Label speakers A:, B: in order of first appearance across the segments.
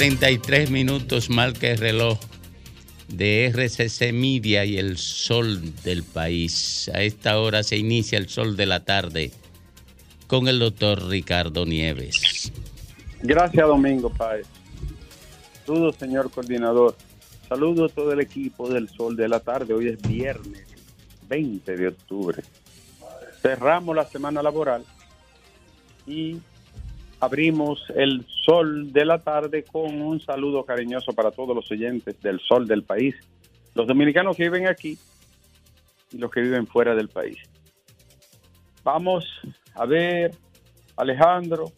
A: 33 minutos marca el reloj de RCC Media y el sol del país. A esta hora se inicia el sol de la tarde con el doctor Ricardo Nieves.
B: Gracias, Domingo Páez. Saludos, señor coordinador. Saludos a todo el equipo del sol de la tarde. Hoy es viernes 20 de octubre. Cerramos la semana laboral y abrimos el Sol de la Tarde con un saludo cariñoso para todos los oyentes del Sol del país, los dominicanos que viven aquí y los que viven fuera del país. Vamos a ver, Alejandro,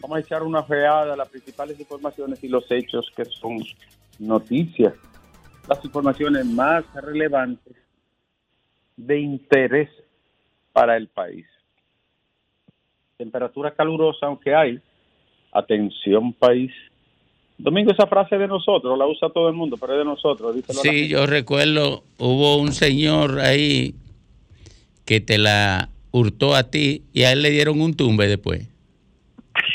B: vamos a echar una feada a las principales informaciones y los hechos que son noticias, las informaciones más relevantes de interés para el país. Temperatura calurosa, aunque hay. Atención, país. Domingo, esa frase de nosotros, la usa todo el mundo, pero es de nosotros.
A: Sí, yo recuerdo, hubo un señor ahí que te la hurtó a ti y a él le dieron un tumbe después.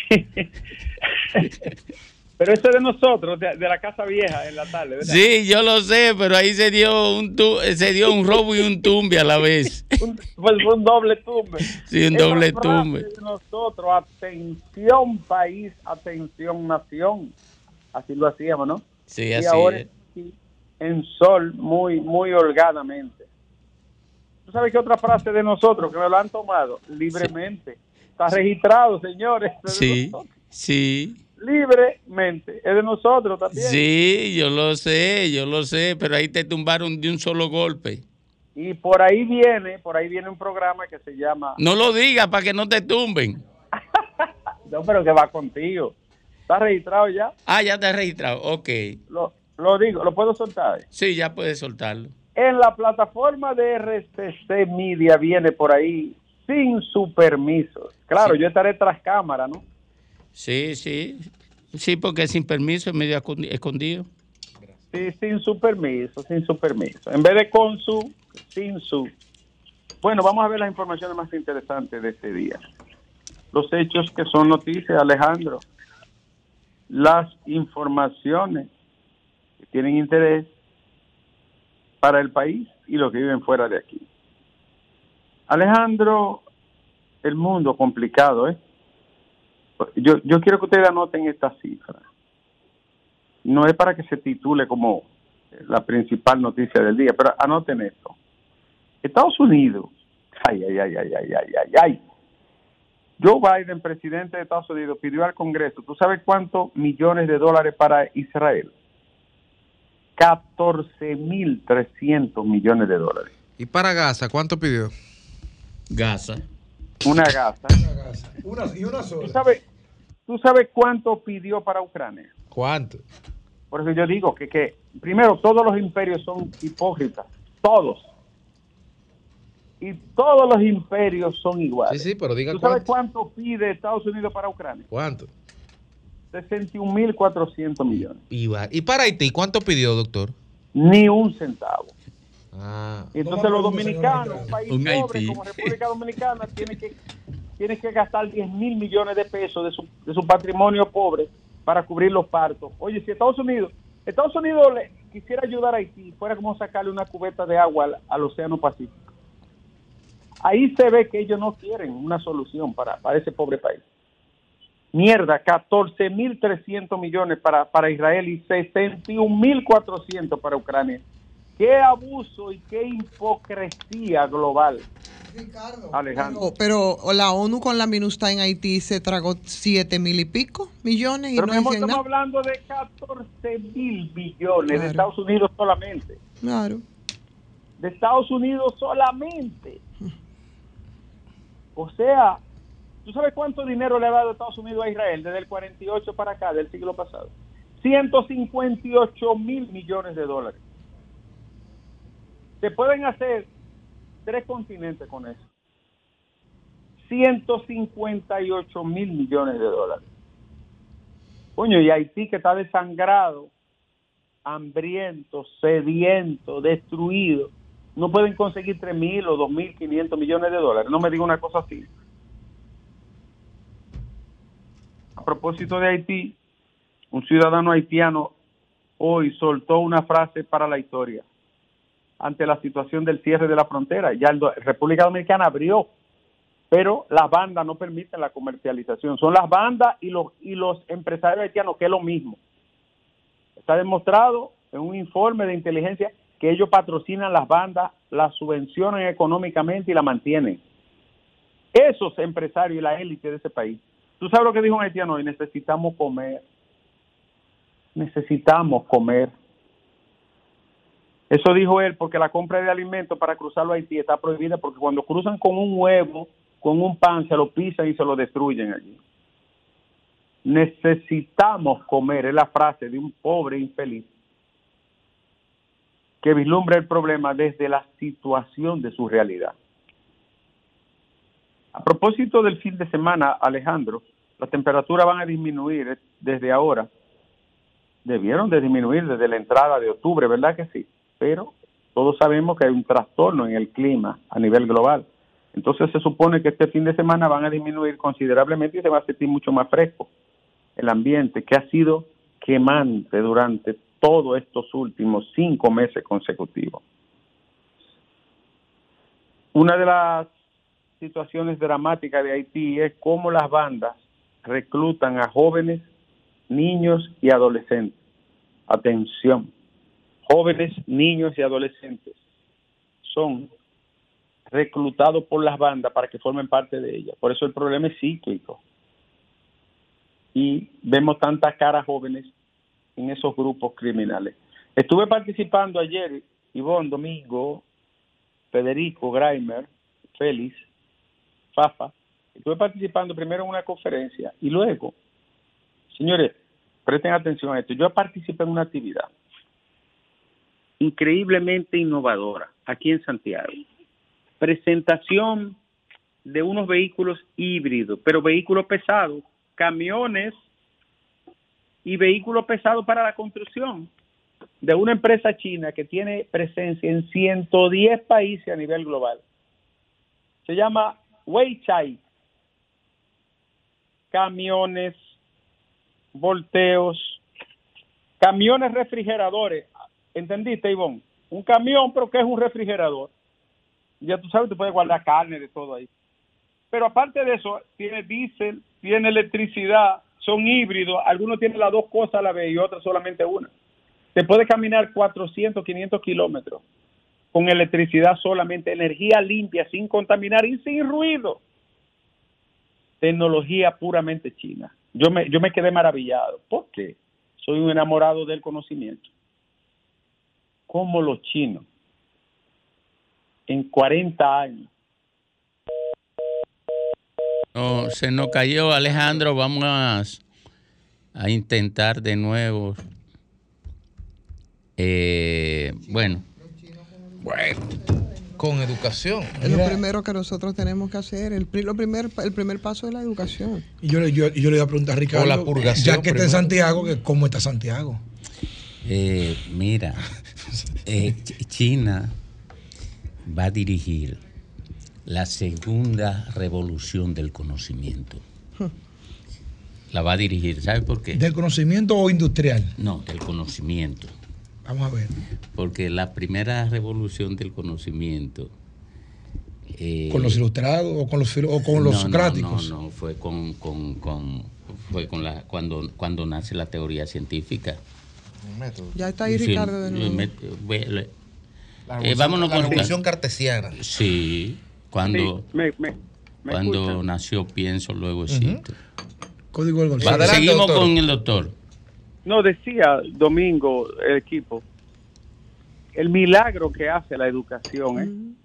B: Pero eso es de nosotros, de, de la casa vieja en la tarde, ¿verdad?
A: Sí, yo lo sé, pero ahí se dio un tu- se dio un robo y un tumbe a la vez.
B: Un, pues un doble tumbe.
A: Sí, un
B: Esa
A: doble tumbe.
B: de nosotros, atención país, atención nación. Así lo hacíamos, ¿no?
A: Sí,
B: y
A: así
B: ahora
A: es.
B: sí, en sol, muy, muy holgadamente. ¿Tú sabes qué otra frase de nosotros que me lo han tomado? Libremente. Está registrado, señores.
A: Sí, sí.
B: Libremente. Es de nosotros también.
A: Sí, yo lo sé, yo lo sé, pero ahí te tumbaron de un solo golpe.
B: Y por ahí viene, por ahí viene un programa que se llama...
A: No lo digas para que no te tumben.
B: No, pero que va contigo. ¿Está registrado ya?
A: Ah, ya te has registrado. Ok.
B: Lo, lo digo, lo puedo soltar.
A: Sí, ya puedes soltarlo.
B: En la plataforma de RCC Media viene por ahí sin su permiso. Claro, yo estaré tras cámara, ¿no?
A: Sí, sí. Sí, porque sin permiso es medio escondi- escondido.
B: Sí, sin su permiso, sin su permiso. En vez de con su, sin su. Bueno, vamos a ver las informaciones más interesantes de este día. Los hechos que son noticias, Alejandro. Las informaciones que tienen interés para el país y los que viven fuera de aquí. Alejandro, el mundo complicado, ¿eh? Yo, yo quiero que ustedes anoten esta cifra no es para que se titule como la principal noticia del día, pero anoten esto. Estados Unidos, ay, ay, ay, ay, ay, ay, ay, ay. Joe Biden, presidente de Estados Unidos, pidió al Congreso, ¿tú sabes cuántos millones de dólares para Israel? 14.300 millones de dólares.
C: ¿Y para Gaza cuánto pidió?
A: Gaza.
B: Una gasa.
D: Una, y una
B: ¿Tú
D: sola.
B: sabes, ¿Tú sabes cuánto pidió para Ucrania?
C: ¿Cuánto?
B: Por eso yo digo que, que primero todos los imperios son hipócritas, todos. Y todos los imperios son iguales.
C: Sí, sí, pero diga
B: ¿Tú sabes
C: cuánto.
B: cuánto pide Estados Unidos para Ucrania?
C: ¿Cuánto?
B: 61.400 millones.
C: Y, ¿Y para Haití cuánto pidió, doctor?
B: Ni un centavo.
C: Ah,
B: Y entonces los dominicanos, un país
A: Un
B: pobre
A: Haití.
B: como República Dominicana, tiene que, tiene que gastar 10 mil millones de pesos de su, patrimonio pobre para cubrir los partos. Oye, si Estados Unidos, Estados Unidos quisiera ayudar a Haití, fuera como sacarle una cubeta de agua al, Océano Pacífico. Ahí se ve que ellos no quieren una solución para, para ese pobre país. Mierda, 14.300 millones para, para Israel y 61.400 para Ucrania. Qué abuso y qué hipocresía global. Alejandro.
E: Pero, pero la ONU con la MINUSTA en Haití se tragó siete mil y pico millones y
B: Pero
E: no
B: mi amor,
E: decían
B: estamos
E: nada.
B: hablando de 14 mil billones de. Estados Unidos solamente.
E: Claro.
B: De Estados Unidos solamente. O sea, ¿tú sabes cuánto dinero le ha dado Estados Unidos a Israel desde el 48 para acá, del siglo pasado? 158 mil millones de dólares. Se pueden hacer tres continentes con eso. 158 mil millones de dólares. Coño, y Haití que está desangrado, hambriento, sediento, destruido. no pueden conseguir 3 mil o 2 mil 500 millones de dólares. No me diga una cosa así. A propósito de Haití, un ciudadano haitiano hoy soltó una frase para la historia ante la situación del cierre de la frontera. Ya la República Dominicana abrió, pero las bandas no permiten la comercialización. Son las bandas y los, y los empresarios haitianos, que es lo mismo. Está demostrado en un informe de inteligencia que ellos patrocinan las bandas, las subvencionan económicamente y la mantienen. Esos empresarios y la élite de ese país. ¿Tú sabes lo que dijo un haitiano hoy? Necesitamos comer. Necesitamos comer. Eso dijo él porque la compra de alimentos para cruzarlo a Haití está prohibida porque cuando cruzan con un huevo, con un pan, se lo pisan y se lo destruyen allí. Necesitamos comer, es la frase de un pobre infeliz que vislumbra el problema desde la situación de su realidad. A propósito del fin de semana, Alejandro, las temperaturas van a disminuir desde ahora. Debieron de disminuir desde la entrada de octubre, ¿verdad que sí? Pero todos sabemos que hay un trastorno en el clima a nivel global. Entonces se supone que este fin de semana van a disminuir considerablemente y se va a sentir mucho más fresco el ambiente que ha sido quemante durante todos estos últimos cinco meses consecutivos. Una de las situaciones dramáticas de Haití es cómo las bandas reclutan a jóvenes, niños y adolescentes. Atención, jóvenes, niños y adolescentes son reclutados por las bandas para que formen parte de ellas. Por eso el problema es cíclico. Y vemos tantas caras jóvenes en esos grupos criminales. Estuve participando ayer, Ivonne, Domingo, Federico, Greimer, Félix, Fafa. Estuve participando primero en una conferencia y luego, señores, presten atención a esto. Yo participé en una actividad increíblemente innovadora aquí en Santiago. Presentación de unos vehículos híbridos, pero vehículos pesados, camiones y vehículos pesados para la construcción de una empresa china que tiene presencia en 110 países a nivel global. Se llama Weichai. Camiones, volteos, camiones refrigeradores. ¿Entendiste, Ivonne? Un camión, pero que es un refrigerador. Ya tú sabes, te puedes guardar carne de todo ahí. Pero aparte de eso, tiene diésel, tiene electricidad, son híbridos, algunos tienen las dos cosas a la vez y otros solamente una. Se puede caminar 400, 500 kilómetros con electricidad solamente, energía limpia, sin contaminar y sin ruido. Tecnología puramente china. Yo me, yo me quedé maravillado. ¿Por qué? Soy un enamorado del conocimiento. Como los chinos, en 40 años,
A: no, se nos cayó Alejandro, vamos a, a intentar de nuevo. Eh, bueno.
C: Bueno, con educación.
E: Es lo primero que nosotros tenemos que hacer. El, pri- lo primer, el primer paso es la educación.
F: Y yo, le- yo, yo le iba a preguntar a Ricardo,
C: O la purgación
F: ya que está en. Santiago, que ¿cómo está Santiago?
A: Eh, mira, eh, Ch- China va a dirigir la segunda revolución del conocimiento. La va a dirigir, ¿sabe por qué?
F: ¿Del conocimiento o industrial?
A: No, del conocimiento.
F: Vamos a ver.
A: Porque la primera revolución del conocimiento... eh,
F: ¿Con los ilustrados o con los, o con los
A: no, no,
F: socráticos?
A: No, no, fue con, con, con- fue con la cuando cuando nace la teoría científica.
E: Ya está ahí
A: Sí,
E: Ricardo de nuevo.
A: me- ve- le-
C: La
A: Eh, vámonos
C: la
A: con
C: revolución cartesiana.
A: Sí, cuando
B: Sí, me, me- me
A: cuando nació pienso luego existo.
F: Código del
A: Va,
F: Gonzalo.
C: Adelante,
A: seguimos
C: doctor.
A: con el doctor.
B: No, decía Domingo, el equipo, el milagro que hace la educación. ¿eh?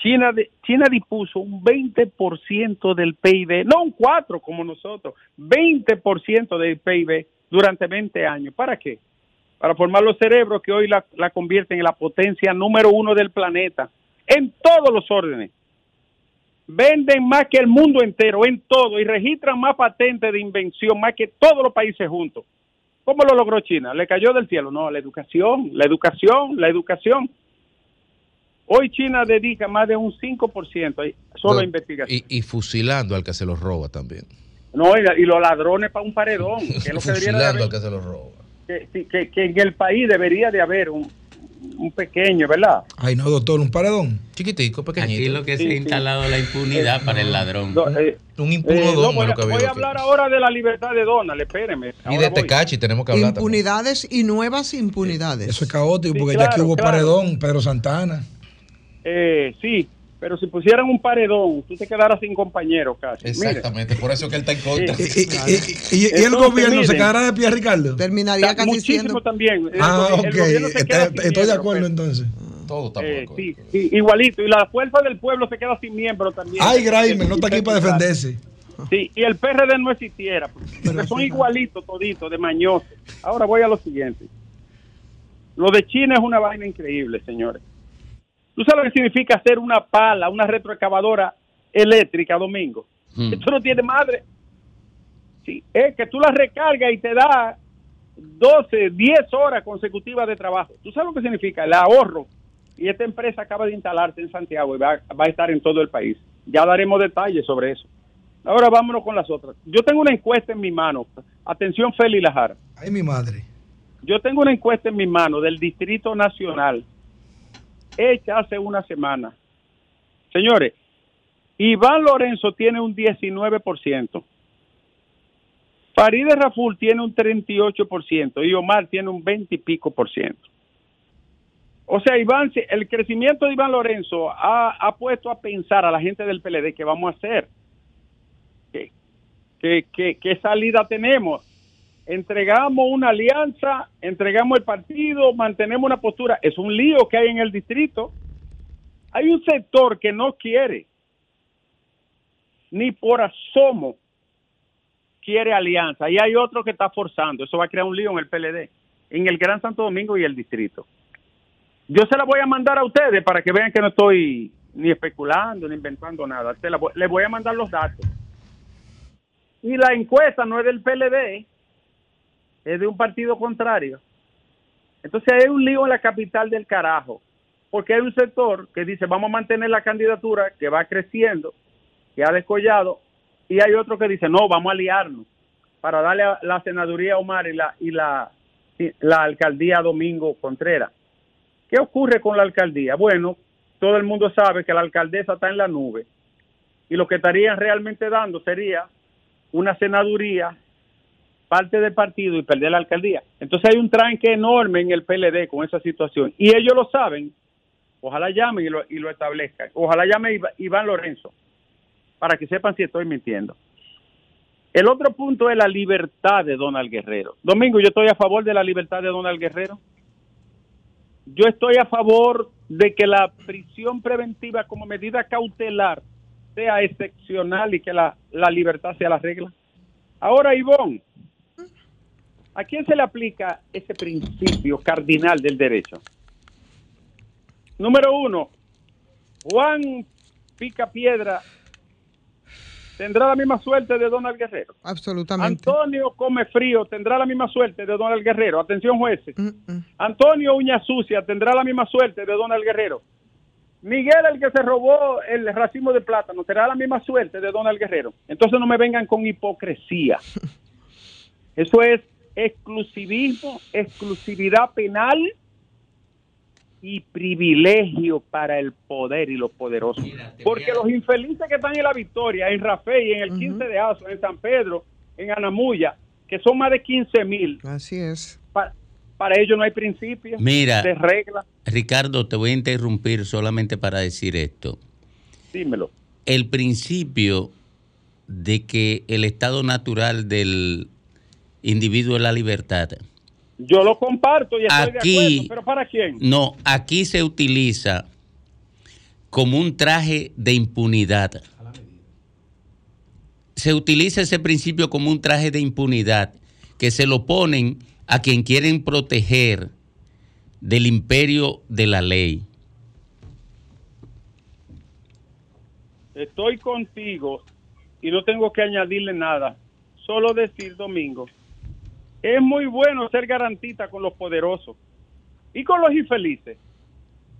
B: China, de- China dispuso un 20% del PIB, no un 4 como nosotros, 20% del PIB durante 20 años. ¿Para qué? Para formar los cerebros que hoy la, la convierten en la potencia número uno del planeta, en todos los órdenes. Venden más que el mundo entero, en todo, y registran más patentes de invención, más que todos los países juntos. ¿Cómo lo logró China? ¿Le cayó del cielo? No, la educación, la educación, la educación. Hoy China dedica más de un 5% ahí, solo a investigación.
C: Y, y fusilando al que se los roba también.
B: No, y, los ladrones para un paredón, que es lo que debería de
C: fusilando al que se los roba.
B: Que, que- que en el país debería de haber un, un pequeño, ¿verdad?
F: Ay, no, doctor, un paredón.
C: Chiquitico, pequeñito.
A: Aquí lo que
B: Sí,
A: se ha
B: sí.
A: instalado la impunidad para el ladrón.
B: No, eh,
C: Un
B: eh,
C: impudodón
B: no, voy, a, voy a
C: aquí.
B: hablar ahora de la libertad de Donald, espéreme.
C: Y de. Tecachi tenemos que hablar también.
E: Impunidades y nuevas impunidades.
F: Eso es caótico
B: Sí,
F: porque ya aquí
B: claro,
F: hubo
B: claro.
F: paredón, Pedro Santana.
B: Eh, sí, pero si pusieran un paredón, tú te quedaras sin compañero casi. Mire,
C: Exactamente, por eso que él está en contra.
F: Y, y- y- y- y el gobierno se quedará de pie, Ricardo.
E: Terminaría
B: está
E: casi
B: muchísimo
E: siendo
B: también.
F: Ah,
B: el
F: ok.
B: se queda
F: Está- Estoy de acuerdo
B: pero-
F: entonces.
C: Todos estamos de
B: Eh, sí, sí, igualito. Y la fuerza del pueblo se queda sin miembro también.
F: Ay, Graimer, no está aquí para defenderse.
B: Sí, y el PRD no existiera, porque son igualitos toditos, de mañosos. Ahora voy a lo siguiente. Lo de China es una vaina increíble, señores. ¿Tú sabes lo que significa hacer una pala, una retroexcavadora eléctrica, Domingo?
A: Mm.
B: Esto no tiene madre. Sí, es que tú la recargas y te da 12, 10 horas consecutivas de trabajo. ¿Tú sabes lo que significa? El ahorro. Y esta empresa acaba de instalarse en Santiago y va, va a estar en todo el país. Ya daremos detalles sobre eso. Ahora vámonos con las otras. Yo tengo una encuesta en mi mano. Atención, Feli Lajara.
F: Ay, mi madre.
B: Yo tengo una encuesta en mi mano del Distrito Nacional, hecha hace una semana. Señores, Iván Lorenzo tiene un 19%, Farideh Raful tiene un 38% y Omar tiene un 20 y pico por ciento. O sea, Iván, el crecimiento de Iván Lorenzo ha, ha puesto a pensar a la gente del PLD qué vamos a hacer, qué, qué- qué salida tenemos entregamos una alianza, entregamos el partido, mantenemos una postura. Es un lío que hay en el distrito. Hay un sector que no quiere, ni por asomo quiere alianza, y hay otro que está forzando. Eso va a crear un lío en el PLD, en el Gran Santo Domingo y el distrito. Yo se la voy a mandar a ustedes para que vean que no estoy ni especulando ni inventando nada. Les voy a mandar los datos. Y la encuesta no es del PLD, es de un partido contrario. Entonces hay un lío en la capital del carajo, porque hay un sector que dice vamos a mantener la candidatura que va creciendo, que ha descollado, y hay otro que dice no, vamos a aliarnos para darle a la senaduría a Omar y la, y la, la alcaldía a Domingo Contreras. ¿Qué ocurre con la alcaldía? Bueno, todo el mundo sabe que la alcaldesa está en la nube y lo que estarían realmente dando sería una senaduría parte del partido y perder la alcaldía. Entonces hay un tranque enorme en el PLD con esa situación. Y ellos lo saben. Ojalá llamen y lo, y lo establezcan. Ojalá llame Iván Lorenzo para que sepan si estoy mintiendo. El otro punto es la libertad de Donald Guerrero. Domingo, yo estoy a favor de la libertad de Donald Guerrero. Yo estoy a favor de que la prisión preventiva como medida cautelar sea excepcional y que la, la libertad sea la regla. Ahora, Ivonne, ¿a quién se le aplica ese principio cardinal del derecho? Número uno, Juan Pica Piedra tendrá la misma suerte de Donald Guerrero.
E: Absolutamente.
B: Antonio Come Frío tendrá la misma suerte de Donald Guerrero. Atención, jueces.
E: Mm, mm.
B: Antonio Uña Sucia tendrá la misma suerte de Donald Guerrero. Miguel, el que se robó el racimo de plátano, tendrá la misma suerte de Donald Guerrero. Entonces no me vengan con hipocresía. Eso es exclusivismo, exclusividad penal y privilegio para el poder y los poderosos.
A: Mira,
B: Porque
A: a-
B: los infelices que están en la victoria, en Rafael, en el 15 de Azo, en San Pedro, en Anamuya, que son más de 15 mil,
E: Así es.
B: pa- para ellos no hay principios
A: Mira.
B: de regla.
A: Ricardo, te voy a interrumpir solamente para decir esto.
B: Dímelo.
A: El principio de que el estado natural del individuo es la libertad.
B: Yo lo comparto y estoy
A: Aquí-
B: de acuerdo, pero ¿para quién?
A: No, aquí se utiliza como un traje de impunidad. Se utiliza ese principio como un traje de impunidad que se lo ponen a quien quieren proteger del imperio de la ley.
B: Estoy contigo y no tengo que añadirle nada. Solo decir, Domingo, es muy bueno ser garantista con los poderosos y con los infelices.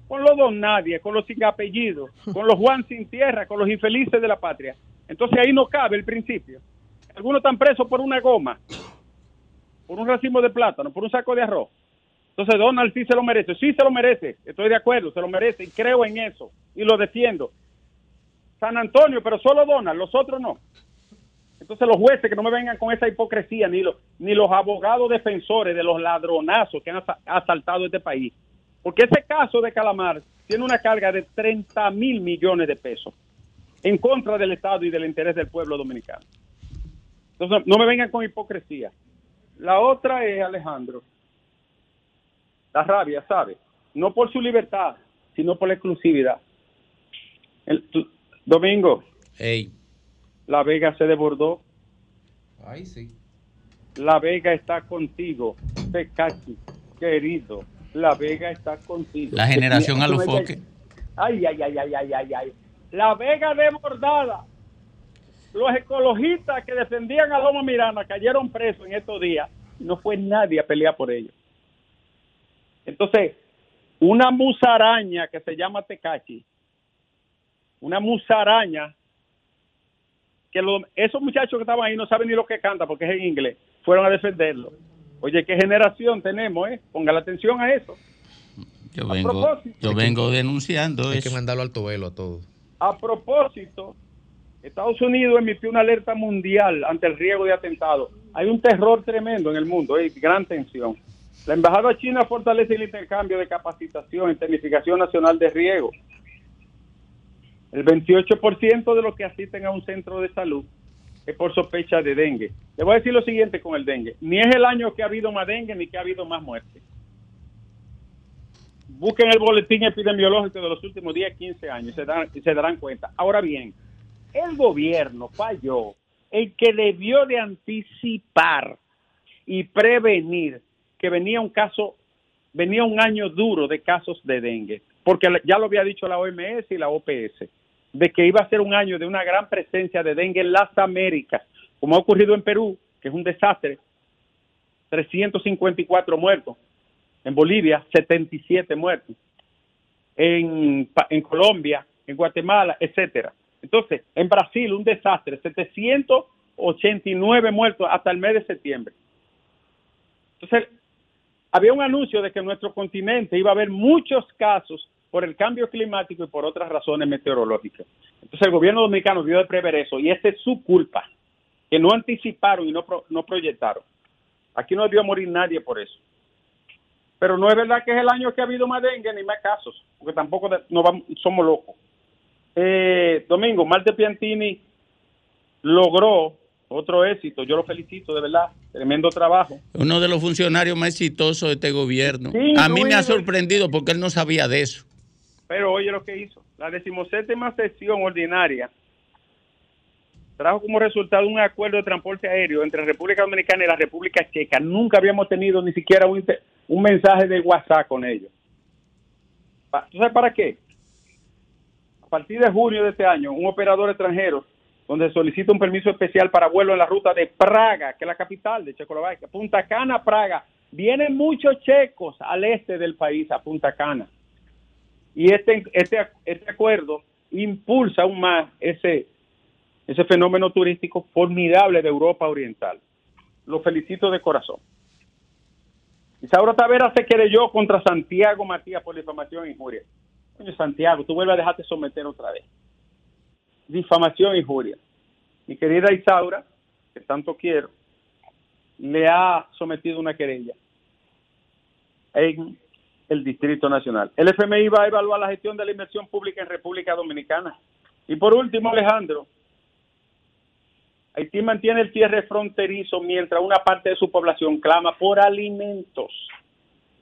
B: con los don nadie, con los sin apellido, con los Juan sin tierra, con los infelices de la patria. Entonces ahí no cabe el principio. Algunos están presos por una goma, por un racimo de plátano, por un saco de arroz. Entonces Donald sí se lo merece, sí se lo merece, estoy de acuerdo, se lo merece y creo en eso y lo defiendo. San Antonio, pero solo Donald, los otros no. Entonces los jueces que no me vengan con esa hipocresía, ni los, ni los abogados defensores de los ladronazos que han asa- asaltado este país. Porque ese caso de Calamar tiene una carga de 30 mil millones de pesos en contra del Estado y del interés del pueblo dominicano. Entonces no me vengan con hipocresía. La otra es, Alejandro, la rabia, ¿sabe? No por su libertad, sino por la exclusividad. El- Domingo,
A: Ey,
B: La Vega se desbordó.
C: Ay, sí.
B: La Vega está contigo, Tecachi, querido. La Vega está contigo.
A: La generación a los
B: Ay,
A: foques.
B: Ay, ay, ay, ay, ay, ay, ay. La Vega desbordada. Los ecologistas que defendían a Loma Miranda cayeron presos en estos días y no fue nadie a pelear por ellos. Entonces, una musaraña que se llama Tecachi, una musaraña que lo- esos muchachos que estaban ahí no saben ni lo que canta porque es en inglés, fueron a defenderlo. Oye, qué generación tenemos, ¿eh? Ponga la atención a eso.
A: yo
B: A
A: vengo, yo vengo denunciando
C: Hay que mandarlo al velo a todos.
B: A propósito, Estados Unidos emitió una alerta mundial ante el riesgo de atentados. Hay un terror tremendo en el mundo, hay gran tensión. La Embajada China fortalece el intercambio de capacitación en tecnificación nacional de riego. El 28% de los que asisten a un centro de salud es por sospecha de dengue. Le voy a decir lo siguiente con el dengue. Ni es el año que ha habido más dengue ni que ha habido más muertes. Busquen el boletín epidemiológico de los últimos 10, 15 años y se, y se darán cuenta. Ahora bien, el gobierno falló el que debió de anticipar y prevenir que venía un caso, venía un año duro de casos de dengue, porque ya lo había dicho la OMS y la OPS, de que iba a ser un año de una gran presencia de dengue en las Américas, como ha ocurrido en Perú, que es un desastre, 354 muertos, en Bolivia 77 muertos, en, Colombia, en Guatemala, etcétera. Entonces, en Brasil un desastre, 789 muertos hasta el mes de septiembre. Entonces, había un anuncio de que en nuestro continente iba a haber muchos casos por el cambio climático y por otras razones meteorológicas. Entonces, el gobierno dominicano vio de prever eso y esa es su culpa, que no anticiparon y no, pro- no proyectaron. Aquí no debió morir nadie por eso. Pero no es verdad que es el año que ha habido más dengue ni más casos, porque tampoco de- no vamos, somos locos. Eh, Domingo, Marte Piantini logró otro éxito. Yo lo felicito, de verdad. Tremendo trabajo.
A: Uno de los funcionarios más exitosos de este gobierno.
B: Sí,
A: A mí me ha sorprendido porque él no sabía de eso.
B: Pero oye lo que hizo. La decimoséptima sesión ordinaria trajo como resultado un acuerdo de transporte aéreo entre República Dominicana y la República Checa. Nunca habíamos tenido ni siquiera un, mensaje de WhatsApp con ellos. ¿Tú sabes para qué? A partir de junio de este año, un operador extranjero donde solicita un permiso especial para vuelo en la ruta de Praga, que es la capital de Checoslovaquia, Punta Cana, Praga. Vienen muchos checos al este del país, a Punta Cana. Y este, este, este acuerdo impulsa aún más ese, ese fenómeno turístico formidable de Europa Oriental. Lo felicito de corazón. Isauro Tavera se querelló contra Santiago Matías por difamación e injuria. Coño, Santiago, tú vuelves a dejarte someter otra vez. Difamación e injuria. Mi querida Isaura, que tanto quiero, le ha sometido una querella el Distrito Nacional. El FMI va a evaluar la gestión de la inversión pública en República Dominicana. Y por último, Alejandro, Haití mantiene el cierre fronterizo mientras una parte de su población clama por alimentos.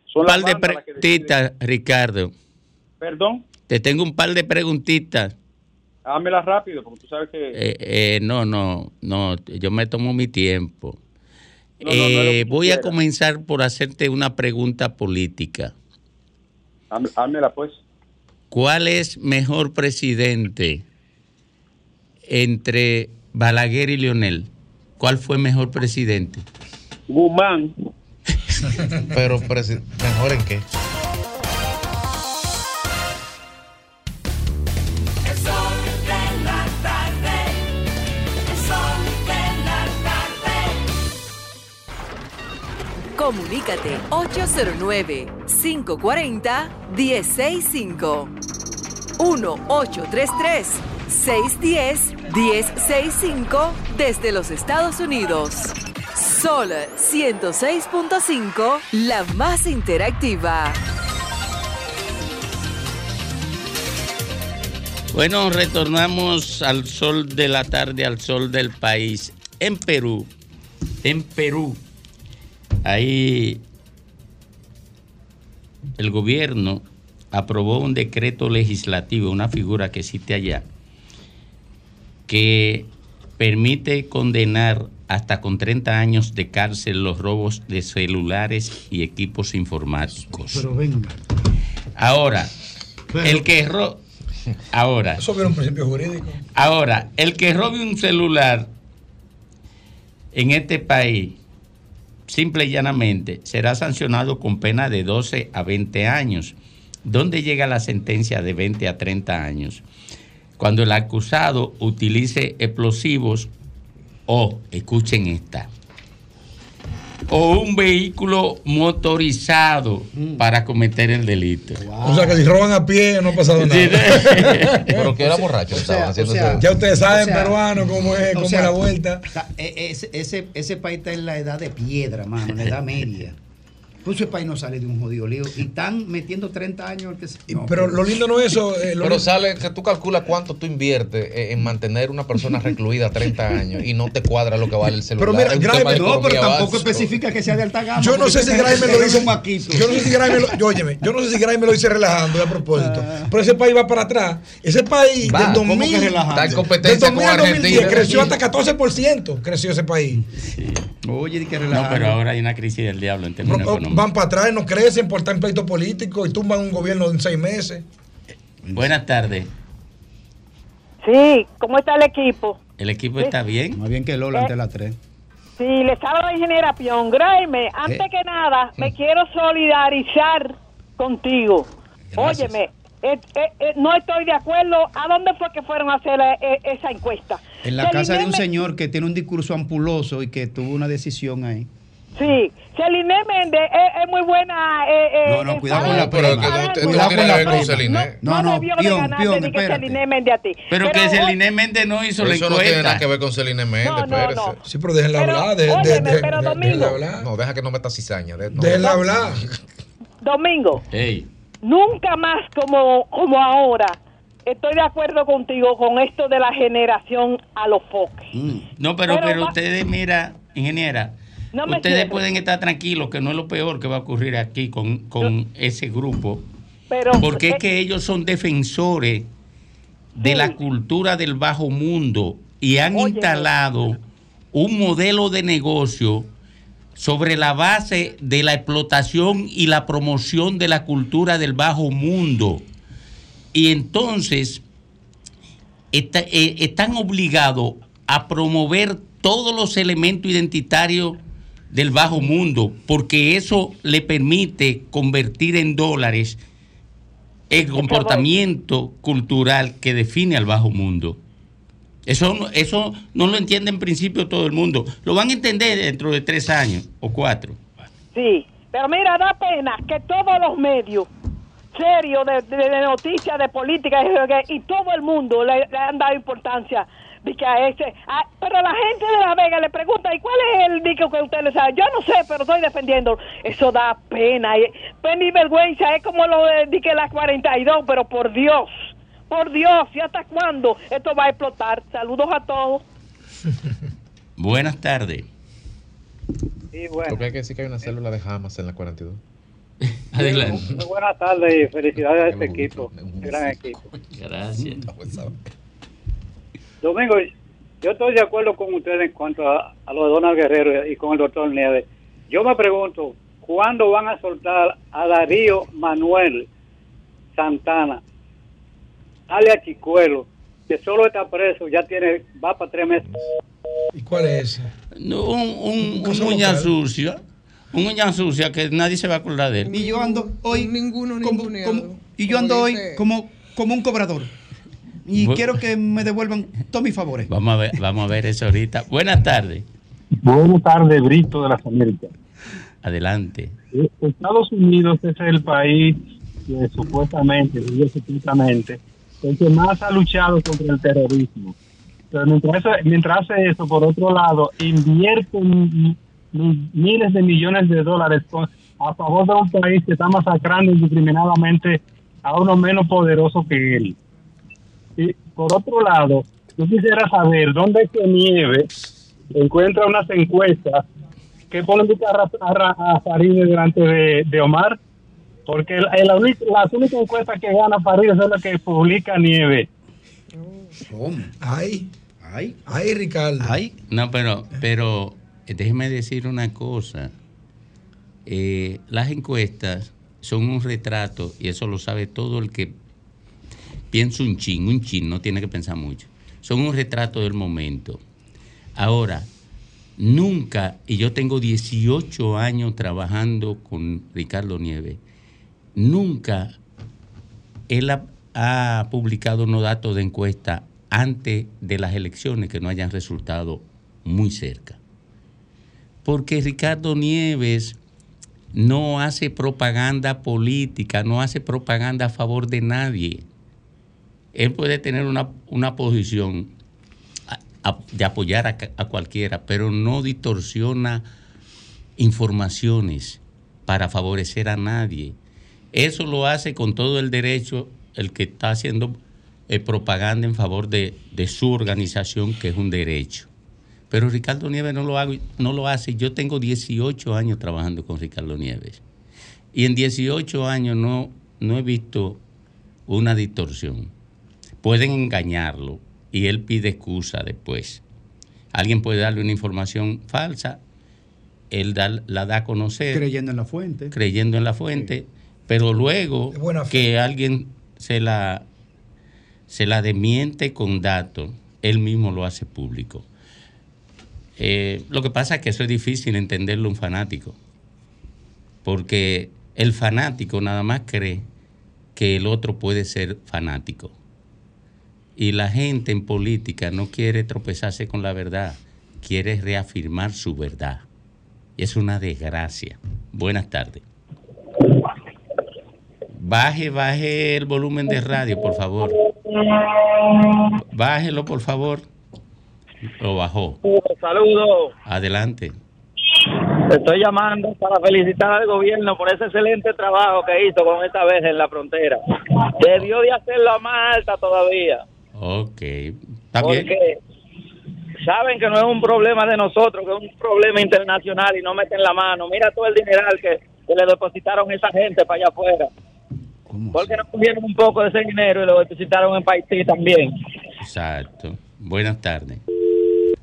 B: Son
A: Un par de preguntitas, Ricardo.
B: Perdón,
A: Te tengo un par de preguntitas.
B: hámela rápido, porque tú sabes que...
A: Eh, eh, no, no, no, yo me tomo mi tiempo.
B: No, no, no
A: Eh, voy a comenzar por hacerte una pregunta política.
B: Hám- Hámela pues.
A: ¿Cuál es mejor presidente entre Balaguer y Leonel? ¿Cuál fue mejor presidente?
B: Guzmán,
C: Pero presi- mejor en qué.
D: Comunícate 809-540-1065. 1-833-610-1065 desde los Estados Unidos. Sol 106.5, la más interactiva.
A: Bueno, retornamos al sol de la tarde, al sol del país. En Perú, en Perú, ahí el gobierno aprobó un decreto legislativo, una figura que existe allá, que permite condenar hasta con 30 años de cárcel los robos de celulares y equipos informáticos.
G: Pero venga.
A: Ahora, el que ro ahora,
F: Eso era un principio jurídico.
A: ahora, el que robe un celular en este país, simple y llanamente, será sancionado con pena de 12 a 20 años. ¿Dónde llega la sentencia de 20 a 30 años? Cuando el acusado utilice explosivos o, escuchen esta, o un vehículo motorizado para cometer el delito.
F: O sea que si roban a pie no ha pasado nada.
C: Pero que era borracho, estaban haciendo ese-
F: ya ustedes saben,
G: o sea,
F: peruano, cómo es,
G: o
F: cómo
G: sea,
F: es la vuelta.
G: e- ese, ese, ese país está en la edad de piedra, mano, en la edad media. Pues ese país no sale de un jodido lío. Y están metiendo 30 años al que se- no,
F: Pero lo lindo no es eso. eh, lo
C: Pero
F: lindo-
C: sale que tú calculas cuánto tú inviertes eh, en mantener una persona recluida 30 años y no te cuadra lo que vale el celular.
F: Pero mira,
C: de
G: No, pero tampoco
C: básico.
G: especifica que sea de alta gama.
F: Yo no sé si
G: te
F: lo dice.
G: un maquito.
F: Yo no sé si Grimer lo, yo, óyeme, yo no sé si Grimer lo dice relajando a propósito.
G: Ah.
F: Pero ese país va para atrás. Ese país
C: Va,
F: del
G: ¿cómo que
F: 2000,
G: relajando?
C: Está en
F: del
C: competencia
F: 2000
C: con
F: al 2010
C: Argentina.
F: creció hasta 14%. Creció ese país.
G: Oye, di que
A: No,
G: relajando.
A: pero ahora hay una crisis del diablo en términos económicos.
F: Van para atrás, no crecen por estar en pleito político y tumban un gobierno en seis meses.
A: Buenas tardes.
H: Sí, ¿cómo está el equipo?
A: ¿El equipo está bien?
G: Más bien que Lola ante las 3.
H: Sí, les habla la ingeniera Pion. Graeme, antes
G: Eh.
H: que nada, me quiero solidarizar contigo.
A: Gracias.
H: Óyeme, eh, eh, eh, no estoy de acuerdo. ¿A dónde fue que fueron a hacer eh, esa encuesta?
G: En la
H: Se
G: casa de un señor que tiene un discurso ampuloso y que tuvo una decisión ahí.
H: Sí, Celine Méndez es, es muy buena. Eh, eh,
G: No, no, cuidado con la
C: pero
G: prima.
C: no-
G: Cuidado
C: tiene
G: con la prima.
C: Celine.
G: No, no,
H: debió de
G: Pion,
H: ganarte
G: Pion,
H: ni que
G: espérate.
H: Celine Méndez a ti.
A: Pero que Celine Méndez no hizo la
C: Eso no tiene nada
A: encuesta.
C: que ver con Celine Méndez,
H: No, no,
C: espérese.
H: no.
F: Sí, pero déjenla hablar. de- de-
H: óyeme,
F: de-
H: pero
F: de-
H: Domingo.
F: déjenla hablar.
C: No, deja que no meta cizaña. de- no.
F: Déjenla hablar.
H: Domingo,
A: Ey,
H: nunca más como, como ahora. Estoy de acuerdo contigo con esto de la generación a los foques.
A: No, pero,
H: Pero
A: ustedes, mira, ingeniera,
H: No
A: ustedes pueden estar tranquilos que no es lo peor que va a ocurrir aquí con, con ese grupo,
H: Pero,
A: porque es
H: eh,
A: que ellos son defensores de la cultura del bajo mundo y han instalado un modelo de negocio sobre la base de la explotación y la promoción de la cultura del bajo mundo. Y entonces está- eh, están obligados a promover todos los elementos identitarios del bajo mundo, porque eso le permite convertir en dólares el comportamiento cultural que define al bajo mundo. Eso, no- eso no lo entiende en principio todo el mundo. Lo van a entender dentro de tres años o cuatro.
H: sí, pero mira, da pena que todos los medios serios de, de- de noticias, de política y, y todo el mundo le, le han dado importancia de que a ese, a- pero la gente de La Vega le pregunta, ¿y cuál es el disco que usted le sabe? Yo no sé, pero estoy defendiendo. Eso da pena, y- pena y vergüenza, es como lo de, de que la 42, pero por Dios, por Dios, ¿y hasta cuándo esto va a explotar? Saludos a todos.
A: Buenas tardes.
I: Sí, bueno.
C: Porque hay que decir que hay una célula de Hamas en la 42.
A: Adelante.
I: Muy buenas tardes y felicidades a este equipo, gran equipo.
A: Gracias.
I: Domingo, yo estoy de acuerdo con ustedes en cuanto a, a lo de Donald Guerrero y con el doctor Nieves. Yo me pregunto, ¿cuándo van a soltar a Darío Manuel Santana, alias Chicuelo, que solo está preso, ya tiene, va para tres meses?
F: ¿Y cuál es ese?
A: No, un, un, un uña sucia. Un uña sucia que nadie se va a acordar de él.
G: Y yo ando hoy.
E: Ninguno
G: como- como- y yo ando hoy como, como un cobrador. Y
A: Bu-
G: quiero que me devuelvan todos mis favores.
A: Vamos a ver, vamos a ver eso ahorita. Buenas tardes.
J: Buenas tardes, Brito de las Américas.
A: Adelante.
J: Estados Unidos es el país que supuestamente, supuestamente, el que más ha luchado contra el terrorismo. Pero mientras, eso- mientras hace eso, por otro lado, invierte mi- mi- miles de millones de dólares con- a favor de un país que está masacrando indiscriminadamente a uno menos poderoso que él. Y por otro lado, yo quisiera saber dónde es que Nieve encuentra unas encuestas que ponen de cara a, Farideh delante de, de Omar, porque el- el las únicas encuestas que gana Farideh son las que publica Nieve.
F: Ay,
G: ay,
F: ay, Ricardo.
A: Ay. No, pero, pero eh, déjeme decir una cosa. Eh, las encuestas son un retrato, y eso lo sabe todo el que piensa un chin, un chin, no tiene que pensar mucho. Son un retrato del momento. Ahora, nunca, y yo tengo 18 años trabajando con Ricardo Nieves, nunca él ha, ha publicado unos datos de encuesta antes de las elecciones que no hayan resultado muy cerca. Porque Ricardo Nieves no hace propaganda política, no hace propaganda a favor de nadie. Él puede tener una, una posición de apoyar a cualquiera, pero no distorsiona informaciones para favorecer a nadie. Eso lo hace con todo el derecho el que está haciendo eh, propaganda en favor de, de su organización, que es un derecho. Pero Ricardo Nieves no lo, hago, no lo hace. Yo tengo 18 años trabajando con Ricardo Nieves. Y en 18 años no, no he visto una distorsión. Pueden engañarlo y él pide excusa después. Alguien puede darle una información falsa, él da- la da a conocer
G: Creyendo en la fuente.
A: creyendo en la fuente, pero luego que alguien se la, se la desmiente con datos, él mismo lo hace público. Eh, lo que pasa es que eso es difícil entenderlo un fanático, porque el fanático nada más cree que el otro puede ser fanático. Y la gente en política no quiere tropezarse con la verdad, quiere reafirmar su verdad. Y es una desgracia. Buenas tardes. Baje, baje el volumen de radio, por favor. Bájelo, por favor. Lo bajó.
K: Saludos.
A: Adelante.
K: Estoy llamando para felicitar al gobierno por ese excelente trabajo que hizo con esta vez en la frontera. Debió de hacerlo más alta todavía.
A: Ok. Bien.
K: Porque saben que no es un problema de nosotros, que es un problema internacional y no meten la mano. Mira todo el dineral que, que le depositaron esa gente para allá afuera. Porque no cogieron un poco de ese dinero y lo depositaron en Haití también.
A: Exacto. Buenas tardes.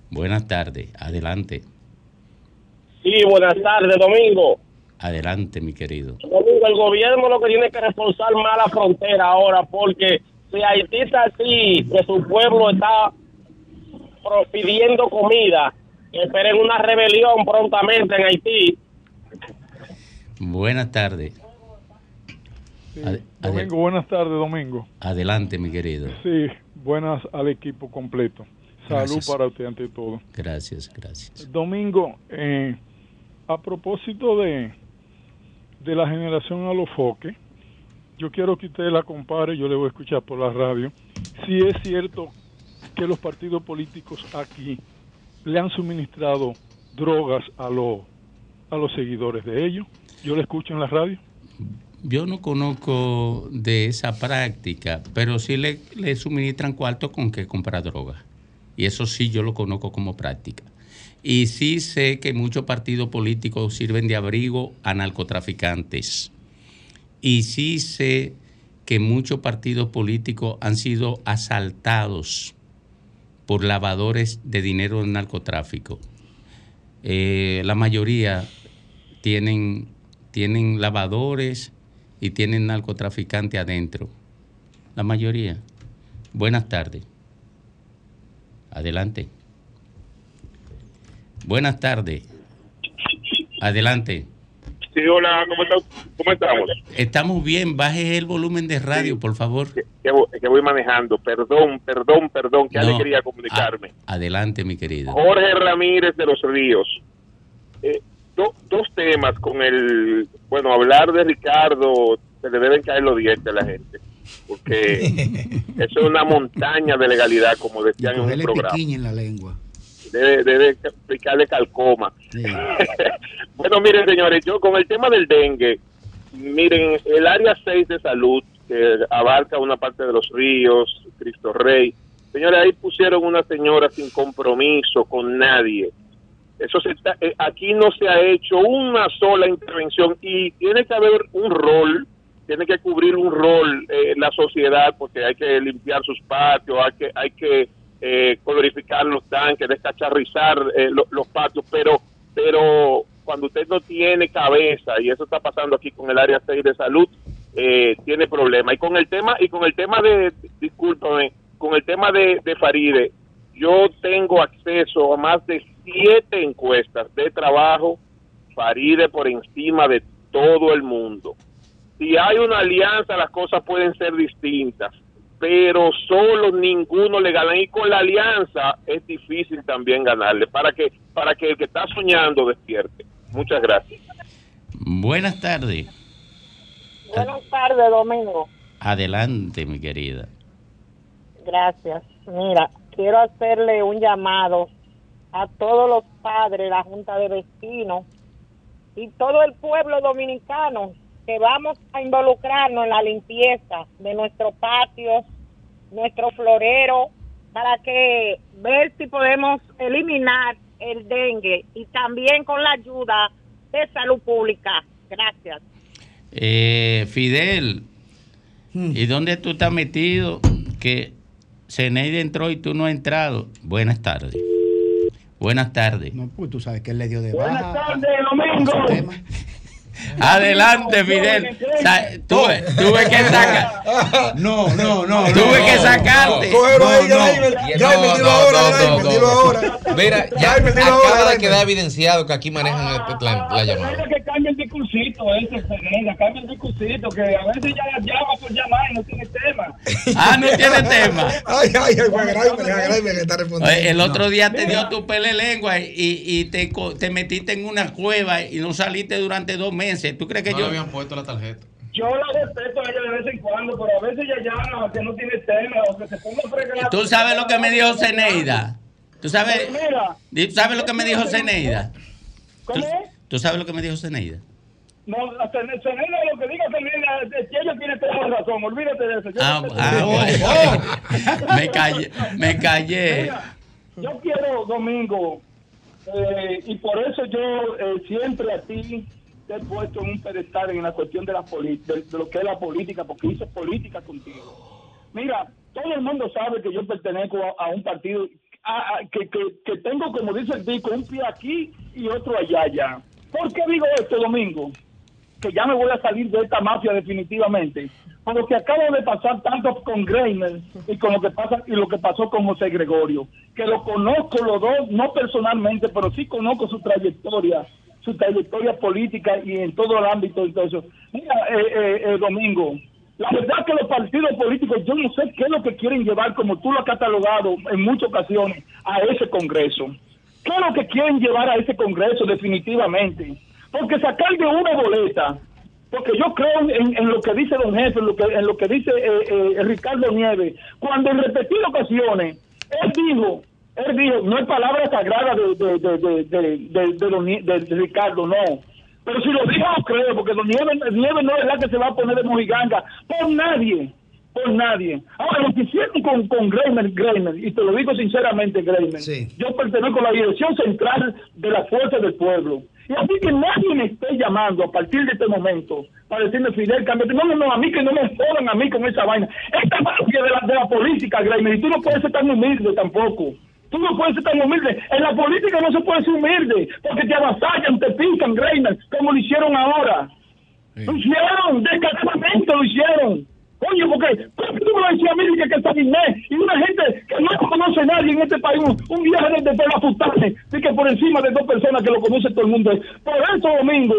A: Buenas tardes. Adelante.
L: Sí, buenas tardes, Domingo.
A: Adelante, mi querido.
L: Domingo, el gobierno lo que tiene que reforzar más la frontera ahora, porque si Haití está así, que su pueblo está pro- pidiendo comida, esperen una rebelión prontamente en Haití.
A: Buenas tardes. Ade-
M: Domingo, buenas tardes, Domingo.
A: adelante, mi querido.
M: Sí, buenas al equipo completo. Salud
A: Gracias.
M: para usted ante todo.
A: Gracias, gracias.
M: Domingo, eh, a propósito de, de la generación a los foques, yo quiero que usted la compare, yo le voy a escuchar por la radio, si es cierto que los partidos políticos aquí le han suministrado drogas a, los a los seguidores de ellos. Yo le escucho en la radio.
A: Yo no conozco de esa práctica, pero sí le, le suministran cuarto con que comprar droga. Y eso sí yo lo conozco como práctica. Y sí sé que muchos partidos políticos sirven de abrigo a narcotraficantes. Y sí sé que muchos partidos políticos han sido asaltados por lavadores de dinero del narcotráfico. Eh, la mayoría tienen, tienen lavadores y tienen narcotraficantes adentro. La mayoría. Buenas tardes. Adelante. Buenas tardes. Adelante.
L: Sí, hola, ¿cómo, está- cómo estamos?
A: Estamos bien. Baje el volumen de radio, por favor.
L: Que, voy- que voy manejando. Perdón, perdón, perdón, qué
A: No,
L: alegría comunicarme.
A: Adelante, mi querido.
L: Jorge Ramírez de los Ríos. Eh,
N: do- dos temas con el, bueno, hablar de Ricardo, se le deben caer los dientes a la gente, porque eso es una montaña de legalidad, como decían en un programa.
G: en la lengua.
N: Debe, debe explicarle calcoma. bueno, miren, señores, yo con el tema del dengue, miren, el área 6 de salud, que abarca una parte de los ríos, Cristo Rey, señores, ahí pusieron una señora sin compromiso con nadie. Eso se está, eh, aquí no se ha hecho una sola intervención y tiene que haber un rol, tiene que cubrir un rol eh, la sociedad porque hay que limpiar sus patios, hay que, hay que eh, colorificar los tanques, descacharrizar eh, lo- los patios, pero, pero cuando usted no tiene cabeza y eso está pasando aquí con el área 6 de salud, eh, tiene problema. Y con el tema y con el tema de, discúlpame, con el tema de, de Faride, yo tengo acceso a más de siete encuestas de trabajo, Faride por encima de todo el mundo. Si hay una alianza, las cosas pueden ser distintas, pero solo ninguno le gana. Y con la alianza es difícil también ganarle, para que, para que el que está soñando despierte. Muchas gracias.
A: Buenas tardes.
O: Buenas tardes, Domingo.
A: Adelante, mi querida.
O: Gracias. Mira, quiero hacerle un llamado a todos los padres, la Junta de Vecinos y todo el pueblo dominicano que vamos a involucrarnos en la limpieza de nuestros patios, nuestro florero, para que ver si podemos eliminar el dengue y también con la ayuda de salud pública. Gracias.
A: Eh, Fidel,
G: Hmm.
A: ¿y dónde tú estás metido? Que Ceneide entró y tú no has entrado. Buenas tardes. Buenas tardes.
G: No, pues tú sabes que él le dio de
L: Buenas
G: baja.
L: tardes, Domingo.
A: Adelante, Fidel. Tuve, tuve que sacar.
G: No, no, no.
A: Tuve que sacarte.
F: Cógelo ahí, Jaime. Dilo ahora, dilo ahora.
C: Mira, ya acaba
F: ahora,
C: de quedar evidenciado que aquí manejan el- la, la llamada.
L: Que cambia el discursito ese, Fernanda, cambia el discursito, que a veces ya llama por llamar y no tiene tema.
A: Ah, no tiene tema.
F: Ay, ay, ay, Jaime, que está respondiendo.
A: Oye, el otro
F: No.
A: día te dio tu pele lengua y, y te, metiste en una cueva y no saliste durante dos meses. ¿Tú crees que
C: No
A: yo.?
C: le habían puesto la tarjeta.
L: Yo la respeto a ella de vez en cuando, pero a veces ella llama que no tiene tema o que se ponga a fregar.
A: ¿Tú sabes lo que me dijo Zeneida? ¿Tú sabes,
L: Mira,
A: ¿tú sabes lo que me dijo Zeneida?
L: ¿cómo es?
A: ¿Tú sabes lo que me dijo Zeneida?
L: No, Fernanda, lo que diga es que ella tiene toda la razón, olvídate de eso. Yo
A: Ah, ah, bueno. me callé, me callé.
L: Mira, yo quiero, Domingo, eh, y por eso yo eh, siempre a ti puesto en un pedestal en la cuestión de, la de, de lo que es la política, porque hice política contigo. Mira, todo el mundo sabe que yo pertenezco a, un partido a- que, que, que tengo, como dice el disco, un pie aquí y otro allá, allá. ¿Por qué digo esto, Domingo? que ya me voy a salir de esta mafia definitivamente. Por lo que acaba de pasar tanto con Greiner y con lo que pasa y lo que pasó con José Gregorio, que lo conozco los dos, no personalmente, pero sí conozco su trayectoria, su trayectoria política y en todo el ámbito y todo eso. Mira, eh, eh, eh, Domingo, la verdad que los partidos políticos, yo no sé qué es lo que quieren llevar, como tú lo has catalogado en muchas ocasiones, a ese Congreso. ¿Qué es lo que quieren llevar a ese Congreso definitivamente? Porque sacar de una boleta, porque yo creo en, en lo que dice don jefe, en lo que, en lo que dice eh, eh, Ricardo Nieves, cuando en repetidas ocasiones él dijo, él dijo, no es palabra sagrada de, de, de, de, de, Ricardo, no. Pero si lo dijo, no creo, porque don Nieves, Nieves no es la que se va a poner de mojiganga por nadie por nadie. Ahora, lo que hicieron con, con Greimer, Greimer, y te lo digo sinceramente, Greimer, yo pertenezco a la dirección central de la Fuerza del Pueblo. Y así que nadie me esté llamando a partir de este momento para decirme, Fidel, cámbiate. No, no, no, a mí que no me jodan a mí con esa vaina. Esta mafia de la, de la política, Greimer, y tú no puedes ser tan humilde tampoco. Tú no puedes ser tan humilde. En la política no se puede ser humilde, porque te avasallan, te pican, Greimer, como lo hicieron ahora. Lo hicieron, descaradamente lo hicieron. Coño, porque ¿por qué tú me lo decías a mí que, está Inés? Y una gente que no conoce a nadie en este país, un, un viaje desde Pelafutane, y que por encima de dos personas que lo conoce todo el mundo. Por eso, Domingo,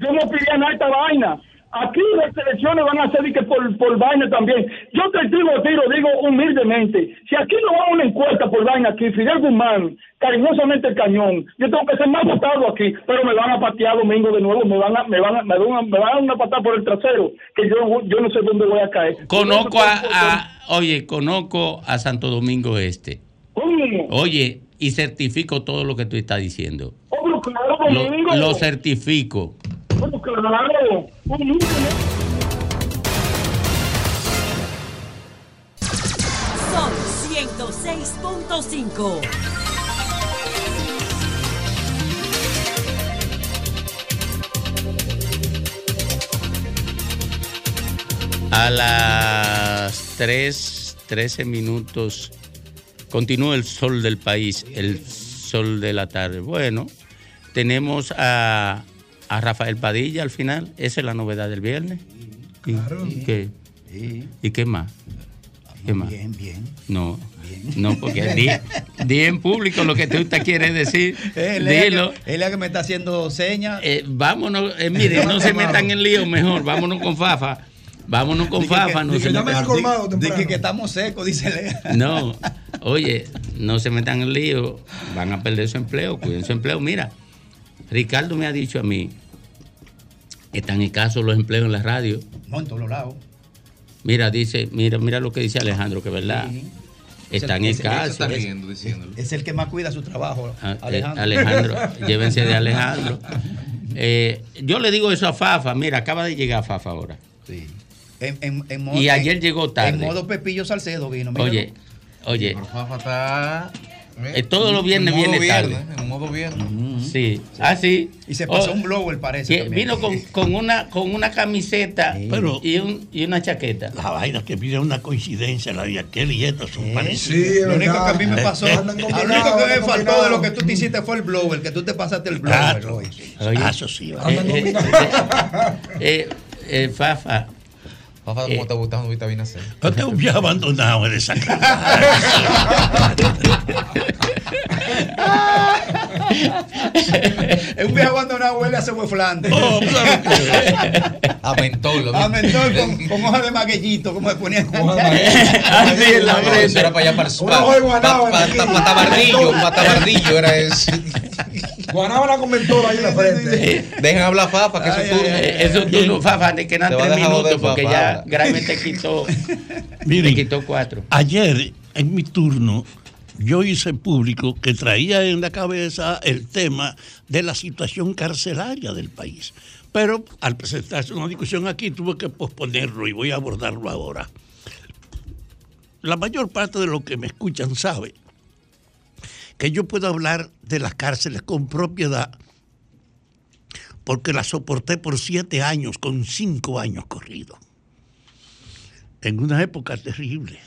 L: yo no quería nada esta vaina. Aquí las elecciones van a ser y que por, por vaina también. Yo te digo, tiro, digo humildemente, si aquí no va una encuesta
P: por vaina aquí, Fidel Guzmán, cariñosamente el cañón. Yo tengo que ser más votado aquí, pero me van a patear domingo de nuevo, me van a, me van a, me van a, me van a dar una patada por el trasero, que yo, yo no sé dónde voy a caer.
A: Conozco a, a- oye, conozco a Santo Domingo Este.
P: ¿Cómo?
A: Oye, y certifico todo lo que tú estás diciendo.
P: Oh, claro,
A: lo certifico.
P: Claro. ¿no?
Q: Son 106.5.
A: A las 3, 13 minutos continúa el sol del país, el sol de la tarde. Bueno, tenemos a, a Rafael Padilla al final. Esa es la novedad del viernes. ¿Y, y qué? ¿Y qué más? ¿Qué más?
G: Bien, bien.
A: No, no, porque di, di en público lo que tú te quieres decir.
G: Él es,
A: Dilo.
G: el que- él es el que me está haciendo señas.
A: Eh, vámonos, eh, mire, no se metan en lío mejor, vámonos con Fafa. Vámonos con Fafa.
G: que-
A: no se
G: que-
A: metan-
G: dije- dije que estamos secos, dice Lea.
A: No, oye, no se metan en lío, van a perder su empleo, cuiden su empleo. Mira, Ricardo me ha dicho a mí que están escasos los empleos en la radio.
G: No, en todos lados.
A: Mira, dice, mira, mira lo que dice Alejandro, que es verdad. Están
G: Es el-
A: escasos.
G: es- es- Es el que más cuida su trabajo,
A: Ah, eh,
G: Alejandro.
A: Alejandro, llévense de Alejandro. Eh, yo le digo eso a Fafa, mira, acaba de llegar Fafa ahora.
G: Sí. En, en- en modo-
A: Y ayer llegó tarde.
G: En modo Pepillo Salcedo vino. míralo.
A: Oye, oye,
C: Fafa está.
A: Eh, todos los viernes
C: en modo
A: viene tarde.
C: viernes, En modo viernes.
A: Sí. Ah, sí.
G: Y se pasó
A: Oh,
G: un blower, parece.
A: que vino con, con una con una camiseta
R: Pero-
A: y, un, y una chaqueta.
R: La vaina que pide una coincidencia, la de aquel y esto son
G: Sí,
R: parecidos.
G: lo único que a mí me pasó,
R: Eh,
G: lo único que me faltó de lo que tú te hiciste fue el blower, que tú te pasaste el blower.
R: Claro.
A: Oye,
R: eso sí,
A: eh, eh, eh, eh, Fafa.
C: Fafa, ¿cómo te gusta un vitamina C?
R: Es un viejo abandonado en esa casa.
G: Es un viejo abandonado, huele a Flandes.
R: Oh,
C: A mentol. lo
G: A mentol con, con hoja de magueyito, como se ponía.
A: Así en la
C: eso era para allá para el
F: Una hoja de
C: Para tabardillo, para tabardillo era eso.
F: Guanábana con mentor ahí en la frente.
C: Dejen hablar Fafa, que eso es turno.
A: Eh, eso tú no, Fafa, te quedan
C: Te va a
A: tres minutos porque
C: Fafa,
A: ya. Grammy te quitó, te
R: Miren,
A: quitó cuatro.
R: ayer en mi turno yo hice público que traía en la cabeza el tema de la situación carcelaria del país. Pero al presentarse una discusión aquí tuve que posponerlo y voy a abordarlo ahora. La mayor parte de los que me escuchan sabe que yo puedo hablar de las cárceles con propiedad porque las soporté por siete años con cinco años corridos en una época terrible.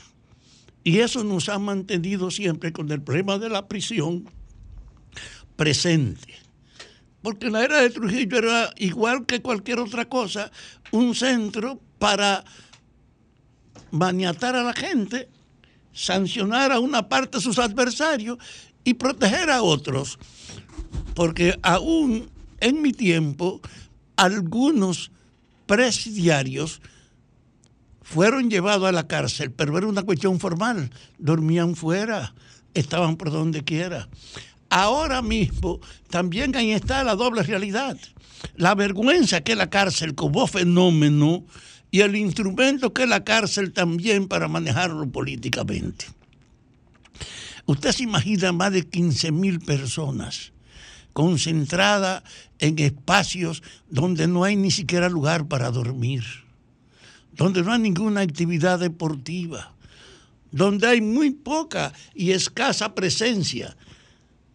R: Y eso nos ha mantenido siempre con el problema de la prisión presente. Porque la era de Trujillo era igual que cualquier otra cosa, un centro para maniatar a la gente, sancionar a una parte de sus adversarios y proteger a otros. Porque aún en mi tiempo, algunos presidiarios fueron llevados a la cárcel, pero era una cuestión formal. Dormían fuera, estaban por donde quiera. Ahora mismo también ahí está la doble realidad. La vergüenza que la cárcel como fenómeno y el instrumento que la cárcel también para manejarlo políticamente. Usted se imagina más de 15 mil personas concentradas en espacios donde no hay ni siquiera lugar para dormir donde no hay ninguna actividad deportiva, donde hay muy poca y escasa presencia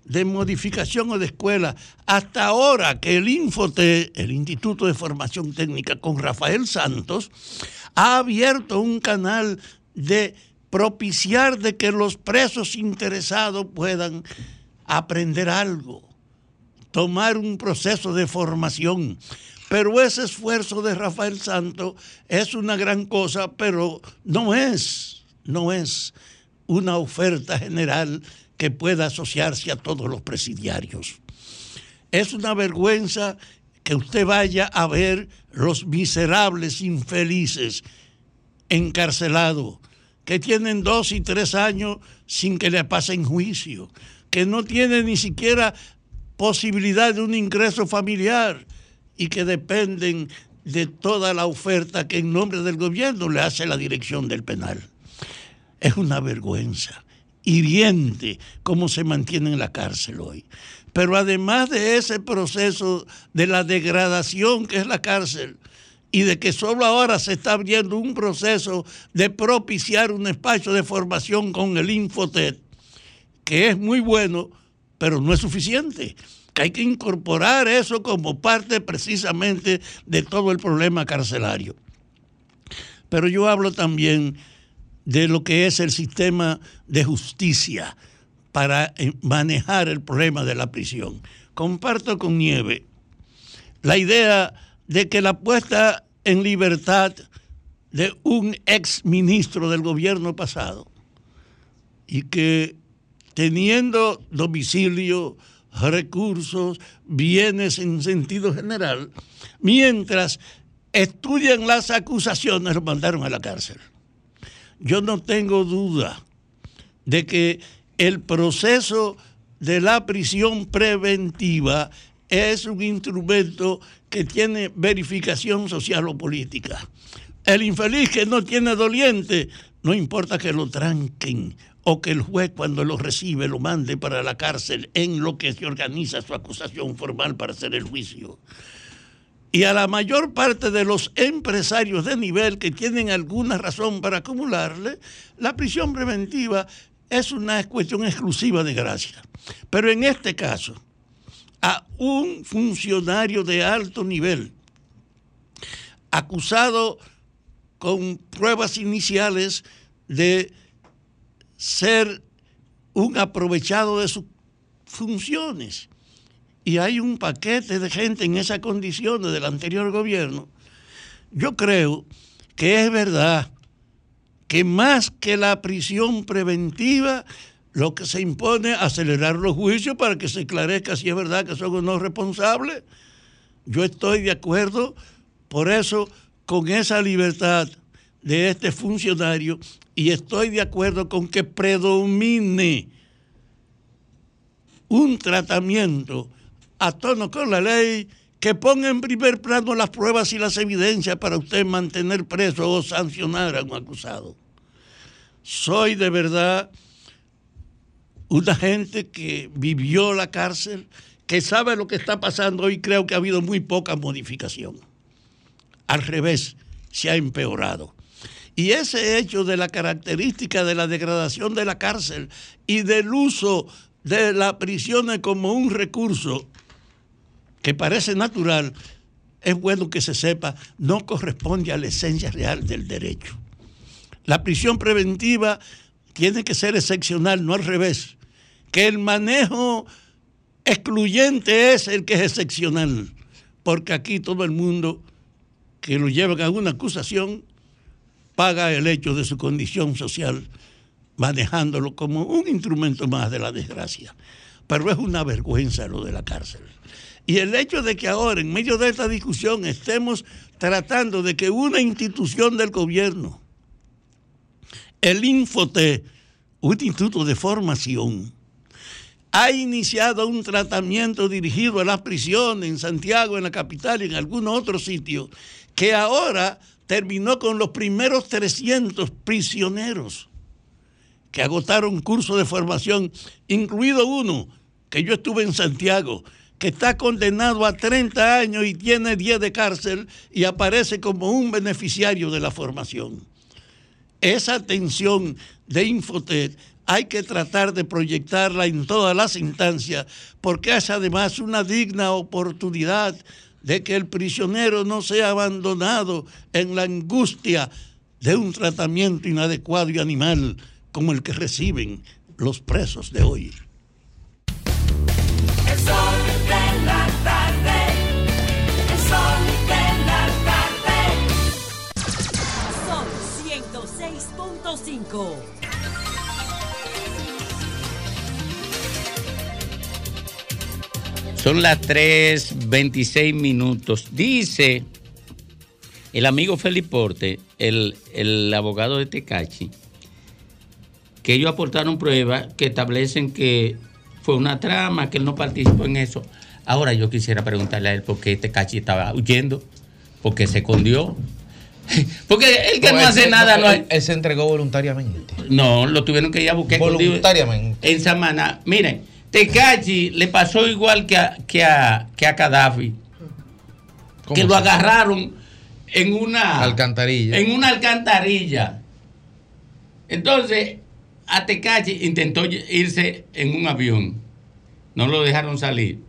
R: de modificación o de escuela, hasta ahora que el Infote, el Instituto de Formación Técnica con Rafael Santos, ha abierto un canal de propiciar de que los presos interesados puedan aprender algo, tomar un proceso de formación. Pero ese esfuerzo de Rafael Santos es una gran cosa, pero no es, no es una oferta general que pueda asociarse a todos los presidiarios. Es una vergüenza que usted vaya a ver los miserables infelices encarcelados que tienen dos y tres años sin que le pasen juicio, que no tienen ni siquiera posibilidad de un ingreso familiar y que dependen de toda la oferta que en nombre del gobierno le hace la dirección del penal. Es una vergüenza, hiriente cómo se mantiene en la cárcel hoy. Pero además de ese proceso de la degradación que es la cárcel, y de que solo ahora se está abriendo un proceso de propiciar un espacio de formación con el Infotet, que es muy bueno, pero no es suficiente. Que hay que incorporar eso como parte precisamente de todo el problema carcelario. Pero yo hablo también de lo que es el sistema de justicia para eh, manejar el problema de la prisión. Comparto con Nieve la idea de que la puesta en libertad de un ex ministro del gobierno pasado y que teniendo domicilio, recursos, bienes en sentido general, mientras estudian las acusaciones, lo mandaron a la cárcel. Yo no tengo duda de que el proceso de la prisión preventiva es un instrumento que tiene verificación social o política. El infeliz que no tiene doliente, no importa que lo tranquen o que el juez cuando lo recibe lo mande para la cárcel en lo que se organiza su acusación formal para hacer el juicio. Y a la mayor parte de los empresarios de nivel que tienen alguna razón para acumularle, la prisión preventiva es una cuestión exclusiva de gracia. Pero en este caso, a un funcionario de alto nivel acusado con pruebas iniciales de ser un aprovechado de sus funciones. Y hay un paquete de gente en esas condiciones del anterior gobierno. Yo creo que es verdad que más que la prisión preventiva, lo que se impone es acelerar los juicios para que se esclarezca si es verdad que son o no responsables. Yo estoy de acuerdo, por eso, con esa libertad de este funcionario y estoy de acuerdo con que predomine un tratamiento a tono con la ley que ponga en primer plano las pruebas y las evidencias para usted mantener preso o sancionar a un acusado. Soy de verdad una gente que vivió la cárcel, que sabe lo que está pasando y creo que ha habido muy poca modificación. Al revés, se ha empeorado. Y ese hecho de la característica de la degradación de la cárcel y del uso de la prisión como un recurso que parece natural, es bueno que se sepa, no corresponde a la esencia real del derecho. La prisión preventiva tiene que ser excepcional, no al revés que el manejo excluyente es el que es excepcional, porque aquí todo el mundo que lo lleva a una acusación paga el hecho de su condición social, manejándolo como un instrumento más de la desgracia. Pero es una vergüenza lo de la cárcel. Y el hecho de que ahora, en medio de esta discusión, estemos tratando de que una institución del gobierno, el Infote, un instituto de formación, ha iniciado un tratamiento dirigido a las prisiones en Santiago, en la capital y en algún otro sitio, que ahora terminó con los primeros 300 prisioneros que agotaron curso de formación, incluido uno que yo estuve en Santiago, que está condenado a 30 años y tiene 10 de cárcel y aparece como un beneficiario de la formación. Esa atención de Infotet hay que tratar de proyectarla en todas las instancias, porque es además una digna oportunidad de que el prisionero no sea abandonado en la angustia de un tratamiento inadecuado y animal como el que reciben los presos de hoy.
Q: Son
A: las 3.26 minutos. Dice el amigo Feliporte, el, el abogado de Tecachi, que ellos aportaron pruebas que establecen que fue una trama, que él no participó en eso. Ahora yo quisiera preguntarle a él por qué este cachi estaba huyendo, por qué se escondió. Porque el que no, hace nada, no,
C: él, él se entregó voluntariamente.
A: no, lo tuvieron que ir a buscar
C: Voluntariamente.
A: en Samaná. Miren, Tecachi le pasó igual que a, que a, que a Gaddafi,
C: ¿Cómo
A: que lo agarraron en una
C: Alcantarilla.
A: en una alcantarilla. Entonces, a Tecachi intentó irse en un avión. No lo dejaron salir.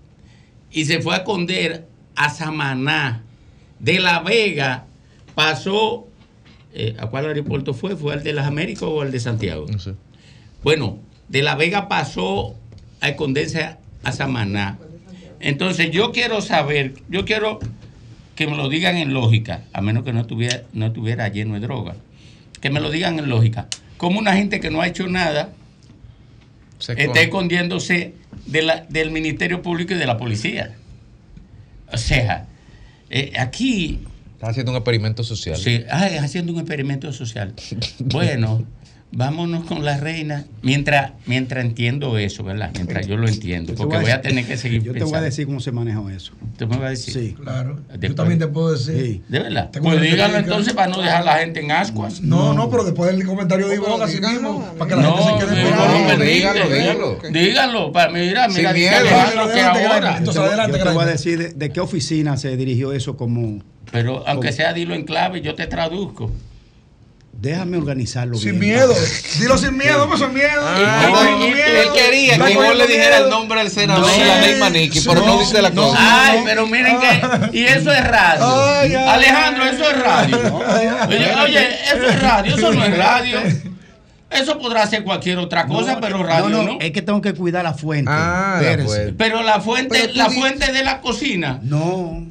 A: Y se fue a esconder a Samaná. De La Vega pasó. eh, ¿A cuál aeropuerto fue? ¿Fue al de las Américas o al de Santiago?
C: No sé.
A: Bueno, de La Vega pasó a esconderse a, Samaná. Entonces yo quiero saber, yo quiero que me lo digan en lógica, a menos que no estuviera, no estuviera lleno de droga. Que me lo digan en lógica. Como una gente que no ha hecho nada está escondiéndose de la- del Ministerio Público y de la policía. O sea, eh, aquí
C: Está haciendo un experimento social.
A: Sí, ay, haciendo un experimento social. Bueno, vámonos con la reina. Mientras, mientras entiendo eso, ¿verdad? Mientras yo lo entiendo. Porque
G: voy
A: voy
G: a
A: tener que seguir
G: Yo te voy a decir cómo se manejó eso.
A: ¿Tú me vas a decir?
G: Sí.
F: Claro.
A: Después-
F: Yo también te puedo decir.
A: ¿De verdad?
F: Tengo
A: Pues
F: técnica.
A: entonces para no dejar a la gente en ascuas.
F: No, no, pero después del comentario de Ivonne, así mismo, para que la
A: No,
F: gente se quede
A: no,
C: dígalo, dígalo.
A: Díganlo, para, mira, mira,
C: miedo.
A: díganlo lo que
F: Adelante,
A: ahora.
F: Entonces,
G: Yo te-
F: adelante,
G: yo te voy a decir de, de qué oficina se dirigió eso como...
A: Pero aunque sea dilo en clave, yo te traduzco.
G: Déjame organizarlo
F: Sin
G: bien.
F: miedo. Dilo sin miedo, pues sin miedo.
C: Ah, no,
F: cogiendo
C: él-
F: miedo.
C: él quería que Ivonne le dijera
F: miedo.
C: el nombre del senador
F: No,
C: de la ley Maniqui, pero no dice la cosa.
A: Ay, pero miren que. Y eso es radio.
F: Ay, ay,
A: Alejandro, eso es radio. Oye, oye, eso es radio, eso no es radio. Eso podrá ser cualquier otra cosa, pero radio
G: no,
A: no.
G: no, es que tengo que cuidar la fuente.
C: Ah, la fuente.
A: Pero la fuente,
G: Pero
A: la fuente de la cocina.
G: No.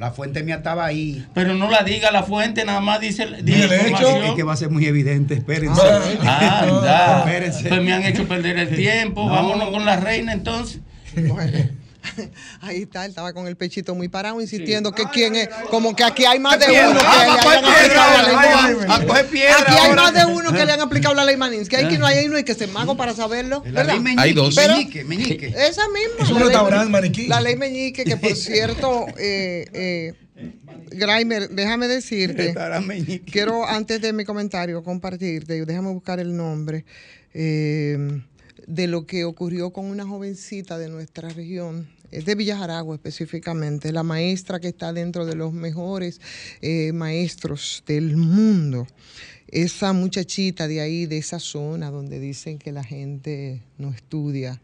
G: La fuente mía estaba ahí.
A: Pero no la diga la fuente, nada más dice, dice
F: el hecho.
G: Es que va a ser muy evidente, espérense.
A: Ah, anda.
G: Espérense.
A: Pues me han hecho perder el tiempo.
G: No.
A: Vámonos con la reina entonces.
E: Ahí está, él estaba con el pechito muy parado insistiendo que quién es, como que aquí hay más de
G: piedra,
E: uno que
G: ah,
E: le hayan aplicado la ley Maninsky. Aquí hay más de uno que le han aplicado la ley Maninsky. Hay que no hay uno y que se mago para saberlo,
G: La
E: ¿verdad?
G: Meñique,
C: Hay dos.
E: Pero-
G: Meñique, Meñique.
E: Esa misma.
F: Es un
E: la ley
F: restaurante,
E: Meñique.
F: maniquí.
E: La ley Meñique, que por cierto, eh, eh, Graimer, déjame decirte, quiero antes de mi comentario compartirte, déjame buscar el nombre, eh, de lo que ocurrió con una jovencita de nuestra región. Es de Villajaragua específicamente, la maestra que está dentro de los mejores eh, maestros del mundo. Esa muchachita de ahí, de esa zona donde dicen que la gente no estudia,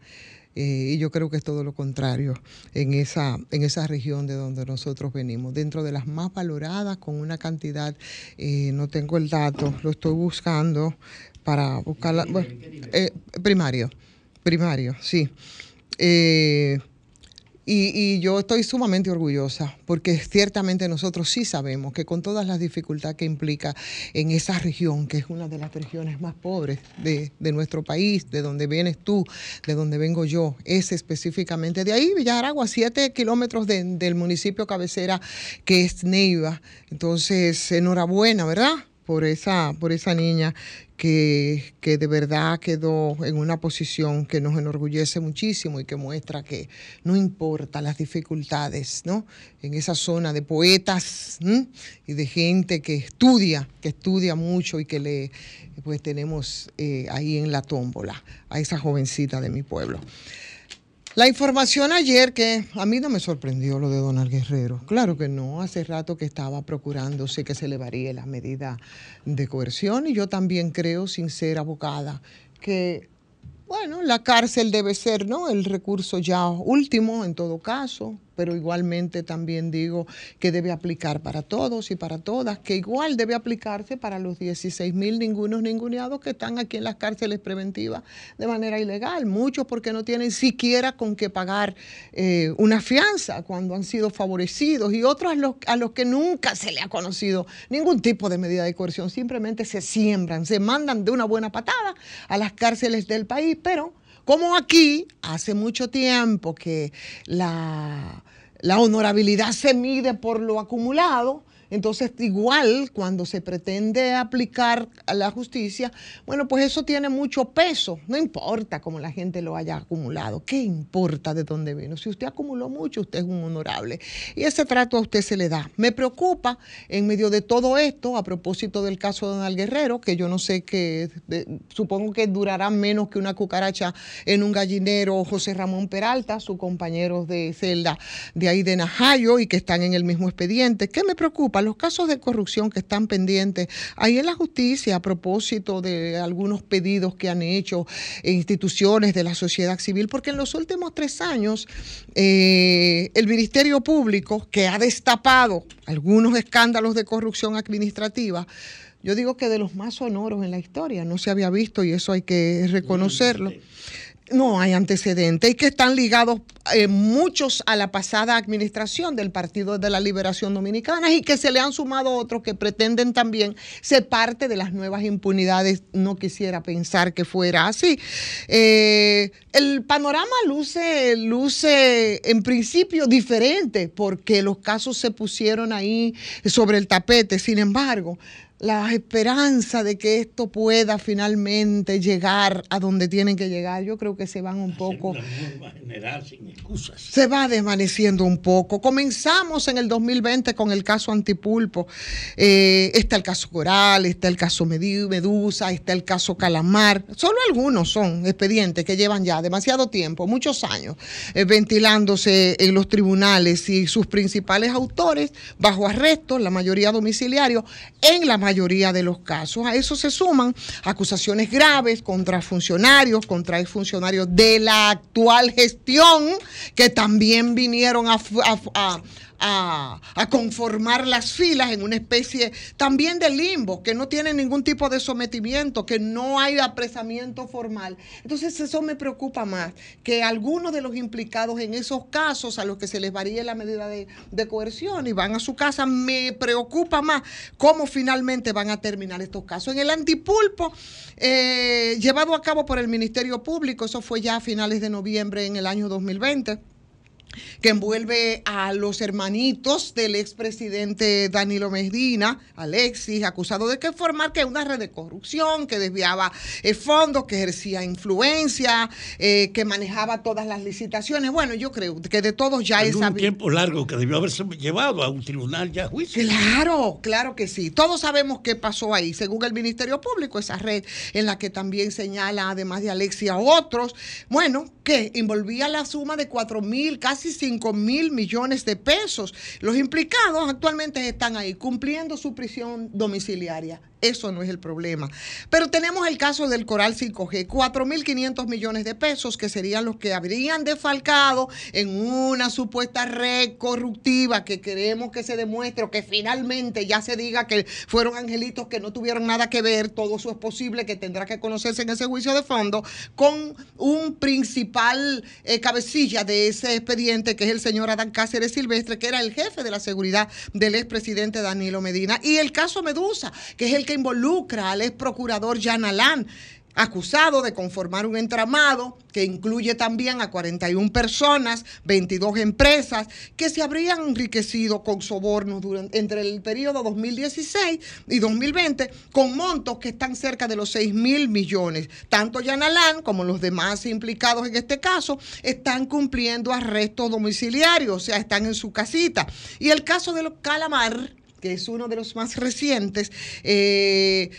E: eh, y yo creo que es todo lo contrario en esa, en esa región de donde nosotros venimos, dentro de las más valoradas, con una cantidad, eh, no tengo el dato, lo estoy buscando para buscarla. Bueno, eh, primario, primario, sí. Eh, y, y yo estoy sumamente orgullosa porque ciertamente nosotros sí sabemos que con todas las dificultades que implica en esa región, que es una de las regiones más pobres de, de nuestro país, de donde vienes tú, de donde vengo yo, es específicamente de ahí, Villaragua, siete kilómetros de- del municipio cabecera que es Neiva. Entonces, enhorabuena, ¿verdad? por esa, por esa niña que, que de verdad quedó en una posición que nos enorgullece muchísimo y que muestra que no importa las dificultades, ¿no? En esa zona de poetas y de gente que estudia, que estudia mucho y que le, pues tenemos eh, ahí en la tómbola a esa jovencita de mi pueblo. La información ayer que a mí no me sorprendió lo de Donald Guerrero. Claro que no. Hace rato que estaba procurándose que se le varíe la medida de coerción y yo también creo, sin ser abogada, que bueno, la cárcel debe ser, ¿no? El recurso ya último en todo caso, pero igualmente también digo que debe aplicar para todos y para todas, que igual debe aplicarse para los 16 mil ningunos ninguneados que están aquí en las cárceles preventivas de manera ilegal. Muchos porque no tienen siquiera con qué pagar eh, una fianza cuando han sido favorecidos y otros a los, a los que nunca se le ha conocido ningún tipo de medida de coerción, simplemente se siembran, se mandan de una buena patada a las cárceles del país, pero como aquí hace mucho tiempo que la, la honorabilidad se mide por lo acumulado, Entonces, igual cuando se pretende aplicar a la justicia, bueno, pues eso tiene mucho peso. No importa cómo la gente lo haya acumulado. ¿Qué importa de dónde vino? Si usted acumuló mucho, usted es un honorable. Y ese trato a usted se le da. Me preocupa en medio de todo esto, a propósito del caso de Donald Guerrero, que yo no sé qué, supongo que durará menos que una cucaracha en un gallinero, José Ramón Peralta, su compañero de celda de ahí de Najayo y que están en el mismo expediente. ¿Qué me preocupa? Los casos de corrupción que están pendientes ahí en la justicia a propósito de algunos pedidos que han hecho instituciones de la sociedad civil, porque en los últimos tres años eh, el Ministerio Público, que ha destapado algunos escándalos de corrupción administrativa, yo digo que de los más sonoros en la historia, no se había visto y eso hay que reconocerlo. No hay antecedentes y que están ligados eh, muchos a la pasada administración del Partido de la Liberación Dominicana y que se le han sumado otros que pretenden también ser parte de las nuevas impunidades. No quisiera pensar que fuera así. Eh, el panorama luce, luce en principio diferente porque los casos se pusieron ahí sobre el tapete. Sin embargo, la esperanza de que esto pueda finalmente llegar a donde tienen que llegar, yo creo que se van un poco,
R: general sin excusas.
E: se va desvaneciendo un poco. Comenzamos en el 2020 con el caso Antipulpo. Eh, está el caso Coral, está el caso Medusa, está el caso Calamar. Solo algunos son expedientes que llevan ya demasiado tiempo, muchos años, eh, ventilándose en los tribunales y sus principales autores bajo arresto, la mayoría domiciliario, en la mayoría de los casos. A eso se suman acusaciones graves contra funcionarios, contra exfuncionarios de la actual gestión, que también vinieron a, a- conformar las filas en una especie también de limbo, que no tiene ningún tipo de sometimiento, que no hay apresamiento formal. Entonces eso me preocupa más, que algunos de los implicados en esos casos a los que se les varíe la medida de, de coerción y van a su casa, me preocupa más cómo finalmente van a terminar estos casos. En el antipulpo, eh, llevado a cabo por el Ministerio Público, eso fue ya a finales de noviembre en el año 2020 que envuelve a los hermanitos del expresidente Danilo Medina, Alexis, acusado de que formar que una red de corrupción, que desviaba eh, fondos, que ejercía influencia, eh, que manejaba todas las licitaciones. Bueno, yo creo que de todos ya es
R: un tiempo largo que debió haberse llevado a un tribunal ya a juicio.
E: Claro, claro que sí. Todos sabemos qué pasó ahí. Según el Ministerio Público, esa red en la que también señala, además de Alexia, a otros, bueno, que envolvía la suma de 4 mil, casi 5 mil millones de pesos. Los implicados actualmente están ahí cumpliendo su prisión domiciliaria. Eso no es el problema. Pero tenemos el caso del Coral 5G, 4.500 millones de pesos que serían los que habrían defalcado en una supuesta red corruptiva que queremos que se demuestre o que finalmente ya se diga que fueron angelitos que no tuvieron nada que ver, todo eso es posible que tendrá que conocerse en ese juicio de fondo, con un principal eh, cabecilla de ese expediente que es el señor Adán Cáceres Silvestre, que era el jefe de la seguridad del expresidente Danilo Medina, y el caso Medusa, que es el que involucra al ex procurador Jan acusado de conformar un entramado que incluye también a 41 personas, 22 empresas, que se habrían enriquecido con sobornos durante, entre el periodo 2016 y 2020 con montos que están cerca de los 6 mil millones. Tanto Yanalán como los demás implicados en este caso están cumpliendo arrestos domiciliarios, o sea, están en su casita. Y el caso de los Calamar, que es uno de los más recientes, eh,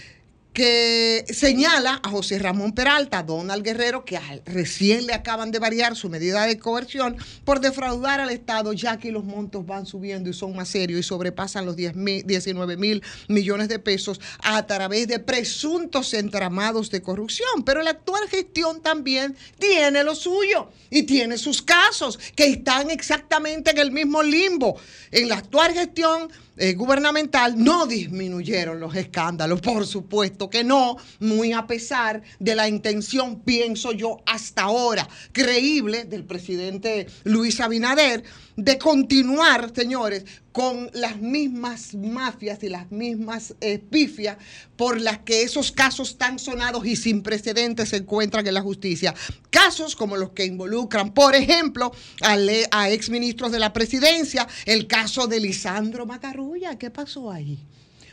E: que señala a José Ramón Peralta, Donald Guerrero, que recién le acaban de variar su medida de coerción por defraudar al Estado, ya que los montos van subiendo y son más serios y sobrepasan los 10 mil, 19 mil millones de pesos a través de presuntos entramados de corrupción. Pero la actual gestión también tiene lo suyo y tiene sus casos que están exactamente en el mismo limbo. En la actual gestión eh, gubernamental no disminuyeron los escándalos, por supuesto que no, muy a pesar de la intención, pienso yo, hasta ahora creíble del presidente Luis Abinader de continuar, señores, con las mismas mafias y las mismas eh, pifias por las que esos casos tan sonados y sin precedentes se encuentran en la justicia. Casos como los que involucran, por ejemplo, a, exministros de la presidencia, el caso de Lisandro Macarrú Carulla, ¿qué pasó ahí?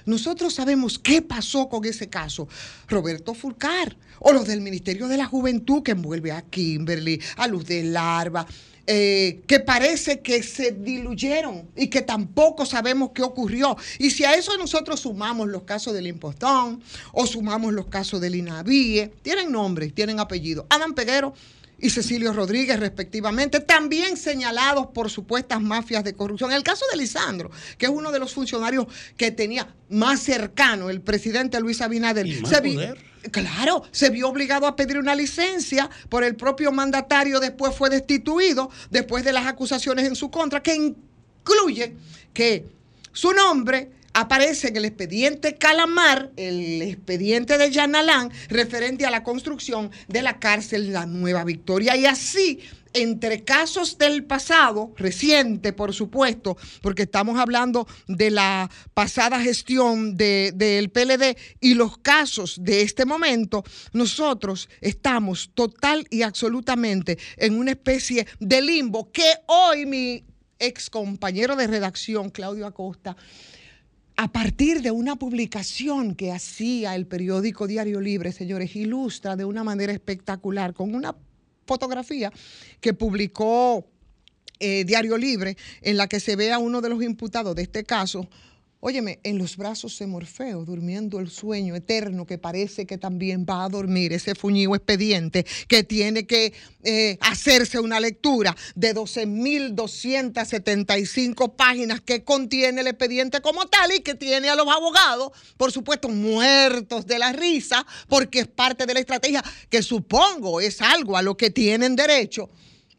E: Nosotros sabemos qué pasó con ese caso. Roberto Fulcar, o los del Ministerio de la Juventud que envuelve a Kimberly, a Luz de Larva, eh, que parece que se diluyeron y que tampoco sabemos qué ocurrió. Y si a eso nosotros sumamos los casos del impostón o sumamos los casos del INAVIE, tienen nombre, tienen apellido. Adam Peguero y Cecilio Rodríguez, respectivamente, también señalados por supuestas mafias de corrupción. El caso de Lisandro, que es uno de los funcionarios que tenía más cercano el presidente Luis Abinader.
R: Y más
E: se vi-
R: poder.
E: Claro, se vio obligado a pedir una licencia por el propio mandatario, después fue destituido, después de las acusaciones en su contra, que incluye que su nombre aparece en el expediente Calamar, el expediente de Yanalán, referente a la construcción de la cárcel La Nueva Victoria. Y así, entre casos del pasado, reciente, por supuesto, porque estamos hablando de la pasada gestión de- del PLD y los casos de este momento, nosotros estamos total y absolutamente en una especie de limbo que hoy mi ex compañero de redacción, Claudio Acosta, a partir de una publicación que hacía el periódico Diario Libre, señores, ilustra de una manera espectacular con una fotografía que publicó eh, Diario Libre en la que se ve a uno de los imputados de este caso, óyeme, en los brazos de Morfeo, durmiendo el sueño eterno que parece que también va a dormir ese fuñido expediente que tiene que eh, hacerse una lectura de 12.275 páginas que contiene el expediente como tal y que tiene a los abogados, por supuesto, muertos de la risa, porque es parte de la estrategia que supongo es algo a lo que tienen derecho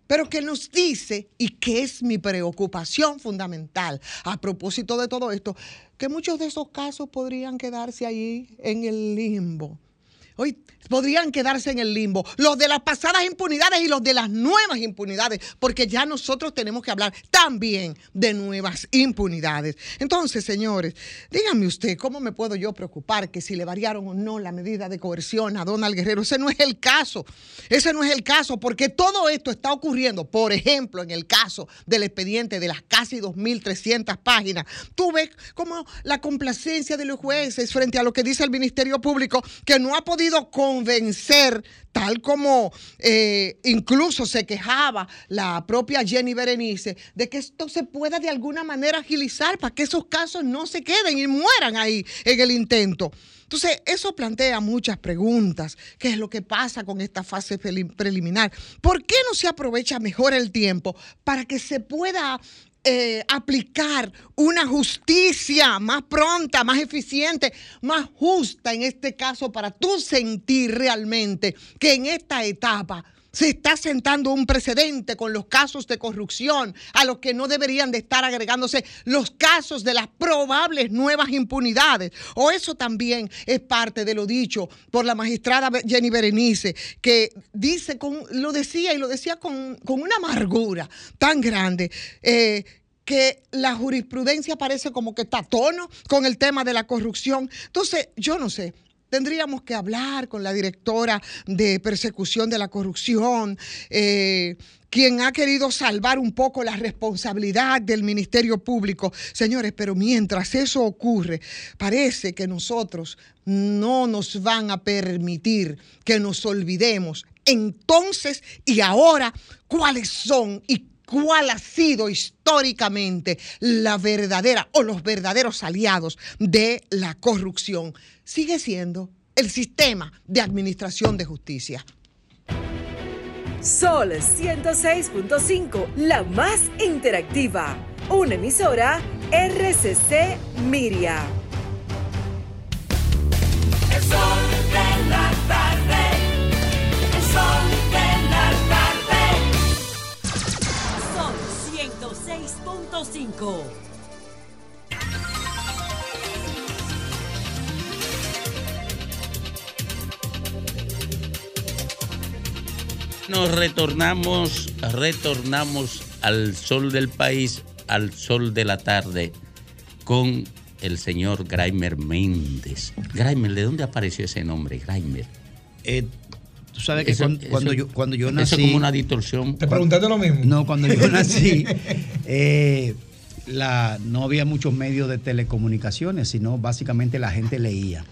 E: pero que nos dice, y que es mi preocupación fundamental a propósito de todo esto, que muchos de esos casos podrían quedarse ahí en el limbo. Hoy podrían quedarse en el limbo. Los de las pasadas impunidades y los de las nuevas impunidades, porque ya nosotros tenemos que hablar también de nuevas impunidades. Entonces, señores, díganme usted, ¿cómo me puedo yo preocupar que si le variaron o no la medida de coerción a Donald Guerrero? Ese no es el caso. Ese no es el caso, porque todo esto está ocurriendo, por ejemplo, en el caso del expediente de las casi 2.300 páginas. Tú ves como la complacencia de los jueces frente a lo que dice el Ministerio Público, que no ha podido convencer, tal como eh, incluso se quejaba la propia Jenny Berenice, de que esto se pueda de alguna manera agilizar para que esos casos no se queden y mueran ahí en el intento. Entonces, eso plantea muchas preguntas. ¿Qué es lo que pasa con esta fase preli- preliminar? ¿Por qué no se aprovecha mejor el tiempo para que se pueda eh, aplicar una justicia más pronta, más eficiente, más justa en este caso para tú sentir realmente que en esta etapa se está sentando un precedente con los casos de corrupción a los que no deberían de estar agregándose los casos de las probables nuevas impunidades. O eso también es parte de lo dicho por la magistrada Jenny Berenice, que dice, con, lo decía y lo decía con, con una amargura tan grande. eh, que la jurisprudencia parece como que está a tono con el tema de la corrupción. Entonces, yo no sé, tendríamos que hablar con la directora de persecución de la corrupción, eh, quien ha querido salvar un poco la responsabilidad del Ministerio Público. Señores, pero mientras eso ocurre, parece que nosotros no nos van a permitir que nos olvidemos entonces y ahora cuáles son y cuál ha sido históricamente la verdadera o los verdaderos aliados de la corrupción. Sigue siendo el sistema de administración de justicia.
D: Sol 106.5, la más interactiva. Una emisora RCC Miria.
Q: El sol de la
S: 105.
A: Nos retornamos, retornamos al sol del país, al sol de la tarde, con el señor Graimer Méndez. Graimer, ¿de dónde apareció ese nombre, Graimer?
G: Eh, Tú sabes que
A: Eso-
G: cuando, cuando
A: eso-
G: yo, cuando yo
A: eso
G: nací.
A: es como una distorsión.
F: Te preguntaste lo mismo.
G: No, cuando yo nací, eh, la, no había muchos medios de telecomunicaciones, sino básicamente la gente leía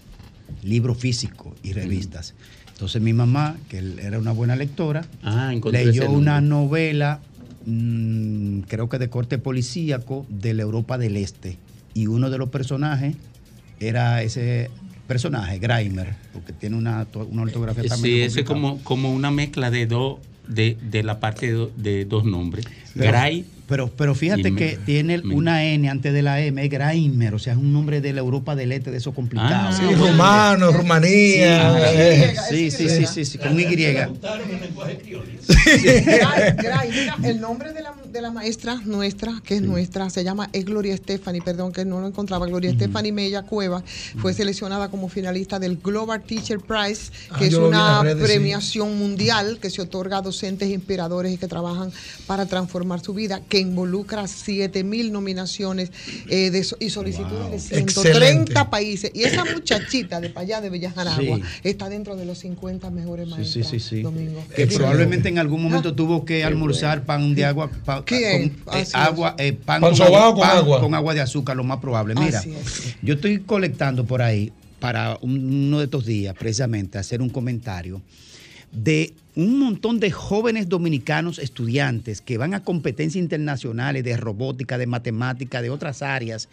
G: libros físicos y revistas. Entonces mi mamá, que era una buena lectora,
A: Ah,
G: leyó una novela, mm, creo que de corte policíaco, de la Europa del Este. Y uno de los personajes era ese personaje, Grimer, porque tiene una, to- una ortografía
A: Sí,
G: también.
A: ese es como, como una mezcla de dos de, de la parte de, do- de dos nombres. Gray.
G: Pero, pero fíjate que
A: Me-
G: tiene
A: Me-
G: una N antes de la M, es Grimer, o sea, es un nombre de la Europa del Este, de esos complicados.
F: Ah, sí, rumano, Rumanía. eh.
G: Sí, sí, sí, sí, sí, con Y.
E: Gray, Gray, mira, el nombre de la, de la maestra nuestra, que es nuestra, se llama es Gloria Stephanie, perdón que no lo encontraba. Gloria Stephanie Mella Cueva fue seleccionada como finalista del Global Teacher Prize,
F: Ah,
E: que es una
F: sí.
E: premiación mundial que se otorga a docentes inspiradores y que trabajan para transformar su vida, que involucra 7 mil nominaciones eh, de y solicitudes de 130
G: Excelente.
E: países. Y esa muchachita de para allá de Bellajaragua
G: Sí.
E: está dentro de los 50 mejores
G: Sí,
E: maestras.
G: sí, sí, sí.
E: Domingo.
G: Que probablemente en algún momento tuvo que almorzar pan de agua,
E: ¿Quién?
G: con, eh, agua, eh, pan,
F: ¿Pan
G: con, agua,
F: con
G: pan
F: agua?
G: con agua de azúcar, lo más probable. Mira,
E: es.
G: yo estoy colectando por ahí para un- uno de estos días, precisamente, hacer un comentario de un montón de jóvenes dominicanos estudiantes que van a competencias internacionales de robótica, de matemática, de otras áreas,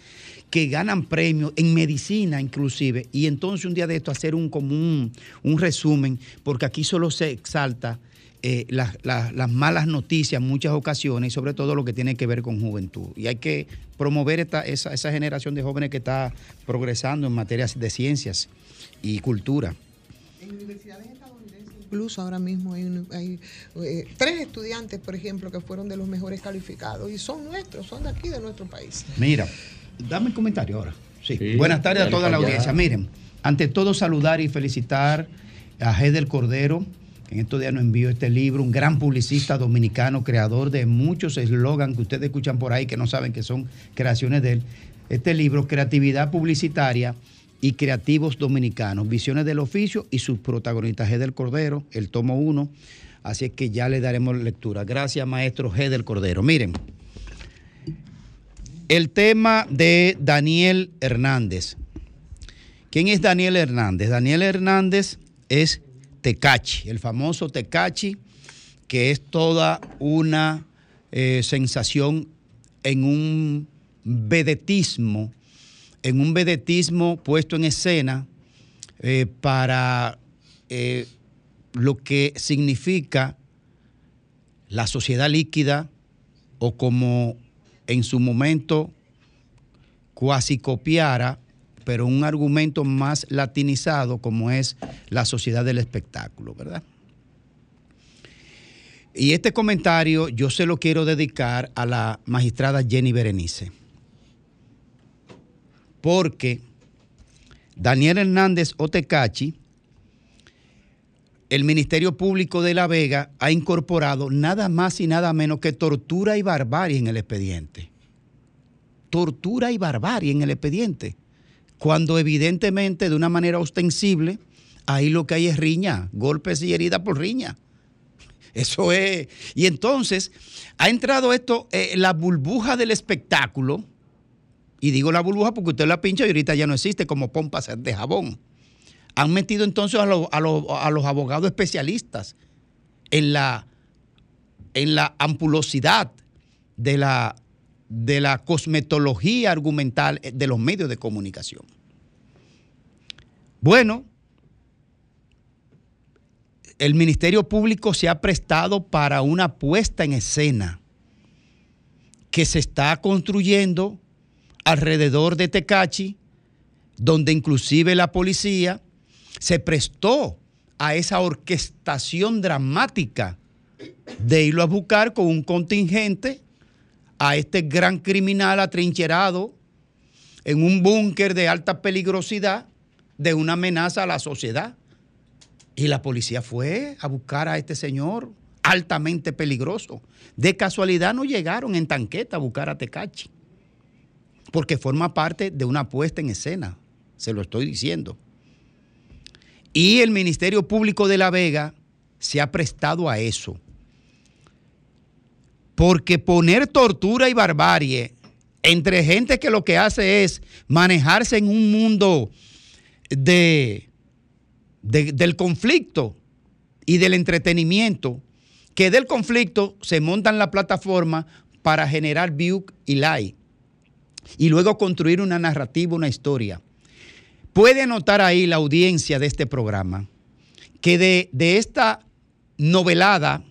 G: que ganan premios en medicina inclusive, y entonces un día de esto hacer un común, un resumen, porque aquí solo se exalta eh, las, las- las malas noticias en muchas ocasiones, y sobre todo lo que tiene que ver con juventud. Y hay que promover esta, esa, esa generación de jóvenes que está progresando en materias de ciencias y cultura.
E: Incluso ahora mismo hay, eh, tres estudiantes, por ejemplo, que fueron de los mejores calificados y son nuestros, son de aquí, de nuestro país.
G: Mira, dame el comentario ahora. Sí.
E: Sí,
G: Buenas tardes a toda la audiencia. Miren, ante todo saludar y felicitar a Hedel Cordero, en estos días nos envió este libro, un gran publicista dominicano, creador de muchos eslogans que ustedes escuchan por ahí que no saben que son creaciones de él. Este libro, Creatividad Publicitaria y Creativos Dominicanos, Visiones del Oficio y sus protagonistas, Hedel Cordero, el tomo 1. Así es que ya le daremos lectura. Gracias, maestro Hedel Cordero. Miren, el tema de Daniel Hernández. ¿Quién es Daniel Hernández? Daniel Hernández es Tecachi, el famoso Tecachi, que es toda una eh, sensación en un vedetismo, en un vedetismo puesto en escena eh, para eh, lo que significa la sociedad líquida o como en su momento cuasi copiara, pero un argumento más latinizado como es la sociedad del espectáculo, ¿verdad? Y este comentario yo se lo quiero dedicar a la magistrada Jenny Berenice, porque Daniel Hernández Otecachi, el Ministerio Público de La Vega ha incorporado nada más y nada menos que tortura y barbarie en el expediente. Tortura y barbarie en el expediente. Cuando evidentemente de una manera ostensible, ahí lo que hay es riña, golpes y heridas por riña. Eso es. Y entonces ha entrado esto, eh, la burbuja del espectáculo, y digo la burbuja porque usted la pincha y ahorita ya no existe como pompas de jabón. Han metido entonces a, los- a a los abogados especialistas en la, en la ampulosidad de la, de la cosmetología argumental de los medios de comunicación. Bueno, el Ministerio Público se ha prestado para una puesta en escena que se está construyendo alrededor de Tecachi, donde inclusive la policía se prestó a esa orquestación dramática de irlo a buscar con un contingente a este gran criminal atrincherado en un búnker de alta peligrosidad de una amenaza a la sociedad. Y la policía fue a buscar a este señor altamente peligroso. De casualidad no llegaron en tanqueta a buscar a Tecachi, porque forma parte de una puesta en escena, se lo estoy diciendo. Y el Ministerio Público de La Vega se ha prestado a eso. Porque poner tortura y barbarie entre gente que lo que hace es manejarse en un mundo de, de- del conflicto y del entretenimiento, que del conflicto se montan la plataforma para generar view y like y luego construir una narrativa, una historia. Puede notar ahí la audiencia de este programa que de, de esta novelada,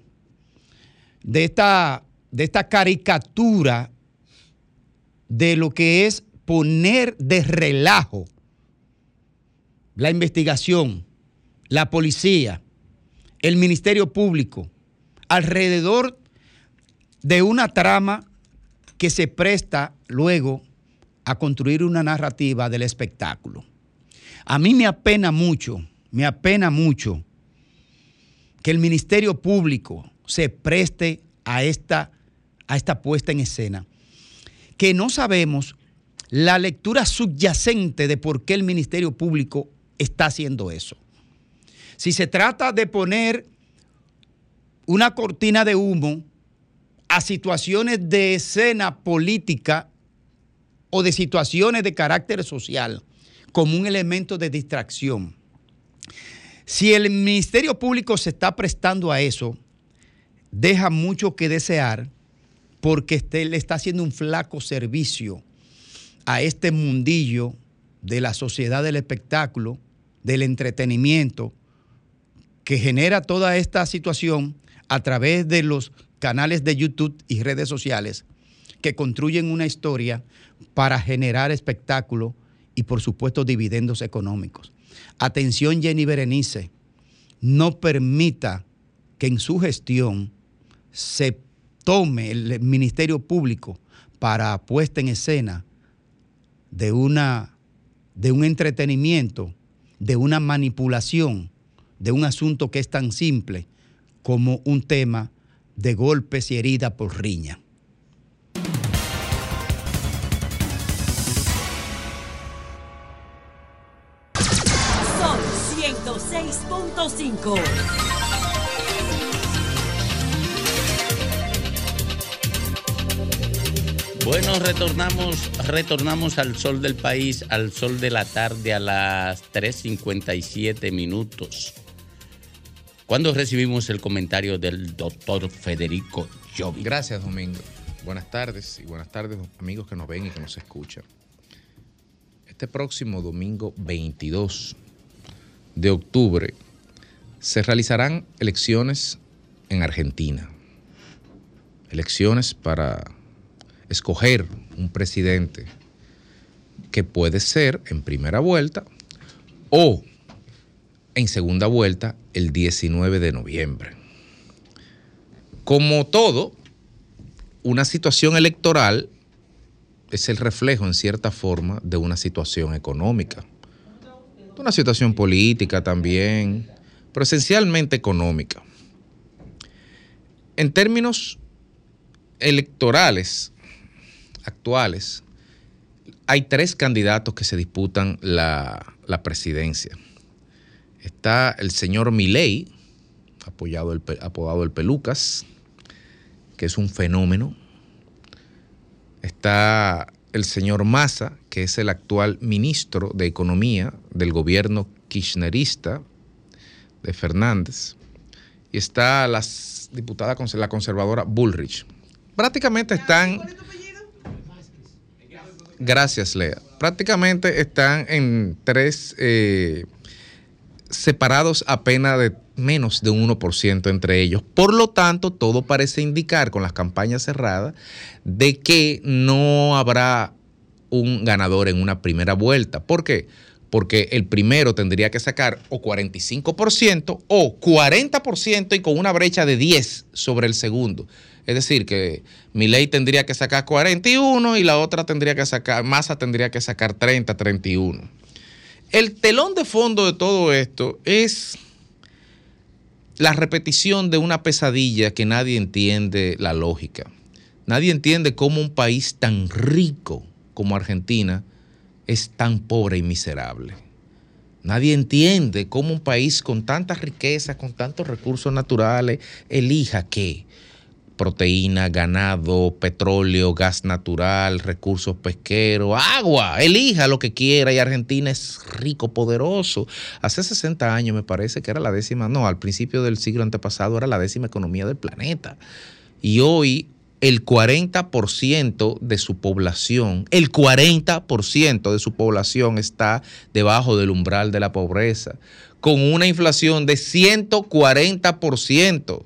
G: de esta, de esta caricatura de lo que es poner de relajo la investigación, la policía, el Ministerio Público, alrededor de una trama que se presta luego a construir una narrativa del espectáculo. A mí me apena mucho, me apena mucho que el Ministerio Público se preste a esta, a esta puesta en escena, que no sabemos la lectura subyacente de por qué el Ministerio Público está haciendo eso. Si se trata de poner una cortina de humo a situaciones de escena política o de situaciones de carácter social como un elemento de distracción. Si el Ministerio Público se está prestando a eso, deja mucho que desear porque este- le está haciendo un flaco servicio a este mundillo de la sociedad del espectáculo, del entretenimiento, que genera toda esta situación a través de los canales de YouTube y redes sociales que construyen una historia para generar espectáculo y por supuesto dividendos económicos. Atención Jenny Berenice, no permita que en su gestión se tome el Ministerio Público para puesta en escena de, una, de un entretenimiento, de una manipulación, de un asunto que es tan simple como un tema de golpes y heridas por riña.
Q: Son 106.5.
A: Bueno, retornamos, retornamos al sol del país, al sol de la tarde a las 3.57 minutos. Cuando recibimos el comentario del doctor Federico Jovi.
C: Gracias, Domingo. Buenas tardes y buenas tardes, amigos que nos ven y que nos escuchan. Este próximo domingo 22 de octubre se realizarán elecciones en Argentina. Elecciones para escoger un presidente que puede ser en primera vuelta o en segunda vuelta el 19 de noviembre. Como todo, una situación electoral es el reflejo en cierta forma de una situación económica, de una situación política también, pero esencialmente económica. En términos electorales actuales, hay tres candidatos que se disputan la, la presidencia. Está el señor Milei, apoyado el, apodado el Pelucas, que es un fenómeno. Está el señor Massa, que es el actual ministro de Economía del gobierno kirchnerista de Fernández. Y está la diputada, la conservadora Bullrich. Prácticamente están... Gracias, Lea. Prácticamente están en tres eh, separados apenas de menos de un 1% entre ellos. Por lo tanto, todo parece indicar con las campañas cerradas de que no habrá un ganador en una primera vuelta. ¿Por qué? Porque el primero tendría que sacar o 45% o 40% y con una brecha de 10 sobre el segundo. Es decir, que Milei tendría que sacar 41 y la otra tendría que sacar, Massa tendría que sacar 30, 31. El telón de fondo de todo esto es la repetición de una pesadilla que nadie entiende la lógica. Nadie entiende cómo un país tan rico como Argentina es tan pobre y miserable. Nadie entiende cómo un país con tantas riquezas, con tantos recursos naturales, elija qué. Proteína, ganado, petróleo, gas natural, recursos pesqueros, agua, elija lo que quiera y Argentina es rico, poderoso. Hace 60 años me parece que era la décima, no, al principio del siglo antepasado era la décima economía del planeta. Y hoy el 40% de su población, el 40% de su población está debajo del umbral de la pobreza, con una inflación de 140%.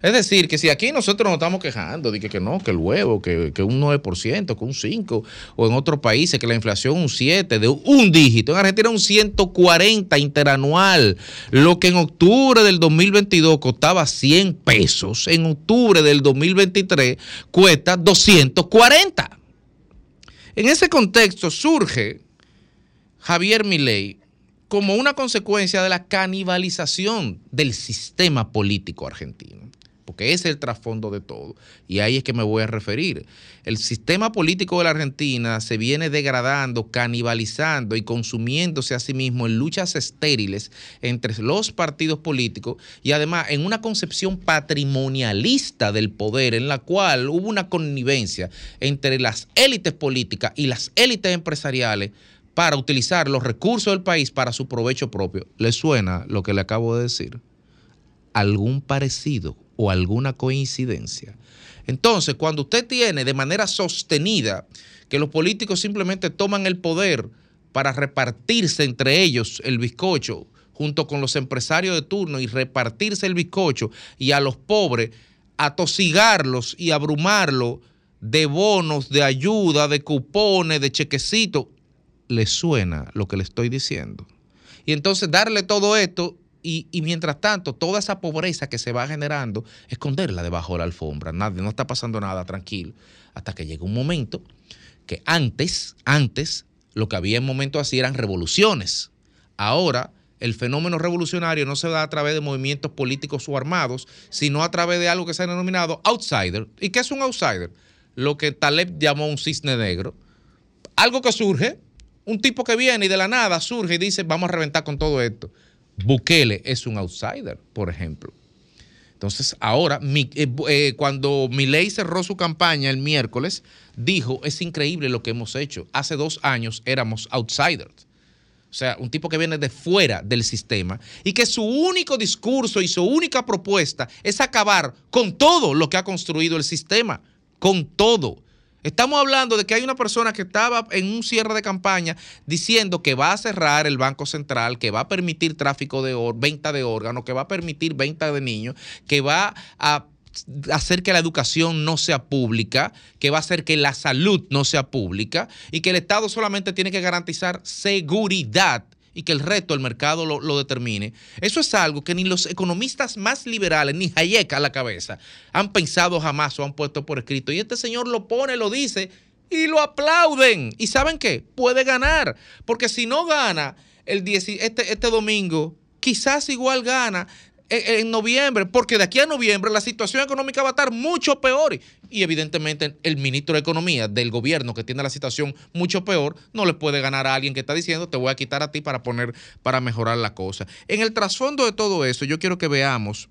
C: Es decir, que si aquí nosotros nos estamos quejando de que, no, que el huevo, que, que un 9%, que un 5%, o en otros países que la inflación un 7%, de un dígito, en Argentina un 140 interanual, lo que en octubre del 2022 costaba 100 pesos, en octubre del 2023 cuesta 240. En ese contexto surge Javier Milei como una consecuencia de la canibalización del sistema político argentino ese es el trasfondo de todo. Y ahí es que me voy a referir. El sistema político de la Argentina se viene degradando, canibalizando y consumiéndose a sí mismo en luchas estériles entre los partidos políticos y además en una concepción patrimonialista del poder en la cual hubo una connivencia entre las élites políticas y las élites empresariales para utilizar los recursos del país para su provecho propio. ¿Le suena lo que le acabo de decir? ¿Algún parecido o alguna coincidencia. Entonces, cuando usted tiene de manera sostenida que los políticos simplemente toman el poder para repartirse entre ellos el bizcocho, junto con los empresarios de turno y repartirse el bizcocho y a los pobres atosigarlos y abrumarlos de bonos, de ayuda, de cupones, de chequecitos, le suena lo que le estoy diciendo. Y entonces darle todo esto y, mientras tanto, toda esa pobreza que se va generando, esconderla debajo de la alfombra. Nadie, no está pasando nada, tranquilo. Hasta que llega un momento que antes, antes, lo que había en momentos así eran revoluciones. Ahora, el fenómeno revolucionario no se da a través de movimientos políticos o armados, sino a través de algo que se ha denominado outsider. ¿Y qué es un outsider? Lo que Taleb llamó un cisne negro. Algo que surge, un tipo que viene y de la nada surge y dice, vamos a reventar con todo esto. Bukele es un outsider, por ejemplo. Entonces, ahora, eh, eh, cuando Milei cerró su campaña el miércoles, dijo, es increíble lo que hemos hecho. Hace dos años éramos outsiders. O sea, un tipo que viene de fuera del sistema y que su único discurso y su única propuesta es acabar con todo lo que ha construido el sistema, con todo. Estamos hablando de que hay una persona que estaba en un cierre de campaña diciendo que va a cerrar el Banco Central, que va a permitir tráfico de venta de órganos, que va a permitir venta de niños, que va a hacer que la educación no sea pública, que va a hacer que la salud no sea pública y que el Estado solamente tiene que garantizar seguridad y que el resto del mercado lo, determine. Eso es algo que ni los economistas más liberales, ni Hayek a la cabeza, han pensado jamás o han puesto por escrito. Y este señor lo pone, lo dice y lo aplauden. ¿Y saben qué? Puede ganar. Porque si no gana el este, este domingo, quizás igual gana en noviembre, porque de aquí a noviembre la situación económica va a estar mucho peor. Y evidentemente el ministro de Economía del gobierno que tiene la situación mucho peor no le puede ganar a alguien que está diciendo te voy a quitar a ti para poner, para mejorar la cosa. En el trasfondo de todo eso, yo quiero que veamos,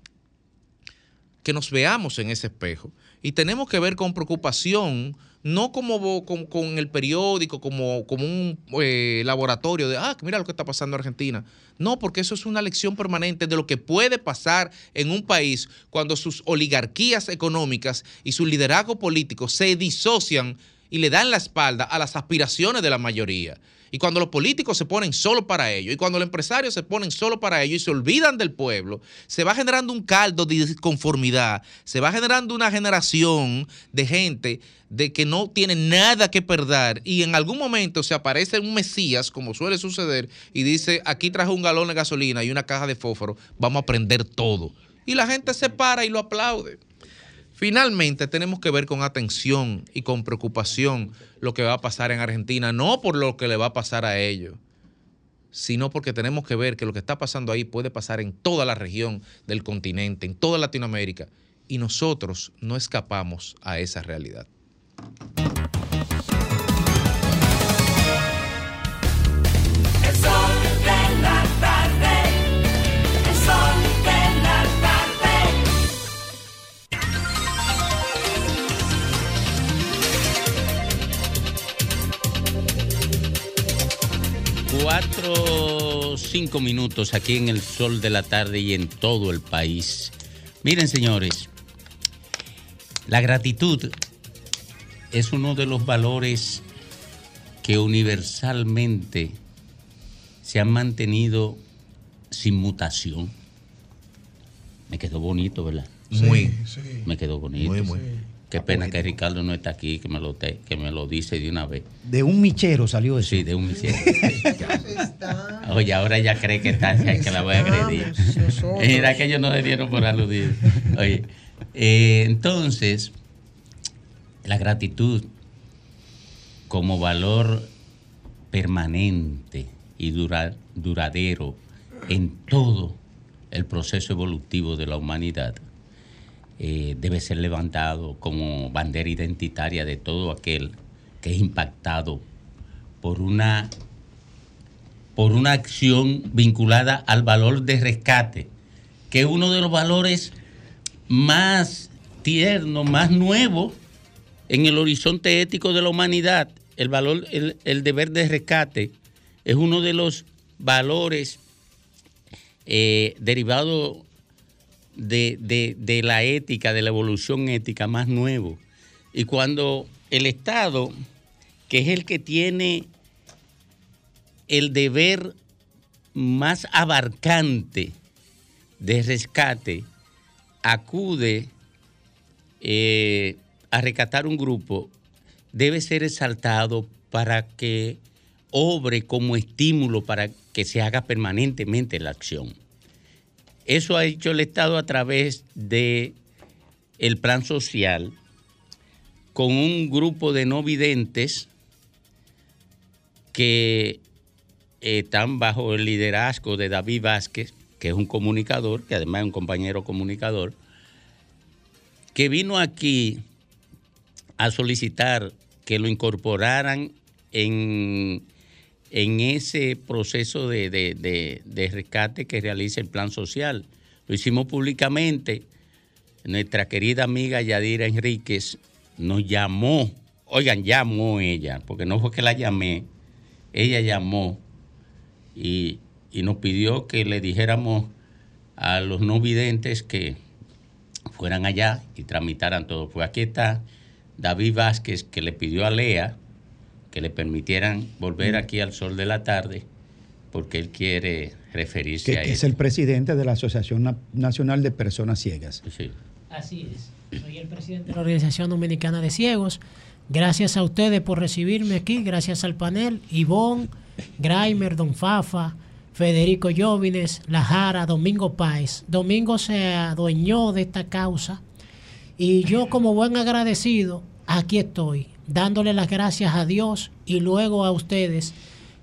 C: que nos veamos en ese espejo y tenemos que ver con preocupación no como con, el periódico, como, como un eh, laboratorio de, ah, mira lo que está pasando en Argentina. No, porque eso es una lección permanente de lo que puede pasar en un país cuando sus oligarquías económicas y su liderazgo político se disocian y le dan la espalda a las aspiraciones de la mayoría. Y cuando los políticos se ponen solo para ello, y cuando los empresarios se ponen solo para ello y se olvidan del pueblo, se va generando un caldo de disconformidad, se va generando una generación de gente de que no tiene nada que perder y en algún momento se aparece un Mesías, como suele suceder, y dice, aquí traje un galón de gasolina y una caja de fósforo, vamos a prender todo. Y la gente se para y lo aplaude. Finalmente, tenemos que ver con atención y con preocupación lo que va a pasar en Argentina, no por lo que le va a pasar a ellos, sino porque tenemos que ver que lo que está pasando ahí puede pasar en toda la región del continente, en toda Latinoamérica, y nosotros no escapamos a esa realidad.
A: Cuatro, cinco minutos aquí en el sol de la tarde y en todo el país. Miren, señores, la gratitud es uno de los valores que universalmente se han mantenido sin mutación. Me quedó bonito, ¿verdad?
C: Muy.
A: Me quedó bonito.
C: Muy, muy.
A: Qué pena que Ricardo no está aquí, que me lo, te- que me lo dice de una vez.
G: De un michero salió eso.
A: Sí, de un michero. Oye, ahora ya cree que está, que la voy a agredir. Mira que ellos no le dieron por aludir. Oye, eh, entonces, la gratitud como valor permanente y dura- duradero en todo el proceso evolutivo de la humanidad eh, debe ser levantado como bandera identitaria de todo aquel que es impactado por una por una acción vinculada al valor de rescate, que es uno de los valores más tiernos, más nuevos en el horizonte ético de la humanidad. El valor, el, el deber de rescate es uno de los valores eh, derivados de, de- de la ética, de la evolución ética más nuevo. Y cuando el Estado, que es el que tiene el deber más abarcante de rescate, acude eh, a rescatar un grupo, debe ser exaltado para que obre como estímulo para que se haga permanentemente la acción. Eso ha hecho el Estado a través de el plan social con un grupo de no videntes que están bajo el liderazgo de David Vázquez, que es un comunicador, que además es un compañero comunicador, que vino aquí a solicitar que lo incorporaran en, en ese proceso de, de- de- rescate que realiza el plan social. Lo hicimos públicamente. Nuestra querida amiga Yadira Enríquez nos llamó, oigan, llamó ella, porque no fue que la llamé, ella llamó y, y nos pidió que le dijéramos a los no videntes que fueran allá y tramitaran todo. Pues aquí está David Vázquez que le pidió a Lea que le permitieran volver aquí al sol de la tarde porque él quiere referirse
G: Que,
A: a
G: que es el presidente de la Asociación Na- Nacional de Personas Ciegas.
S: Así es. Soy el presidente de la Organización Dominicana de Ciegos. Gracias a ustedes por recibirme aquí, gracias al panel, Ivonne, Graimer, Don Fafa, Federico Llovines, La Jara, Domingo Páez. Domingo se adueñó de esta causa y yo como buen agradecido, aquí estoy, dándole las gracias a Dios y luego a ustedes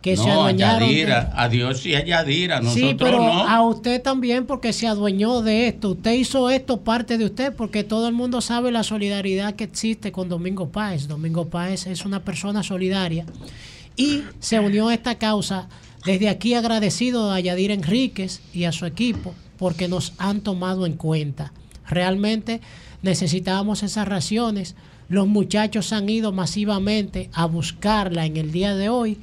S: que se
A: a
S: adueñaron. de-
A: Yadira, a Dios y a Yadira, nosotros
S: Sí, pero
A: no.
S: a usted también porque se adueñó de esto. Usted hizo esto parte de usted porque todo el mundo sabe la solidaridad que existe con Domingo Páez. Domingo Páez es una persona solidaria y se unió a esta causa. Desde aquí agradecido a Yadir Enríquez y a su equipo porque nos han tomado en cuenta. Realmente necesitábamos esas raciones. Los muchachos han ido masivamente a buscarla en el día de hoy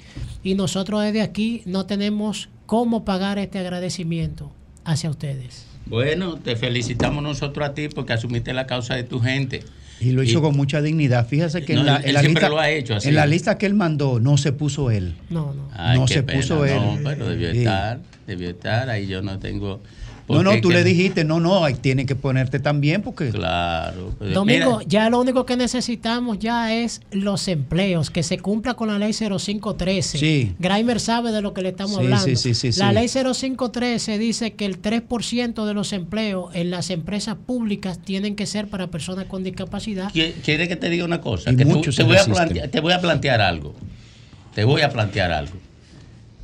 S: y nosotros desde aquí no tenemos cómo pagar este agradecimiento hacia ustedes.
A: Bueno, te felicitamos nosotros a ti porque asumiste la causa de tu gente.
G: Y lo hizo
A: Y-
G: con mucha dignidad. Fíjese que
A: No,
G: en, la,
A: él-
G: en la
A: siempre
G: lista,
A: lo ha hecho así.
G: en la lista que él mandó no se puso él.
S: No, no.
A: Ay,
G: no
A: qué
G: se
A: pena,
G: puso él.
A: No, pero debió estar, debió estar. Ahí yo no tengo.
G: No, no, tú
A: que-
G: le dijiste, no, no, ahí tiene que ponerte también porque...
A: Claro. pues,
S: Domingo,
A: mira,
S: ya lo único que necesitamos ya es los empleos, que se cumpla con la ley 0513.
G: Sí.
S: Grimer sabe de lo que le estamos
G: Sí,
S: hablando.
G: sí, sí, sí,
S: la
G: sí.
S: ley 0513 dice que el 3% de los empleos en las empresas públicas tienen que ser para personas con discapacidad.
A: ¿qui- ¿Quieres que te diga una cosa?
G: Y
A: Que te-
G: muchos
A: te,
G: se
A: voy a plantear, te voy a plantear algo. Te voy a plantear algo.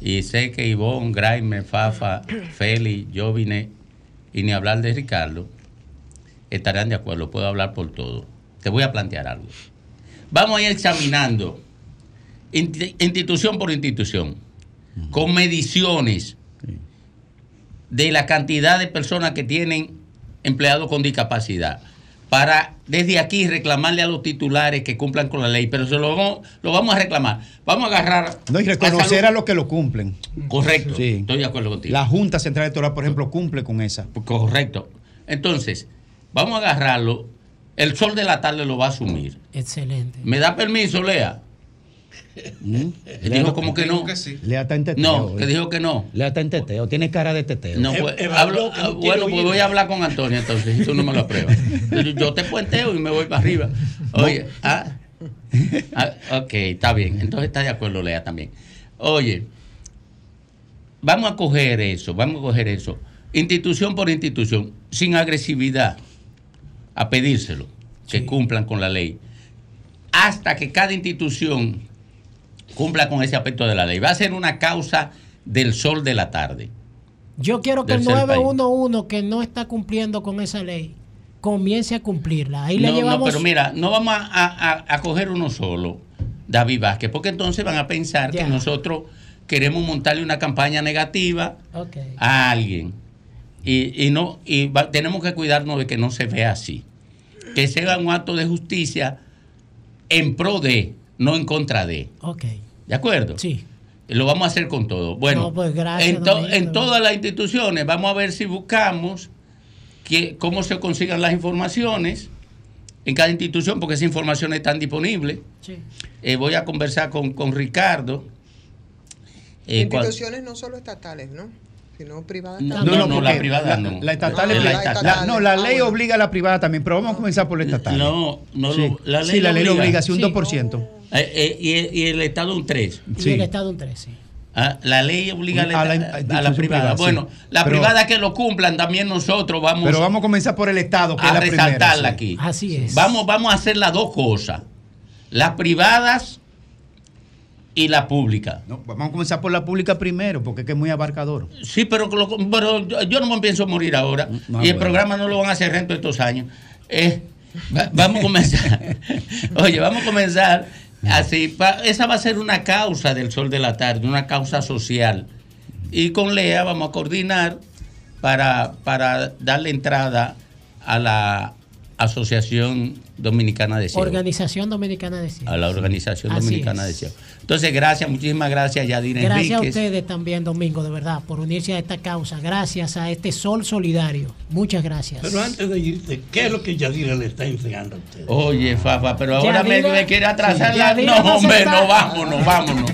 A: Y sé que Ivonne, Graimer, Fafa, Feli, yo vine, y ni hablar de Ricardo, estarán de acuerdo. Puedo hablar por todo. Te voy a plantear algo. Vamos a ir examinando institución por institución, con mediciones de la cantidad de personas que tienen empleados con discapacidad. Para desde aquí reclamarle a los titulares que cumplan con la ley, pero se lo vamos, lo vamos a reclamar. Vamos a agarrar.
G: No, y reconocer a los que lo cumplen.
A: Correcto.
G: Sí.
A: Estoy de acuerdo contigo.
G: La Junta Central Electoral, por ejemplo, cumple con esa.
A: Correcto. Entonces, vamos a agarrarlo. El sol de la tarde lo va a asumir.
S: Excelente.
A: ¿Me da permiso, Lea?
G: ¿Mm?
A: Dijo como que no.
G: Lea está en teteo.
A: No, que dijo que no.
G: Lea está en teteo. Tiene cara de teteo.
A: No, pues, hablo- ah, bueno, pues voy a hablar con Antonio entonces, si tú no me lo apruebas. Yo- te puenteo y me voy para arriba. Oye, ah, ah, ok, está bien. Entonces está de acuerdo, Lea también. Oye, vamos a coger eso, vamos a coger eso, institución por institución, sin agresividad, a pedírselo, que cumplan con la ley, hasta que cada institución cumpla con ese aspecto de la ley. Va a ser una causa del sol de la tarde.
S: Yo quiero que el
A: Del País.
S: 911 que no está cumpliendo con esa ley comience a cumplirla. Ahí le
A: no, no,
S: llevamos.
A: pero mira, no vamos a, a- a coger uno solo, David Vázquez, porque entonces van a pensar
S: Ya.
A: que nosotros queremos montarle una campaña negativa a alguien. Y, y no, y va- tenemos que cuidarnos de que no se vea así. Que sea un acto de justicia en pro de, no en contra de. ¿De acuerdo?
S: Sí.
A: Lo vamos a hacer con todo. Bueno,
S: No, pues gracias,
A: en, to- en todas las instituciones vamos a ver si buscamos que, cómo se consigan las informaciones en cada institución, porque esas informaciones están disponibles.
S: Sí.
A: Eh, voy a conversar con, con Ricardo. Eh,
E: Instituciones no solo estatales, ¿no? Sino privadas
A: No,
E: también.
A: no, no, la privada
G: la-
A: no.
G: La estatal
A: No,
G: es-
A: la
G: la-
A: estatal.
G: la- no, la
E: Ah,
G: ley obliga a la privada también, pero vamos a comenzar por la estatal.
A: No, no,
G: Sí.
A: lo- la ley
G: Sí, la ley
A: obliga.
G: obliga, sí, un
A: Sí.
G: 2%.
A: Eh, eh, y, el- y el Estado un 3.
S: Y el Estado un 13.
A: Ah, la ley obliga a la,
G: A la-
A: a la privada.
G: sí.
A: Bueno, la
G: Pero-
A: privada que lo cumplan, también nosotros vamos,
G: Pero vamos a comenzar por el Estado, que
A: a
G: es la primera.
A: resaltarla
G: sí.
A: aquí.
S: Así es.
A: Vamos, vamos a hacer las dos cosas. Las privadas y la pública.
G: No, vamos a comenzar por la pública primero, porque es que es muy abarcador.
A: Sí, pero, lo- pero yo- no me pienso morir ahora.
G: Ah,
A: y el
G: bueno.
A: programa no lo van a hacer en todos estos años. Eh, va- vamos a comenzar. Oye, vamos a comenzar así. pa- esa va a ser una causa del sol de la tarde, una causa social. Y con Lea vamos a coordinar para, para darle entrada a la Asociación Dominicana de Ciegos.
S: Organización Dominicana de Ciencias.
A: a la Organización
S: Así
A: Dominicana
S: es.
A: de Ciegos. Entonces, gracias, muchísimas gracias, Yadira
S: Gracias a ustedes también, Domingo, de verdad, por unirse a esta causa. Gracias a este sol solidario. Muchas gracias.
R: Pero antes de irte, ¿qué es lo que Yadira le está enseñando a usted?
A: Oye, Fafa, pero ahora me,
S: Yadira-
A: me quiere atrasar
S: Sí,
A: la...
S: Yadira
A: No, hombre, no, vámonos, vámonos.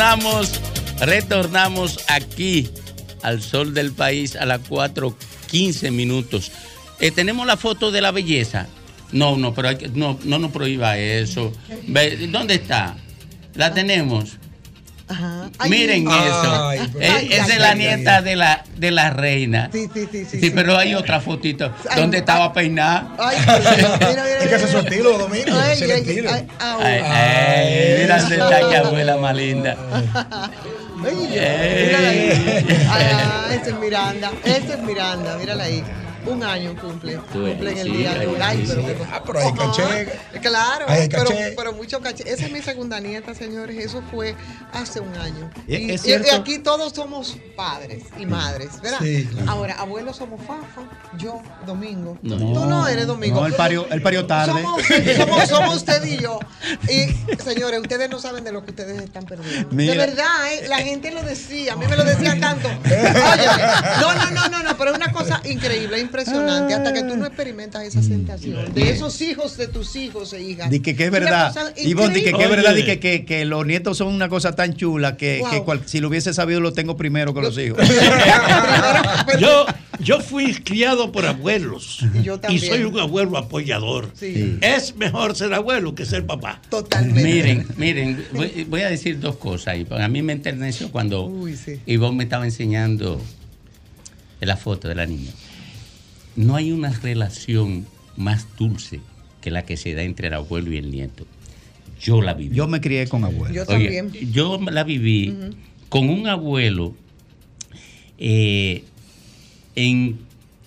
A: Retornamos, retornamos aquí al sol del país a las 4.15 minutos. Eh, Tenemos la foto de la belleza. No, no, pero hay que- no, no nos prohíba eso. ¿Dónde está? La tenemos.
E: Ay,
A: Miren
E: ay,
A: eso.
E: ay,
A: Eh,
E: ay,
A: Esa es la nieta de la, de la reina.
E: Sí, sí, sí, sí.
A: Sí, pero hay otra fotito donde estaba peinada.
E: Ay, mira, mira,
F: Es que ese es su estilo, Domingo.
E: Ay,
F: ese
E: ay,
F: estilo.
E: ay, au.
A: Ay, ay, mira dónde está mi abuela más linda.
E: Ay, mírala ahí. Ah, ese es Miranda, ese es Miranda, mírala ahí. Un año cumple. Cumple en el
A: sí,
E: día de hoy.
A: ay, sí.
E: pero,
F: Ah, pero hay caché.
E: Claro,
F: Hay
E: pero,
F: caché.
E: pero mucho caché. Esa es mi segunda nieta, señores. Eso fue hace un año.
G: ¿Es-
E: Y,
G: es
E: y- y aquí todos somos padres y madres, ¿verdad?
G: Sí, claro.
E: Ahora, abuelos somos Fafa, yo, Domingo.
G: No.
E: Tú no eres Domingo.
G: No, él parió, él parió tarde.
E: Somos, somos, somos usted y yo. Y señores, ustedes no saben de lo que ustedes están perdiendo.
G: Mira.
E: De verdad, ¿eh? la gente lo decía, a mí me lo decían tanto. Oye, no, no, no, no, no, pero es una cosa increíble. Impresionante hasta que tú no experimentas esa sensación de
G: Bien.
E: esos hijos de tus hijos e hijas.
G: Di que, que es verdad. Ivonne, di que, que es verdad, di que, que, que los nietos son una cosa tan chula que,
E: Wow.
G: que cual- si lo hubiese sabido lo tengo primero que los hijos.
R: Yo, yo fui criado por abuelos
E: yo
R: y soy un abuelo apoyador.
E: Sí.
R: Es mejor ser abuelo que ser papá.
E: Totalmente.
A: Miren, miren, voy, voy a decir dos cosas. Y a mí me enterneció cuando
E: Uy, sí.
A: Ivonne me estaba enseñando la foto de la niña. No hay una relación más dulce que la que se da entre el abuelo y el nieto. Yo la viví.
G: Yo me crié con abuelos.
E: Yo
A: Oye,
E: también.
A: yo la viví con un abuelo eh, en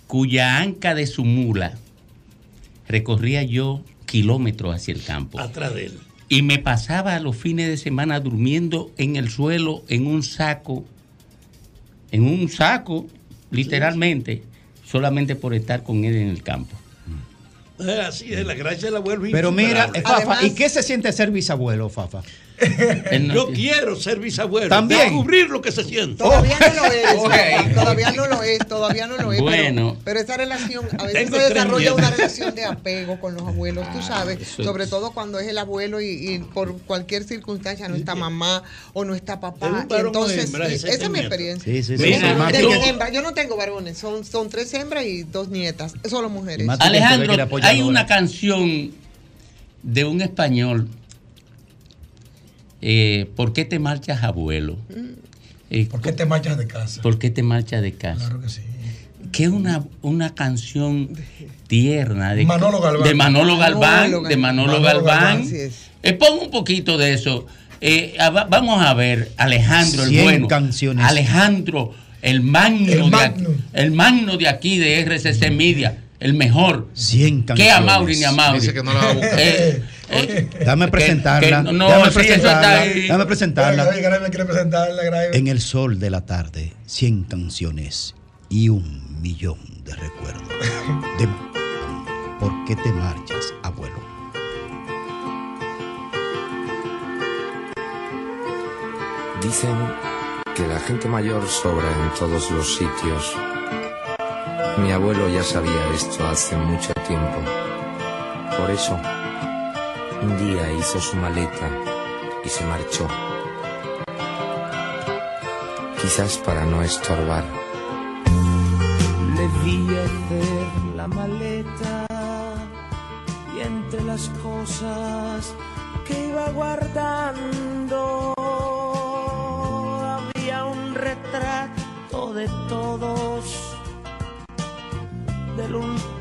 A: cuya anca de su mula recorría yo kilómetros hacia el campo.
R: Atrás de él.
A: Y me pasaba los fines de semana durmiendo en el suelo en un saco, en un saco, literalmente, solamente por estar con él en el campo.
R: Así es, la gracia del abuelo. es
G: Pero mira, Fafa, ¿y qué se siente ser bisabuelo, Fafa?
R: Yo quiero ser bisabuelo.
G: También.
R: Descubrir lo que se siente.
E: Todavía no lo es. Todavía no lo es, todavía no lo es. pero-
A: Bueno.
E: Pero, esa relación, a veces se desarrolla una relación de apego con los abuelos, tú sabes,
A: eso
E: sobre
A: es-
E: todo cuando es el abuelo y, y por cualquier circunstancia no está mamá o no está
R: Es
E: papá. Entonces,
R: hembra,
E: esa es mi experiencia.
G: Sí, sí, sí.
A: Mira, yo-
E: hembra, yo no tengo varones, son, son tres hembras y dos nietas, solo mujeres.
A: Alejandro, hay una canción de un español. Eh, ¿Por qué te marchas, abuelo? Eh,
F: ¿Por qué te marchas de casa?
A: ¿Por qué te marchas de casa?
F: Claro que sí.
A: Que es una, una canción tierna de
F: Manolo Galván.
A: de Manolo Galván,
E: Manolo
A: de Manolo,
F: Manolo
A: Galván.
F: Galván.
A: Eh, pon un poquito de eso. Eh, a- va- vamos a ver, Alejandro, el
G: Cien
A: bueno.
G: canciones.
A: Alejandro, el magno,
F: El
A: de
F: magno.
A: aquí, el magno de aquí de RCC Media, el mejor.
G: 100
A: ¿Qué
G: canciones.
A: a Mauri ni a Mauri?
C: Dice que no la va a buscar.
A: Eh, eh,
G: Dame presentarla.
A: que- no,
G: Dame
A: sí,
G: presentarla.
A: ahí.
G: Dame presentarla.
F: Presentarla.
G: En el sol de la tarde, 100 canciones y un millón de recuerdos. De ¿Por qué te marchas, abuelo?
T: Dicen que la gente mayor sobra en todos los sitios. Mi abuelo ya sabía esto hace mucho tiempo. Por eso, un día hizo su maleta y se marchó. Quizás para no estorbar.
Q: Le vi hacer la maleta y entre las cosas que iba guardando había un retrato de todos del último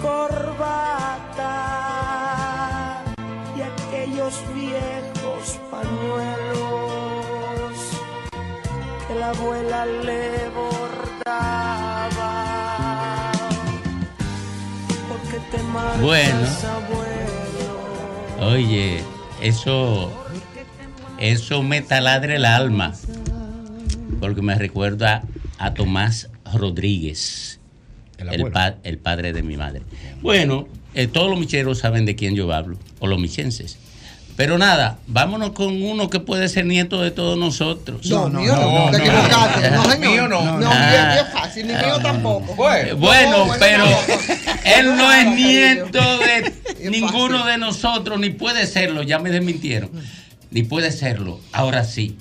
Q: corbata y aquellos viejos pañuelos que la abuela le bordaba. Porque te marchas,
A: Bueno.
Q: abuelo.
A: Oye, eso, eso me taladra el alma, porque me recuerda a Tomás Rodríguez,
G: El
A: pa- padre de mi madre. Bueno, eh, todos los micheros saben de quién yo hablo, o los michenses. Pero nada, vámonos con uno que puede ser nieto de todos nosotros.
E: No, mío no, equivocaste. No, señor.
A: Mío no.
E: No,
A: No.
E: mío es fácil, ni mío tampoco.
A: Eh, Bueno,
E: No,
A: pero
E: tampoco.
A: él no es
E: No,
A: nieto de ninguno de nosotros, ni puede serlo, ya me desmintieron, ni puede serlo. Ahora sí,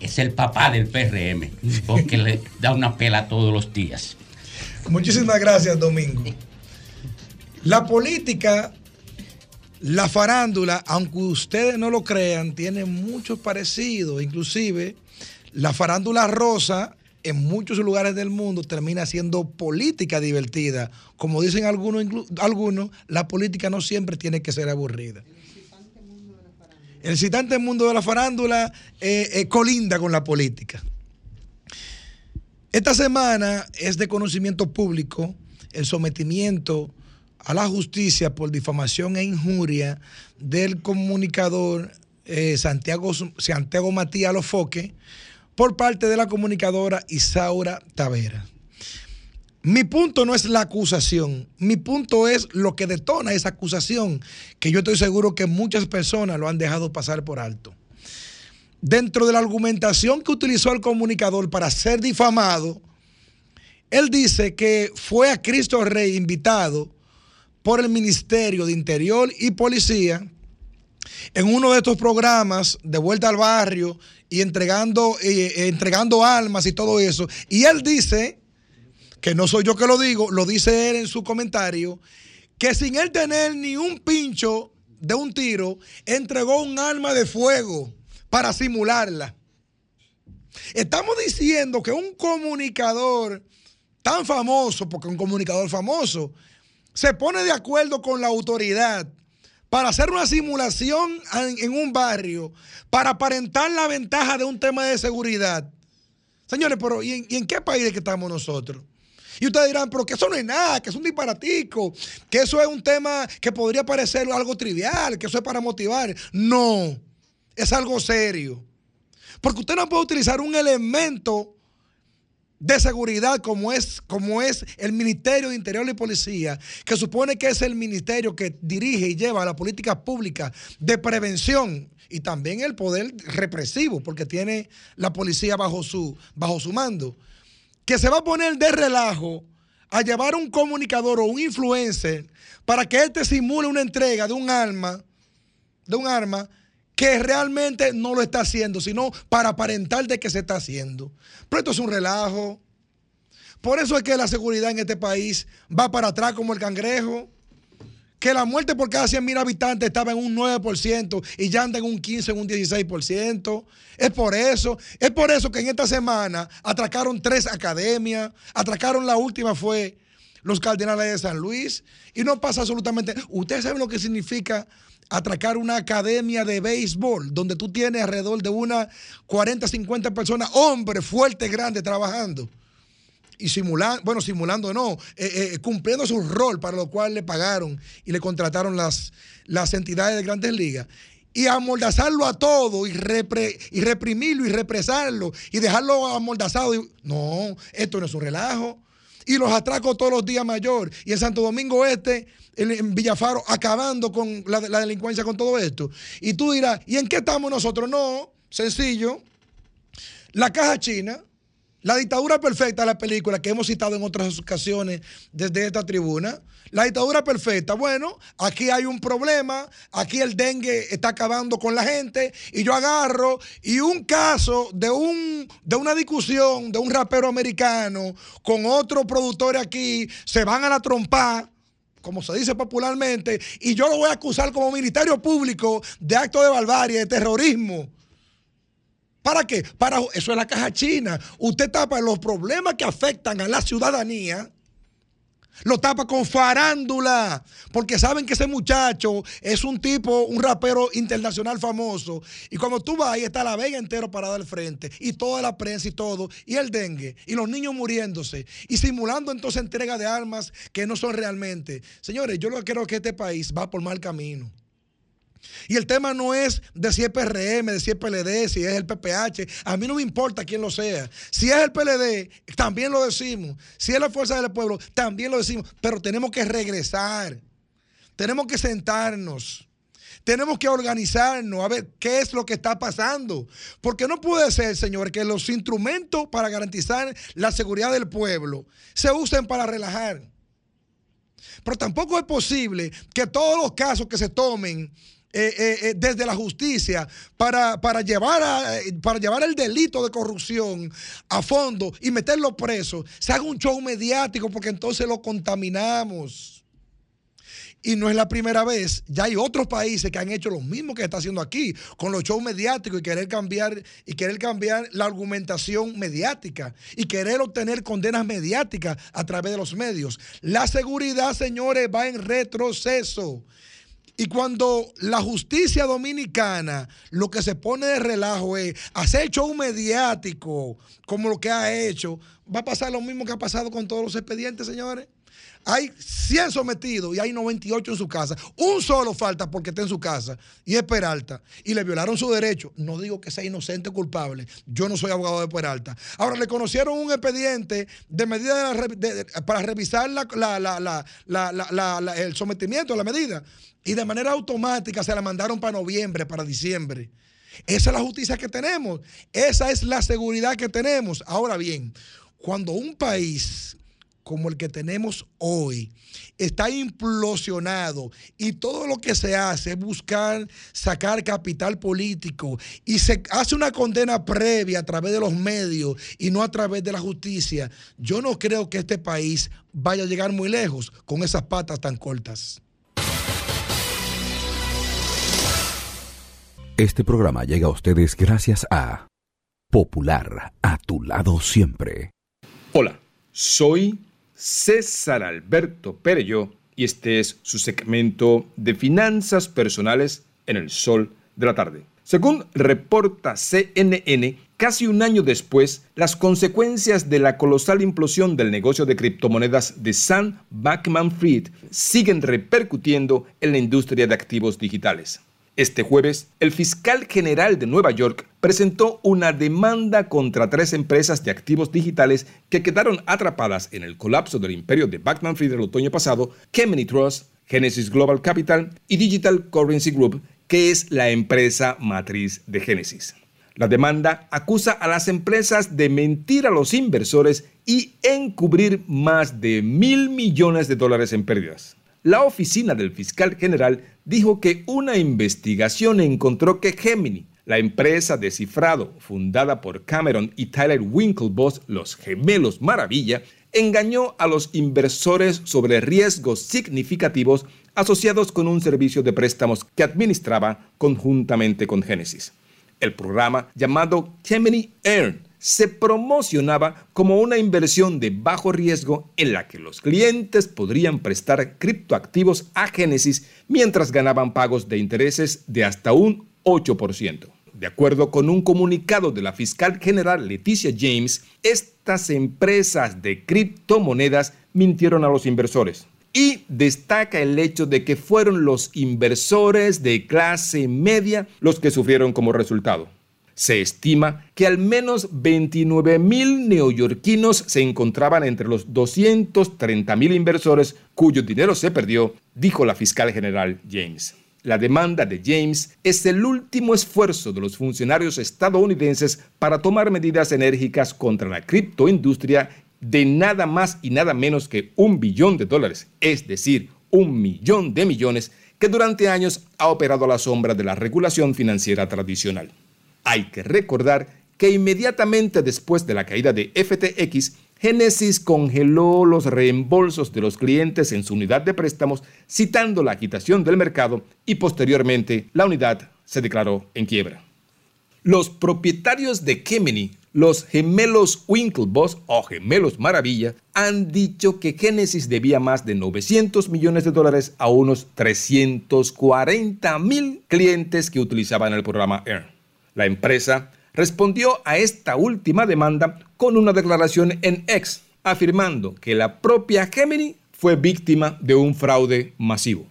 A: es el papá del PRM, porque le da una pela todos los días.
F: Muchísimas gracias, Domingo. La política, la farándula, aunque ustedes no lo crean, tiene muchos parecidos. Inclusive, la farándula rosa en muchos lugares del mundo termina siendo política divertida. Como dicen algunos, algunos la política no siempre tiene que ser aburrida. El excitante mundo de la farándula eh, eh, colinda con la política. Esta semana es de conocimiento público el sometimiento a la justicia por difamación e injuria del comunicador eh, Santiago, Santiago Matías Lofoque por parte de la comunicadora Isaura Tavera. Mi punto no es la acusación, mi punto es lo que detona esa acusación, que yo estoy seguro que muchas personas lo han dejado pasar por alto. Dentro de la argumentación que utilizó el comunicador para ser difamado, él dice que fue a Cristo Rey invitado por el Ministerio de Interior y Policía en uno de estos programas de vuelta al barrio y entregando, eh, eh, entregando almas y todo eso. Y él dice, que no soy yo que lo digo, lo dice él en su comentario, que sin él tener ni un pincho de un tiro, entregó un arma de fuego para simularla. Estamos diciendo que un comunicador tan famoso, porque un comunicador famoso, se pone de acuerdo con la autoridad para hacer una simulación en, un barrio, para aparentar la ventaja de un tema de seguridad. Señores, pero ¿y en, y en qué país es que estamos nosotros? Y ustedes dirán, pero que eso no es nada, que es un disparatico, que eso es un tema que podría parecer algo trivial, que eso es para motivar. No, es algo serio. Porque usted no puede utilizar un elemento de seguridad como es, como es el Ministerio de Interior y Policía, que supone que es el ministerio que dirige y lleva la política pública de prevención y también el poder represivo, porque tiene la policía bajo su, bajo su mando, que se va a poner de relajo a llevar un comunicador o un influencer para que él te simule una entrega de un arma, de un arma que realmente no lo está haciendo, sino para aparentar de que se está haciendo. Pero esto es un relajo. Por eso es que la seguridad en este país va para atrás como el cangrejo. Que la muerte por cada 100 mil habitantes estaba en un 9% y ya anda en un 15, en un 16%. Es por eso. Es por eso que en esta semana atracaron tres academias. Atracaron la última fue los Cardenales de San Luis. Y no pasa absolutamente. Ustedes saben lo que significa atracar una academia de béisbol donde tú tienes alrededor de unas 40, 50 personas, hombres fuertes, grandes, trabajando. Y simulando, bueno, simulando no, eh, eh, cumpliendo su rol para lo cual le pagaron y le contrataron las, las entidades de grandes ligas. Y amordazarlo a todo y, repre- y reprimirlo y represarlo y dejarlo amordazado. no, esto no es un relajo. Y los atracos todos los días mayor. Y en Santo Domingo Este, en, Villafaro, acabando con la, la delincuencia con todo esto. Y tú dirás, ¿y en qué estamos nosotros? No, sencillo. La caja china, la dictadura perfecta, la película que hemos citado en otras ocasiones desde esta tribuna. La dictadura perfecta, bueno, aquí hay un problema, aquí el dengue está acabando con la gente y yo agarro y un caso de, un, de una discusión de un rapero americano con otro productor aquí, se van a la trompa como se dice popularmente, y yo lo voy a acusar como ministerio público de acto de barbarie, de terrorismo. ¿Para qué? Para, eso es la caja china. Usted tapa los problemas que afectan a la ciudadanía. Lo tapa con farándula, porque saben que ese muchacho es un tipo, un rapero internacional famoso. Y cuando tú vas ahí está la vega entero parada al frente, y toda la prensa y todo, y el dengue, y los niños muriéndose, y simulando entonces entrega de armas que no son realmente. Señores, yo lo que creo que este país va por mal camino. Y el tema no es de si es PRM, de si es PLD, si es el PPH. A mí no me importa quién lo sea. Si es el PLD, también lo decimos. Si es la Fuerza del Pueblo, también lo decimos. Pero tenemos que regresar. Tenemos que sentarnos. Tenemos que organizarnos a ver qué es lo que está pasando. Porque no puede ser, señor, que los instrumentos para garantizar la seguridad del pueblo se usen para relajar. Pero tampoco es posible que todos los casos que se tomen eh, eh, eh, desde la justicia para, para, llevar a- para llevar el delito de corrupción a fondo y meterlo preso, se haga un show mediático porque entonces lo contaminamos. Y no es la primera vez, ya hay otros países que han hecho lo mismo que está haciendo aquí, con los shows mediáticos y querer cambiar, y querer cambiar la argumentación mediática y querer obtener condenas mediáticas a través de los medios. La seguridad, señores, va en retroceso. Y cuando la justicia dominicana lo que se pone de relajo es hacer show mediático como lo que ha hecho, va a pasar lo mismo que ha pasado con todos los expedientes, señores. Hay 100 sometidos y hay 98 en su casa. Un solo falta porque está en su casa y es Peralta. Y le violaron su derecho. No digo que sea inocente o culpable. Yo no soy abogado de Peralta. Ahora, le conocieron un expediente de medida para revisar el sometimiento a la medida. Y de manera automática se la mandaron para noviembre, para diciembre. Esa es la justicia que tenemos. Esa es la seguridad que tenemos. Ahora bien, cuando un país como el que tenemos hoy está implosionado y todo lo que se hace es buscar sacar capital político y se hace una condena previa a través de los medios y no a través de la justicia, yo no creo que este país vaya a llegar muy lejos con esas patas tan cortas.
U: Este programa llega a ustedes gracias a Popular, a tu lado siempre.
V: Hola, soy César Alberto Perello y este es su segmento de finanzas personales en el sol de la tarde. Según reporta CNN, casi un año después, las consecuencias de la colosal implosión del negocio de criptomonedas de Sam Backman-Fried siguen repercutiendo en la industria de activos digitales. Este jueves, el fiscal general de Nueva York presentó una demanda contra tres empresas de activos digitales que quedaron atrapadas en el colapso del imperio de Backman Fried el otoño pasado, Gemini Trust, Genesis Global Capital y Digital Currency Group, que es la empresa matriz de Genesis. La demanda acusa a las empresas de mentir a los inversores y encubrir más de mil millones de dólares en pérdidas. La oficina del fiscal general dijo que una investigación encontró que Gemini, la empresa de cifrado fundada por Cameron y Tyler Winklevoss, los gemelos Maravilla, engañó a los inversores sobre riesgos significativos asociados con un servicio de préstamos que administraba conjuntamente con Genesis. El programa llamado Gemini Earn se promocionaba como una inversión de bajo riesgo en la que los clientes podrían prestar criptoactivos a Genesis mientras ganaban pagos de intereses de hasta un 8%. De acuerdo con un comunicado de la fiscal general Leticia James, estas empresas de criptomonedas mintieron a los inversores. Y destaca el hecho de que fueron los inversores de clase media los que sufrieron como resultado. Se estima que al menos 29 mil neoyorquinos se encontraban entre los 230 mil inversores cuyo dinero se perdió, dijo la fiscal general James. La demanda de James es el último esfuerzo de los funcionarios estadounidenses para tomar medidas enérgicas contra la criptoindustria de nada más y nada menos que un billón de dólares, es decir, un millón de millones que durante años ha operado a la sombra de la regulación financiera tradicional. Hay que recordar que inmediatamente después de la caída de FTX, Genesis congeló los reembolsos de los clientes en su unidad de préstamos, citando la quitación del mercado y posteriormente la unidad se declaró en quiebra. Los propietarios de Gemini, los gemelos Winklevoss o gemelos Maravilla, han dicho que Genesis debía más de 900 millones de dólares a unos 340 mil clientes que utilizaban el programa Earn. La empresa respondió a esta última demanda con una declaración en X, afirmando que la propia Gemini fue víctima de un fraude masivo.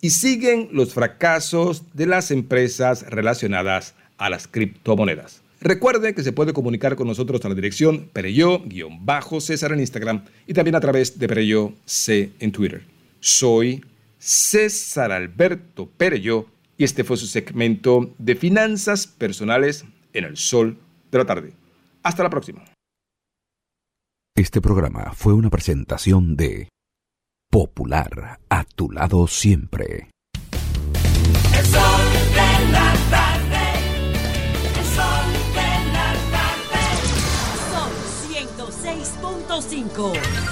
V: Y siguen los fracasos de las empresas relacionadas a las criptomonedas. Recuerde que se puede comunicar con nosotros a la dirección Pereyó-César en Instagram y también a través de Pereyó C en Twitter. Soy César Alberto Pereyó y este fue su segmento de finanzas personales en el sol de la tarde. Hasta la próxima.
U: Este programa fue una presentación de Popular, a tu lado siempre.
Q: El sol de la tarde. El sol de la tarde.
D: Son 106.5.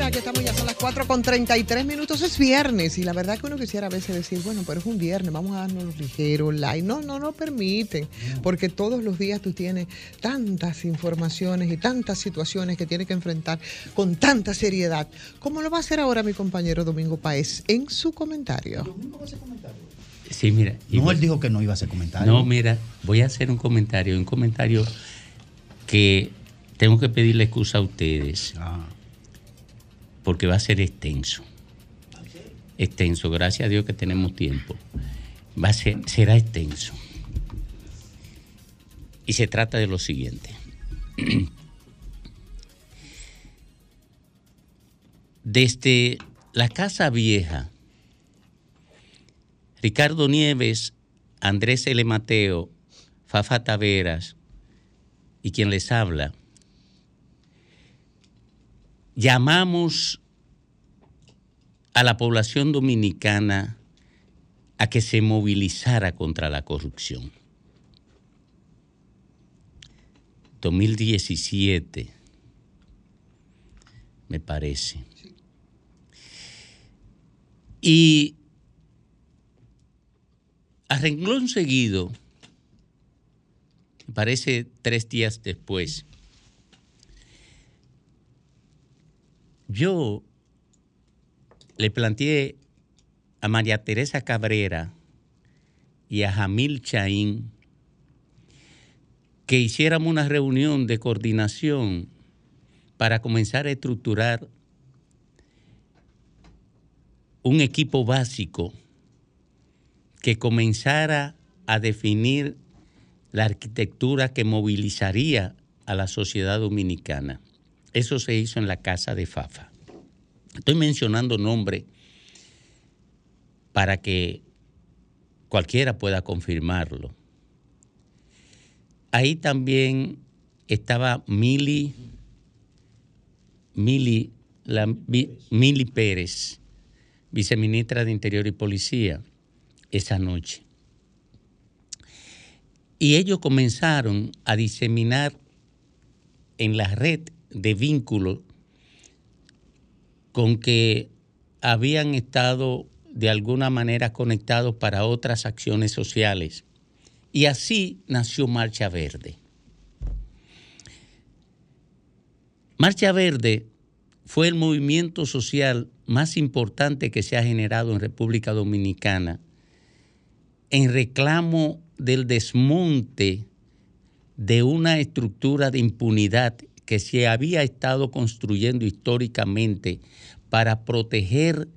E: Señora, aquí estamos ya, son las 4 con 33 minutos, es viernes y la verdad que uno quisiera a veces decir, bueno, pero es un viernes, vamos a darnos ligero, light. No, no, no permiten, porque todos los días tú tienes tantas informaciones y tantas situaciones que tienes que enfrentar con tanta seriedad. ¿Cómo lo va a hacer ahora mi compañero Domingo Paez en su comentario?
A: Sí, mira.
G: No, él dijo que no iba a hacer comentario.
A: No, mira, voy a hacer un comentario, un comentario que tengo que pedirle excusa a ustedes porque va a ser extenso. Extenso, gracias a Dios que tenemos tiempo. Va a ser, será extenso. Y se trata de lo siguiente. Desde la Casa Vieja, Ricardo Nieves, Andrés L. Mateo, Fafa Taveras y quien les habla, llamamos a la población dominicana a que se movilizara contra la corrupción. 2017, me parece. Y a renglón seguido, me parece tres días después, yo le planteé a María Teresa Cabrera y a Jamil Chaín que hiciéramos una reunión de coordinación para comenzar a estructurar un equipo básico que comenzara a definir la arquitectura que movilizaría a la sociedad dominicana. Eso se hizo en la casa de Fafa. Estoy mencionando nombres para que cualquiera pueda confirmarlo. Ahí también estaba Mili, Mili, la, Mili Pérez, viceministra de Interior y Policía, esa noche. Y ellos comenzaron a diseminar en la red de vínculos con que habían estado de alguna manera conectados para otras acciones sociales. Y así nació Marcha Verde. Marcha Verde fue el movimiento social más importante que se ha generado en República Dominicana en reclamo del desmonte de una estructura de impunidad que se había estado construyendo históricamente para proteger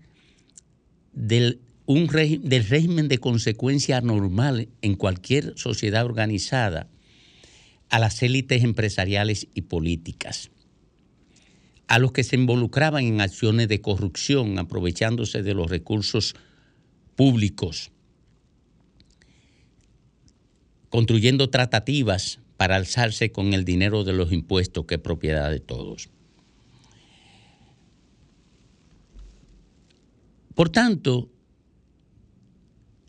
A: del, un del régimen de consecuencia normal en cualquier sociedad organizada a las élites empresariales y políticas, a los que se involucraban en acciones de corrupción aprovechándose de los recursos públicos construyendo tratativas para alzarse con el dinero de los impuestos que es propiedad de todos. Por tanto,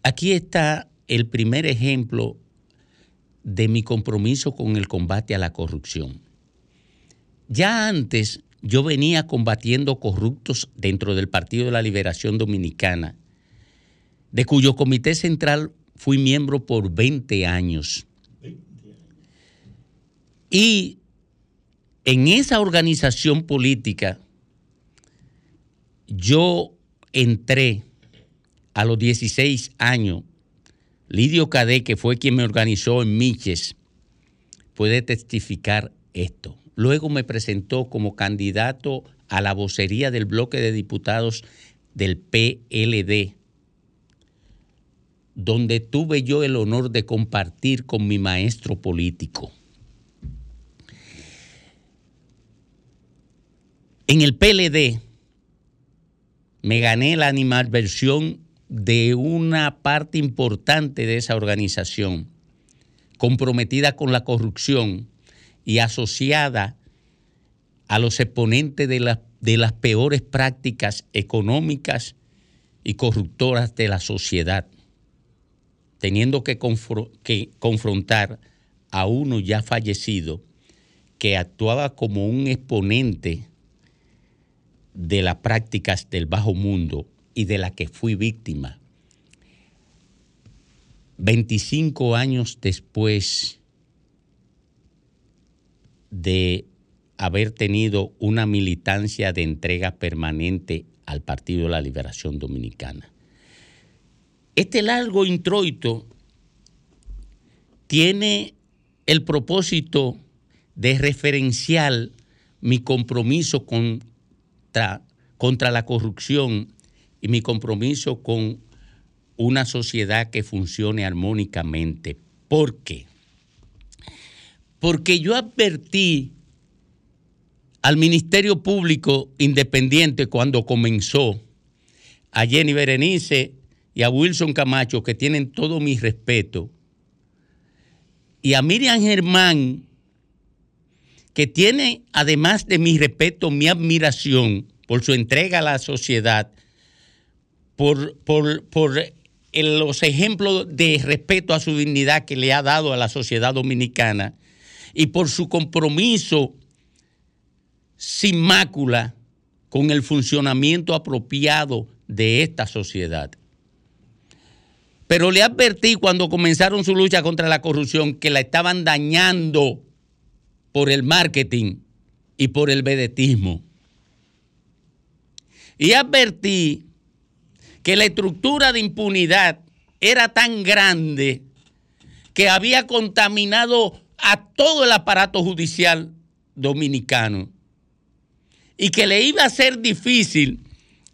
A: aquí está el primer ejemplo de mi compromiso con el combate a la corrupción. Ya antes yo venía combatiendo corruptos dentro del Partido de la Liberación Dominicana, de cuyo comité central fui miembro por 20 años. Y en esa organización política yo entré a los 16 años. Lidio Cadé, que fue quien me organizó en Miches, puede testificar esto. Luego me presentó como candidato a la vocería del bloque de diputados del PLD donde tuve yo el honor de compartir con mi maestro político. En el PLD me gané la animadversión de una parte importante de esa organización, comprometida con la corrupción y asociada a los exponentes de, las peores prácticas económicas y corruptoras de la sociedad teniendo que, confrontar a uno ya fallecido que actuaba como un exponente de las prácticas del bajo mundo y de la que fui víctima. 25 años después de haber tenido una militancia de entrega permanente al Partido de la Liberación Dominicana. Este largo introito tiene el propósito de referencial mi compromiso contra, la corrupción y mi compromiso con una sociedad que funcione armónicamente. ¿Por qué? Porque yo advertí al Ministerio Público Independiente cuando comenzó, a Jenny Berenice y a Wilson Camacho, que tienen todo mi respeto, y a Miriam Germán, que tiene, además de mi respeto, mi admiración por su entrega a la sociedad, por, los ejemplos de respeto a su dignidad que le ha dado a la sociedad dominicana y por su compromiso sin mácula con el funcionamiento apropiado de esta sociedad. Pero le advertí cuando comenzaron su lucha contra la corrupción que la estaban dañando por el marketing y por el vedetismo. Y advertí que la estructura de impunidad era tan grande que había contaminado a todo el aparato judicial dominicano y que le iba a ser difícil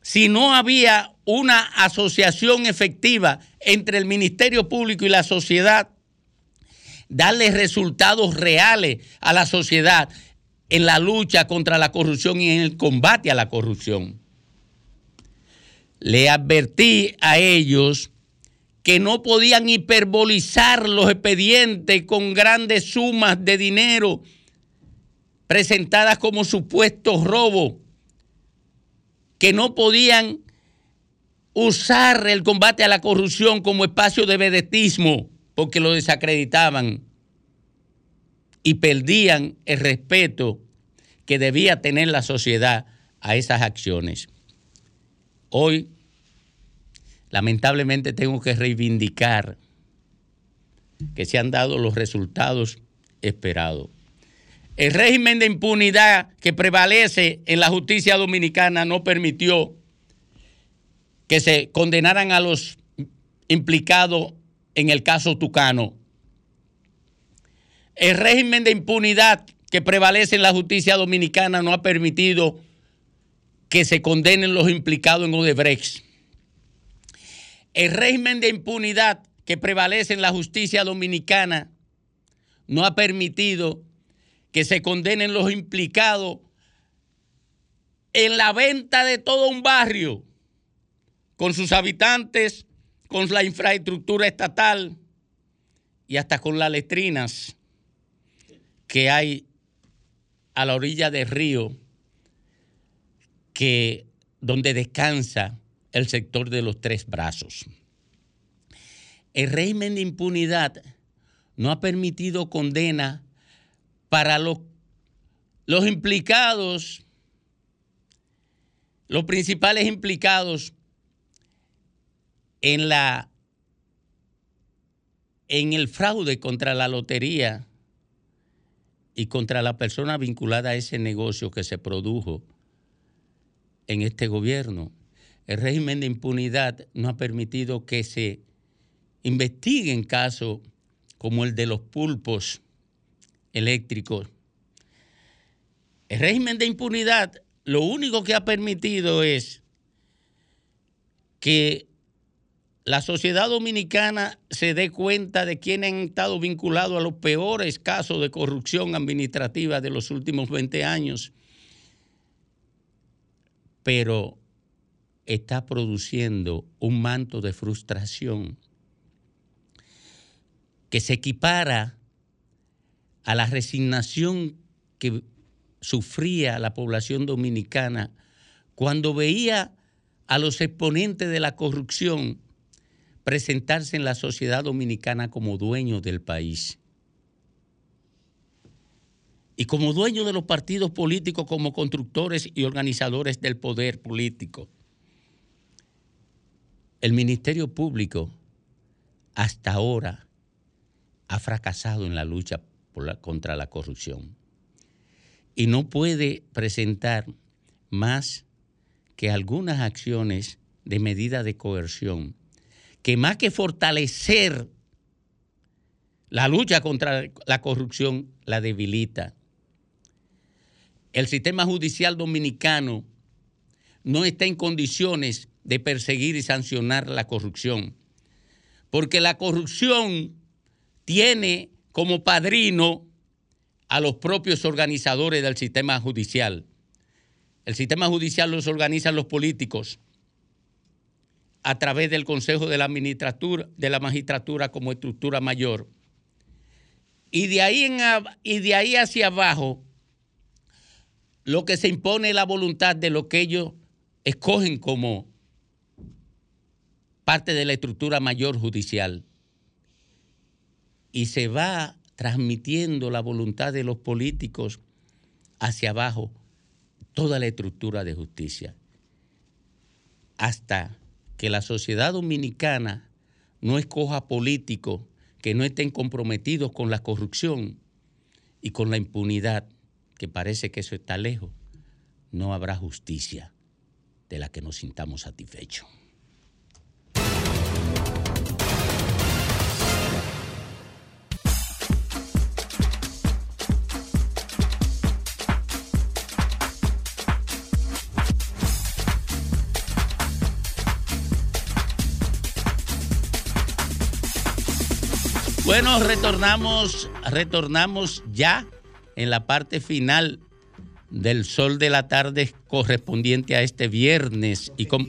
A: si no había una asociación efectiva entre el Ministerio Público y la sociedad, darle resultados reales a la sociedad en la lucha contra la corrupción y en el combate a la corrupción. Le advertí a ellos que no podían hiperbolizar los expedientes con grandes sumas de dinero presentadas como supuestos robos, que no podían usar el combate a la corrupción como espacio de vedetismo, porque lo desacreditaban y perdían el respeto que debía tener la sociedad a esas acciones. Hoy, lamentablemente, tengo que reivindicar que se han dado los resultados esperados. El régimen de impunidad que prevalece en la justicia dominicana no permitió que se condenaran a los implicados en el caso Tucano. El régimen de impunidad que prevalece en la justicia dominicana no ha permitido que se condenen los implicados en Odebrecht. El régimen de impunidad que prevalece en la justicia dominicana no ha permitido que se condenen los implicados en la venta de todo un barrio con sus habitantes, con la infraestructura estatal y hasta con las letrinas que hay a la orilla del río que donde descansa el sector de los tres brazos. El régimen de impunidad no ha permitido condena para los, los implicados, los principales implicados en la en el fraude contra la lotería y contra la persona vinculada a ese negocio que se produjo en este gobierno. El régimen de impunidad no ha permitido que se investiguen casos como el de los pulpos eléctricos. El régimen de impunidad lo único que ha permitido es que la sociedad dominicana se dé cuenta de quiénes han estado vinculados a los peores casos de corrupción administrativa de los últimos 20 años, pero está produciendo un manto de frustración que se equipara a la resignación que sufría la población dominicana cuando veía a los exponentes de la corrupción presentarse en la sociedad dominicana como dueños del país. Y como dueños de los partidos políticos, como constructores y organizadores del poder político. El Ministerio Público hasta ahora ha fracasado en la lucha contra la corrupción y no puede presentar más que algunas acciones de medida de coerción que más que fortalecer la lucha contra la corrupción la debilita. el sistema judicial dominicano no está en condiciones de perseguir y sancionar la corrupción. Porque la corrupción tiene como padrino a los propios organizadores del sistema judicial. El sistema judicial los organizan los políticos a través del Consejo de la, Administratura, de la Magistratura como estructura mayor. Y de, ahí y de ahí hacia abajo, lo que se impone es la voluntad de lo que ellos escogen como parte de la estructura mayor judicial. Y se va transmitiendo la voluntad de los políticos hacia abajo, toda la estructura de justicia, hasta que la sociedad dominicana no escoja políticos que no estén comprometidos con la corrupción y con la impunidad, que parece que eso está lejos, no habrá justicia de la que nos sintamos satisfechos. Bueno, retornamos, retornamos ya en la parte final del sol de la tarde correspondiente a este viernes. Y com-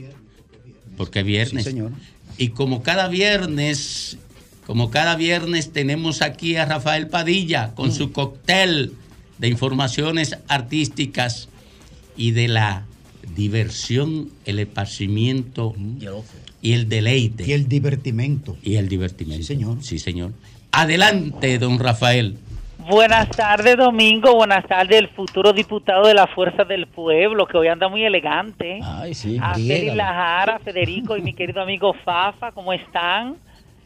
A: porque viernes.
G: Sí, señor.
A: Y como cada viernes, como cada viernes tenemos aquí a Rafael Padilla con su cóctel de informaciones artísticas y de la diversión, el esparcimiento y el deleite.
G: Y el divertimento.
A: Y el divertimento. Sí, señor. Sí, señor. Adelante, don Rafael.
W: Buenas tardes, Domingo. Buenas tardes, el futuro diputado de la Fuerza del Pueblo, que hoy anda muy elegante.
G: Ay, sí.
W: a Félix. Lajara, Federico y mi querido amigo Fafa, ¿cómo están?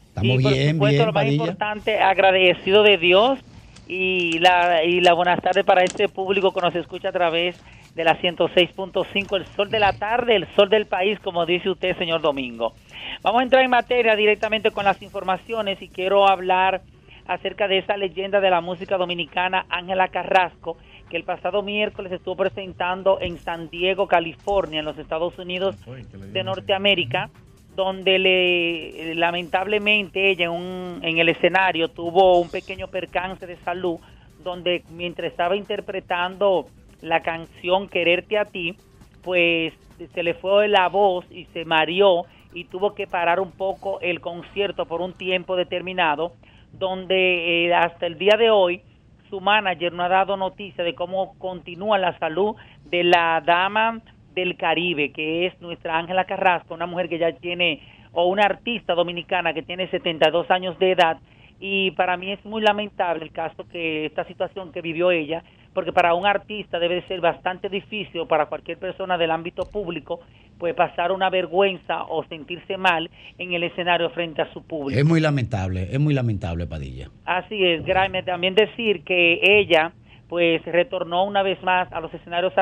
G: Estamos
W: y por
G: bien,
W: supuesto,
G: bien,
W: lo más
G: Padilla.
W: importante, agradecido de Dios y la, y la buenas tardes para este público que nos escucha a través de la 106.5, el sol de la tarde, el sol del país, como dice usted, señor Domingo. Vamos a entrar en materia directamente con las informaciones y quiero hablar acerca de esa leyenda de la música dominicana, Ángela Carrasco, que el pasado miércoles estuvo presentando en San Diego, California, en los Estados Unidos de Norteamérica, donde le lamentablemente ella en, un- en el escenario tuvo un pequeño percance de salud, donde mientras estaba interpretando la canción Quererte a ti, pues se le fue la voz y se mareó y tuvo que parar un poco el concierto por un tiempo determinado, donde eh, hasta el día de hoy su manager no ha dado noticia de cómo continúa la salud de la dama del Caribe, que es nuestra Ángela Carrasco, una mujer que ya tiene, o una artista dominicana que tiene 72 años de edad, y para mí es muy lamentable el caso que esta situación que vivió ella, porque para un artista debe de ser bastante difícil, o para cualquier persona del ámbito público, pues pasar una vergüenza o sentirse mal en el escenario frente a su público.
G: Es muy lamentable, es muy lamentable, Padilla.
W: Así es, Graeme, también decir que ella pues retornó una vez más a los escenarios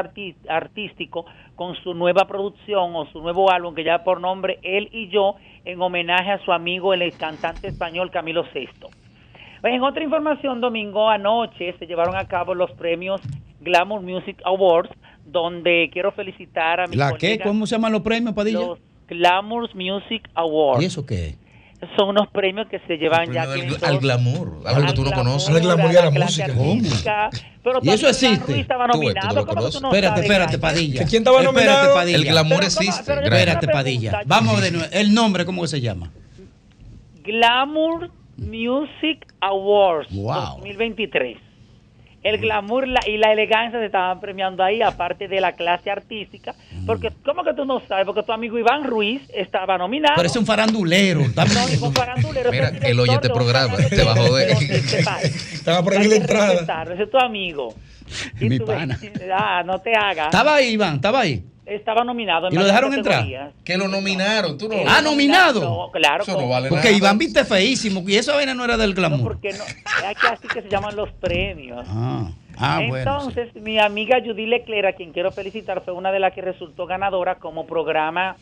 W: artísticos con su nueva producción o su nuevo álbum que ya por nombre Él y Yo en homenaje a su amigo el cantante español Camilo VI. Pues, en otra información, domingo anoche se llevaron a cabo los premios Glamour Music Awards, donde quiero felicitar a mi
G: ¿La qué? ¿Cómo se llaman los premios, Padilla?
W: los Glamour Music Awards.
G: ¿Y eso qué?
W: Son unos premios que se llevan ya
C: al, al glamour, algo que tú no conoces.
W: Al glamour y a la artística. Pero
G: ¿Y eso existe?
W: Ruiz estaba
C: Tú, tú
W: nominado.
C: no lo
W: ¿Cómo que
C: conoces.
W: tú no
G: espérate, espérate? Padilla.
F: ¿Quién estaba
G: Espérate,
F: nominado?
G: Padilla.
C: El glamour existe.
W: Pero.
G: Espérate, Padilla. Vamos de nuevo. El nombre, ¿cómo que se llama?
W: Glamour Music Awards
G: Wow.
W: 2023. El glamour la- y la elegancia se estaban premiando ahí, aparte de la clase artística. Porque, ¿cómo que tú no sabes? Porque tu amigo Iván Ruiz estaba nominado.
G: Pero es un farandulero.
W: No, ningún farandulero,
C: Mira, él oye este
W: un
C: programa, te va a joder.
W: este país.
F: Estaba por ahí la entrada.
W: Ese es tu amigo. Y
G: Mi
W: tú-
G: pana.
W: Ah, no te hagas.
G: Estaba ahí, Iván, estaba ahí.
W: Estaba nominado. en
G: ¿Y lo dejaron entrar?
C: Que lo nominaron, tú no.
G: Ah, nominado.
W: No, claro.
C: Eso no vale
G: Porque
C: nada.
G: Iván viste feísimo. Y esa vaina no era del glamour.
W: Porque no, es que así que se llaman los premios.
G: Ah, ah bueno. sí.
W: Entonces, mi amiga Judy Leclerc, a quien quiero felicitar, fue una de las que resultó ganadora como programa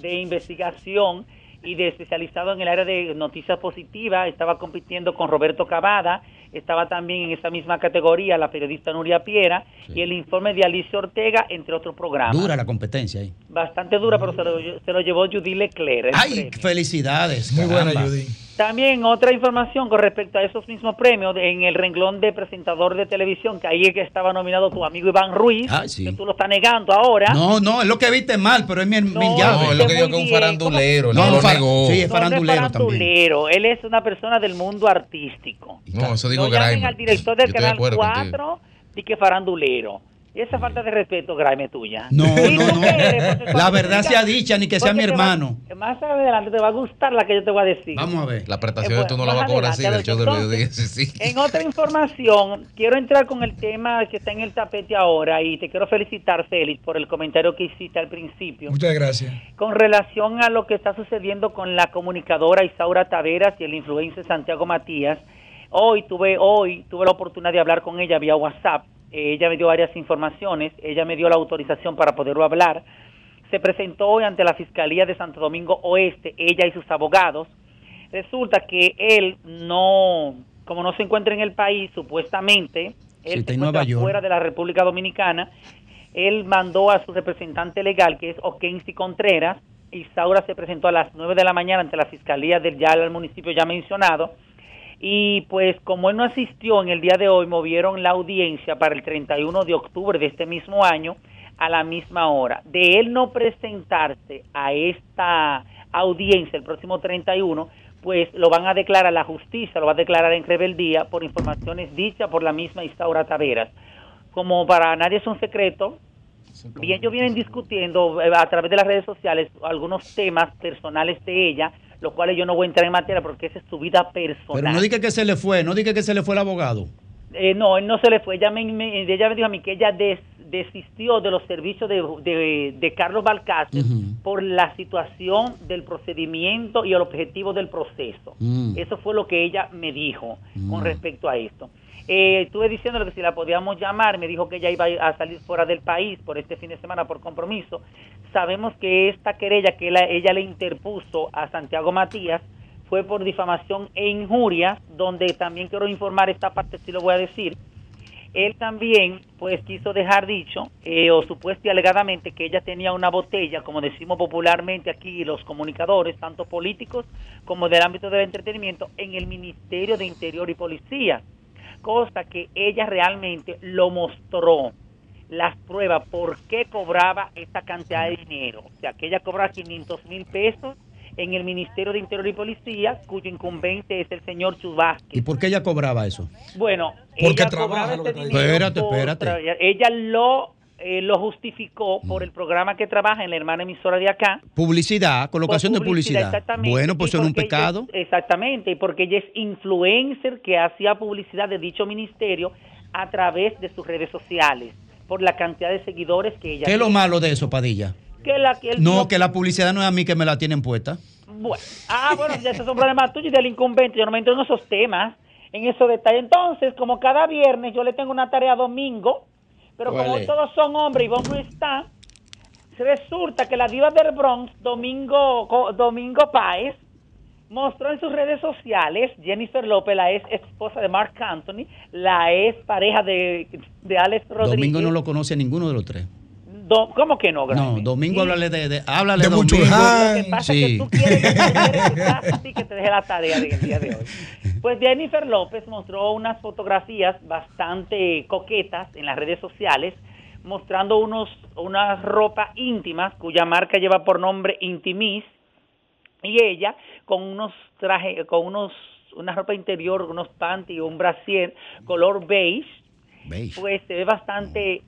W: de investigación y de especializado en el área de noticias positivas. Estaba compitiendo con Roberto Cavada Estaba también en esa misma categoría la periodista Nuria Piera y el informe de Alicia Ortega, entre otros programas.
G: Dura la competencia ahí.
W: Bastante dura, pero se lo, se lo llevó Judy Leclerc.
G: ¡Ay,
W: premio.
G: felicidades!
F: Muy buena. Judy.
W: También otra información con respecto a esos mismos premios, en el renglón de presentador de televisión, que ahí es que estaba nominado tu amigo Iván Ruiz,
G: Ah, sí.
W: que tú lo estás negando ahora.
G: No, no, es lo que viste mal, pero es mi, mi llave.
C: No, es lo que digo que es un farandulero, no, lo
G: fa-
C: negó.
G: Sí, es
W: No, no
G: farandulero también.
W: farandulero, él es una persona del mundo artístico.
C: No, eso digo
W: no al director
C: Yo
W: del Canal
C: acuerdo
W: 4 y que farandulero. Y esa falta de respeto, Graeme, tuya.
G: No,
W: ¿Y
G: no, no.
W: eres?
G: La verdad sea dicha, ni que sea mi
W: va-
G: hermano.
W: más adelante te va a gustar la que yo te voy a decir.
G: Vamos a ver.
C: La prestación
W: Eh,
C: de
W: bueno,
C: tú no la vas a cobrar así del show del mediodía. Sí, sí.
W: En otra información, quiero entrar con el tema que está en el tapete ahora y te quiero felicitar, Félix, por el comentario que hiciste al principio.
F: Muchas gracias.
W: Con relación a lo que está sucediendo con la comunicadora Isaura Taveras y el influencer Santiago Matías, hoy tuve hoy tuve la oportunidad de hablar con ella vía WhatsApp. Eh, ella me dio varias informaciones, ella me dio la autorización para poderlo hablar. Se presentó hoy ante la Fiscalía de Santo Domingo Oeste, ella y sus abogados. Resulta que él no, como no se encuentra en el país, supuestamente,
G: Sí,
W: él
G: está
W: se encuentra fuera de la República Dominicana, él mandó a su representante legal, que es Okensi Contreras, Isaura se presentó a las 9 de la mañana ante la Fiscalía del ya al municipio ya mencionado, y pues como él no asistió en el día de hoy, movieron la audiencia para el 31 de octubre de este mismo año a la misma hora. De él no presentarse a esta audiencia el próximo 31, pues lo van a declarar, la justicia lo va a declarar en rebeldía por informaciones dichas por la misma Isaura Taveras. Como para nadie es un secreto, bien ellos vienen discutiendo eh, a través de las redes sociales algunos temas personales de ella, los cuales yo no voy a entrar en materia porque esa es su vida personal.
G: Pero no diga que se le fue, no diga que se le fue el abogado.
W: Eh, no, él no se le fue. Ella me, me- ella me dijo a mí que ella des- desistió de los servicios de, de- de Carlos Balcácer por la situación del procedimiento y el objetivo del proceso.
Q: Mm.
W: Eso fue lo que ella me dijo con respecto a esto. Eh, estuve diciéndole que si la podíamos llamar, me dijo que ella iba a salir fuera del país por este fin de semana por compromiso. Sabemos que esta querella que la- ella le interpuso a Santiago Matías fue por difamación e injuria, donde también quiero informar esta parte, si lo voy a decir. Él también, pues, quiso dejar dicho, eh, o supuesto y alegadamente, que ella tenía una botella, como decimos popularmente aquí los comunicadores, tanto políticos como del ámbito del entretenimiento, en el Ministerio de Interior y Policía. Cosa que ella realmente lo mostró las pruebas por qué cobraba esta cantidad de dinero. O sea, que ella cobraba 500 mil pesos en el Ministerio de Interior y Policía, cuyo incumbente es el señor Chubasque.
G: ¿Y por qué ella cobraba eso?
W: Bueno,
G: Porque
W: ella
G: trabaja,
W: cobraba este
G: está
W: dinero.
G: Espérate,
W: por
G: espérate.
W: Ella lo eh, lo justificó por el programa que trabaja en la hermana emisora de acá.
G: Publicidad, colocación
W: Por
G: de publicidad.
W: exactamente.
G: Bueno, pues eso no es un
W: porque ella-
G: pecado.
W: exactamente, y porque ella es influencer que hacía publicidad de dicho ministerio a través de sus redes sociales, por la cantidad de seguidores que ella
G: ¿Qué es lo malo de eso, Padilla?
W: Que la, que él
G: No, que la publicidad no es a mí que me la tienen puesta.
W: Bueno, ah, bueno, ya esos son problemas tuyos y del incumbente. Yo no me entro en esos temas, en esos detalles. Entonces, como cada viernes yo le tengo una tarea domingo, pero como todos son hombres y vos no está, resulta que la diva del Bronx, Domingo, Domingo Páez, mostró en sus redes sociales, Jennifer López, la ex esposa de Mark Anthony, la ex pareja de, de Alex Rodríguez.
G: Domingo no lo conoce ninguno de los tres.
W: Do- ¿Cómo que no, Grammy?
G: No, Domingo
W: Sí.
G: háblale de, de háblale
W: De mucho. Lo que pasa es que
G: Sí.
W: tú quieres, tú quieres que así que te deje la tarea del día de hoy. Pues Jennifer López mostró unas fotografías bastante coquetas en las redes sociales, mostrando unos unas ropa íntimas cuya marca lleva por nombre Intimis y ella con unos trajes, con unos una ropa interior, unos panty y un brasier color beige, pues se ve bastante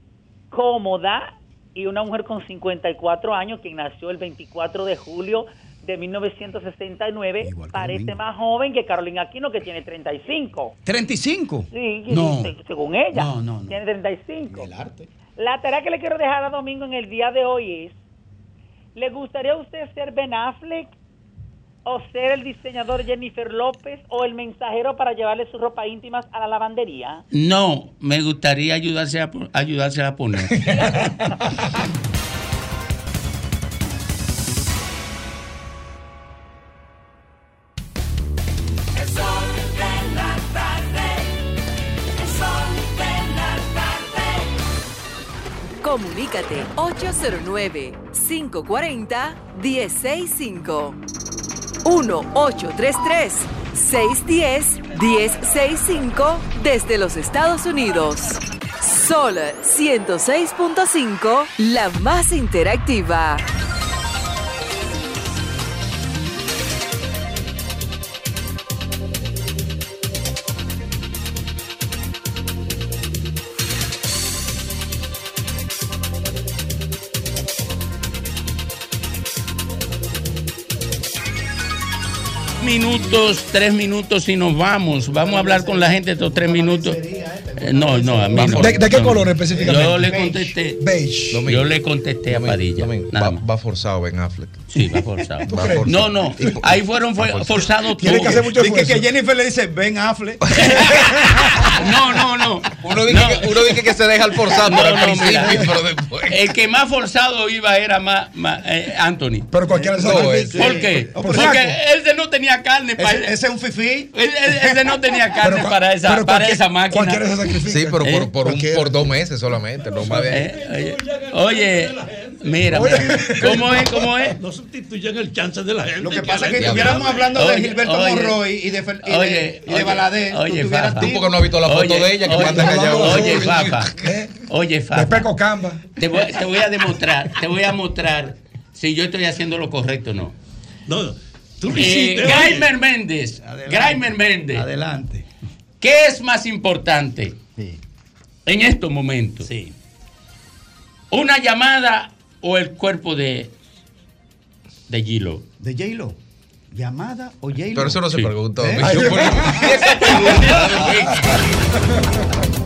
W: cómoda y una mujer con 54 años quien nació el 24 de julio de 1969 parece más joven que Carolina Aquino que tiene 35.
G: ¿35?
W: Sí,
G: No.
W: se- según ella.
G: No, no, no.
W: Tiene 35. La tarea que le quiero dejar a Domingo en el día de hoy es, ¿le gustaría a usted ser Ben Affleck o ser el diseñador Jennifer López o el mensajero para llevarle sus ropa íntimas a la lavandería?
A: No, me gustaría ayudarse a, ayudarse a poner.
Q: Comunícate 809
D: 540 165 1-833-610-1065 desde los Estados Unidos. Sol 106.5, la más interactiva.
A: Minutos, tres minutos y nos vamos. Vamos a hablar con la gente estos tres minutos. Eh, No, no, a mí no.
F: ¿De, de qué color específicamente?
A: Yo le contesté.
F: Beige.
A: Yo le contesté a Padilla.
C: Va, va forzado Ben Affleck.
A: Sí, va forzado.
C: Va forzado.
A: No, no. Ahí fueron fue- forzados
G: Tiene
A: todos.
G: que hacer mucho esfuerzo. que Jennifer le dice, ven Affle.
A: No, no, no.
C: Uno dice, que, uno dice que se deja el forzado
A: No,
C: por el
A: no,
C: principio,
A: mira.
C: pero después.
A: El que más forzado iba era más, más, eh, Anthony.
F: Pero cualquiera se
A: No,
F: sacrifica.
A: ¿Por qué? Porque ese no tenía carne para
G: Ese, ese es un fifí.
A: Ese no tenía carne
F: Pero
A: para esa,
F: pero
A: para esa máquina.
F: cualquiera se sacrifica.
C: Sí, pero
A: ¿Eh?
C: por, por, un- por dos meses solamente, no más de ahí.
A: Eh, Oye, mira, ¿cómo es? ¿Cómo es?
R: No sustituyen el chance de la gente.
G: Lo que pasa es que estuviéramos hablando de Gilberto
A: oye.
G: Monroy y de, y de,
A: Oye,
G: y de
A: oye,
G: Balader.
A: oye,
G: tú
A: Fafa.
C: Tú porque no has visto la foto
A: Oye,
C: de ella que
A: oye,
C: manda callado.
A: Oye, Fafa.
F: ¿Eh?
A: Oye, Fafa.
F: Peco Camba.
A: Te voy, te voy a demostrar, te voy a mostrar si yo estoy haciendo lo correcto o no.
R: No, tú lo
A: Eh,
R: hiciste.
A: Graimer Méndez, Graimer Méndez,
G: Adelante.
A: ¿qué es más importante en estos momentos? ¿Una llamada o el cuerpo de, de Gilo?
G: ¿De J-Lo? ¿Llamada o J-Lo?
C: Pero eso no se
A: Sí.
C: preguntó.
G: ¿Eh?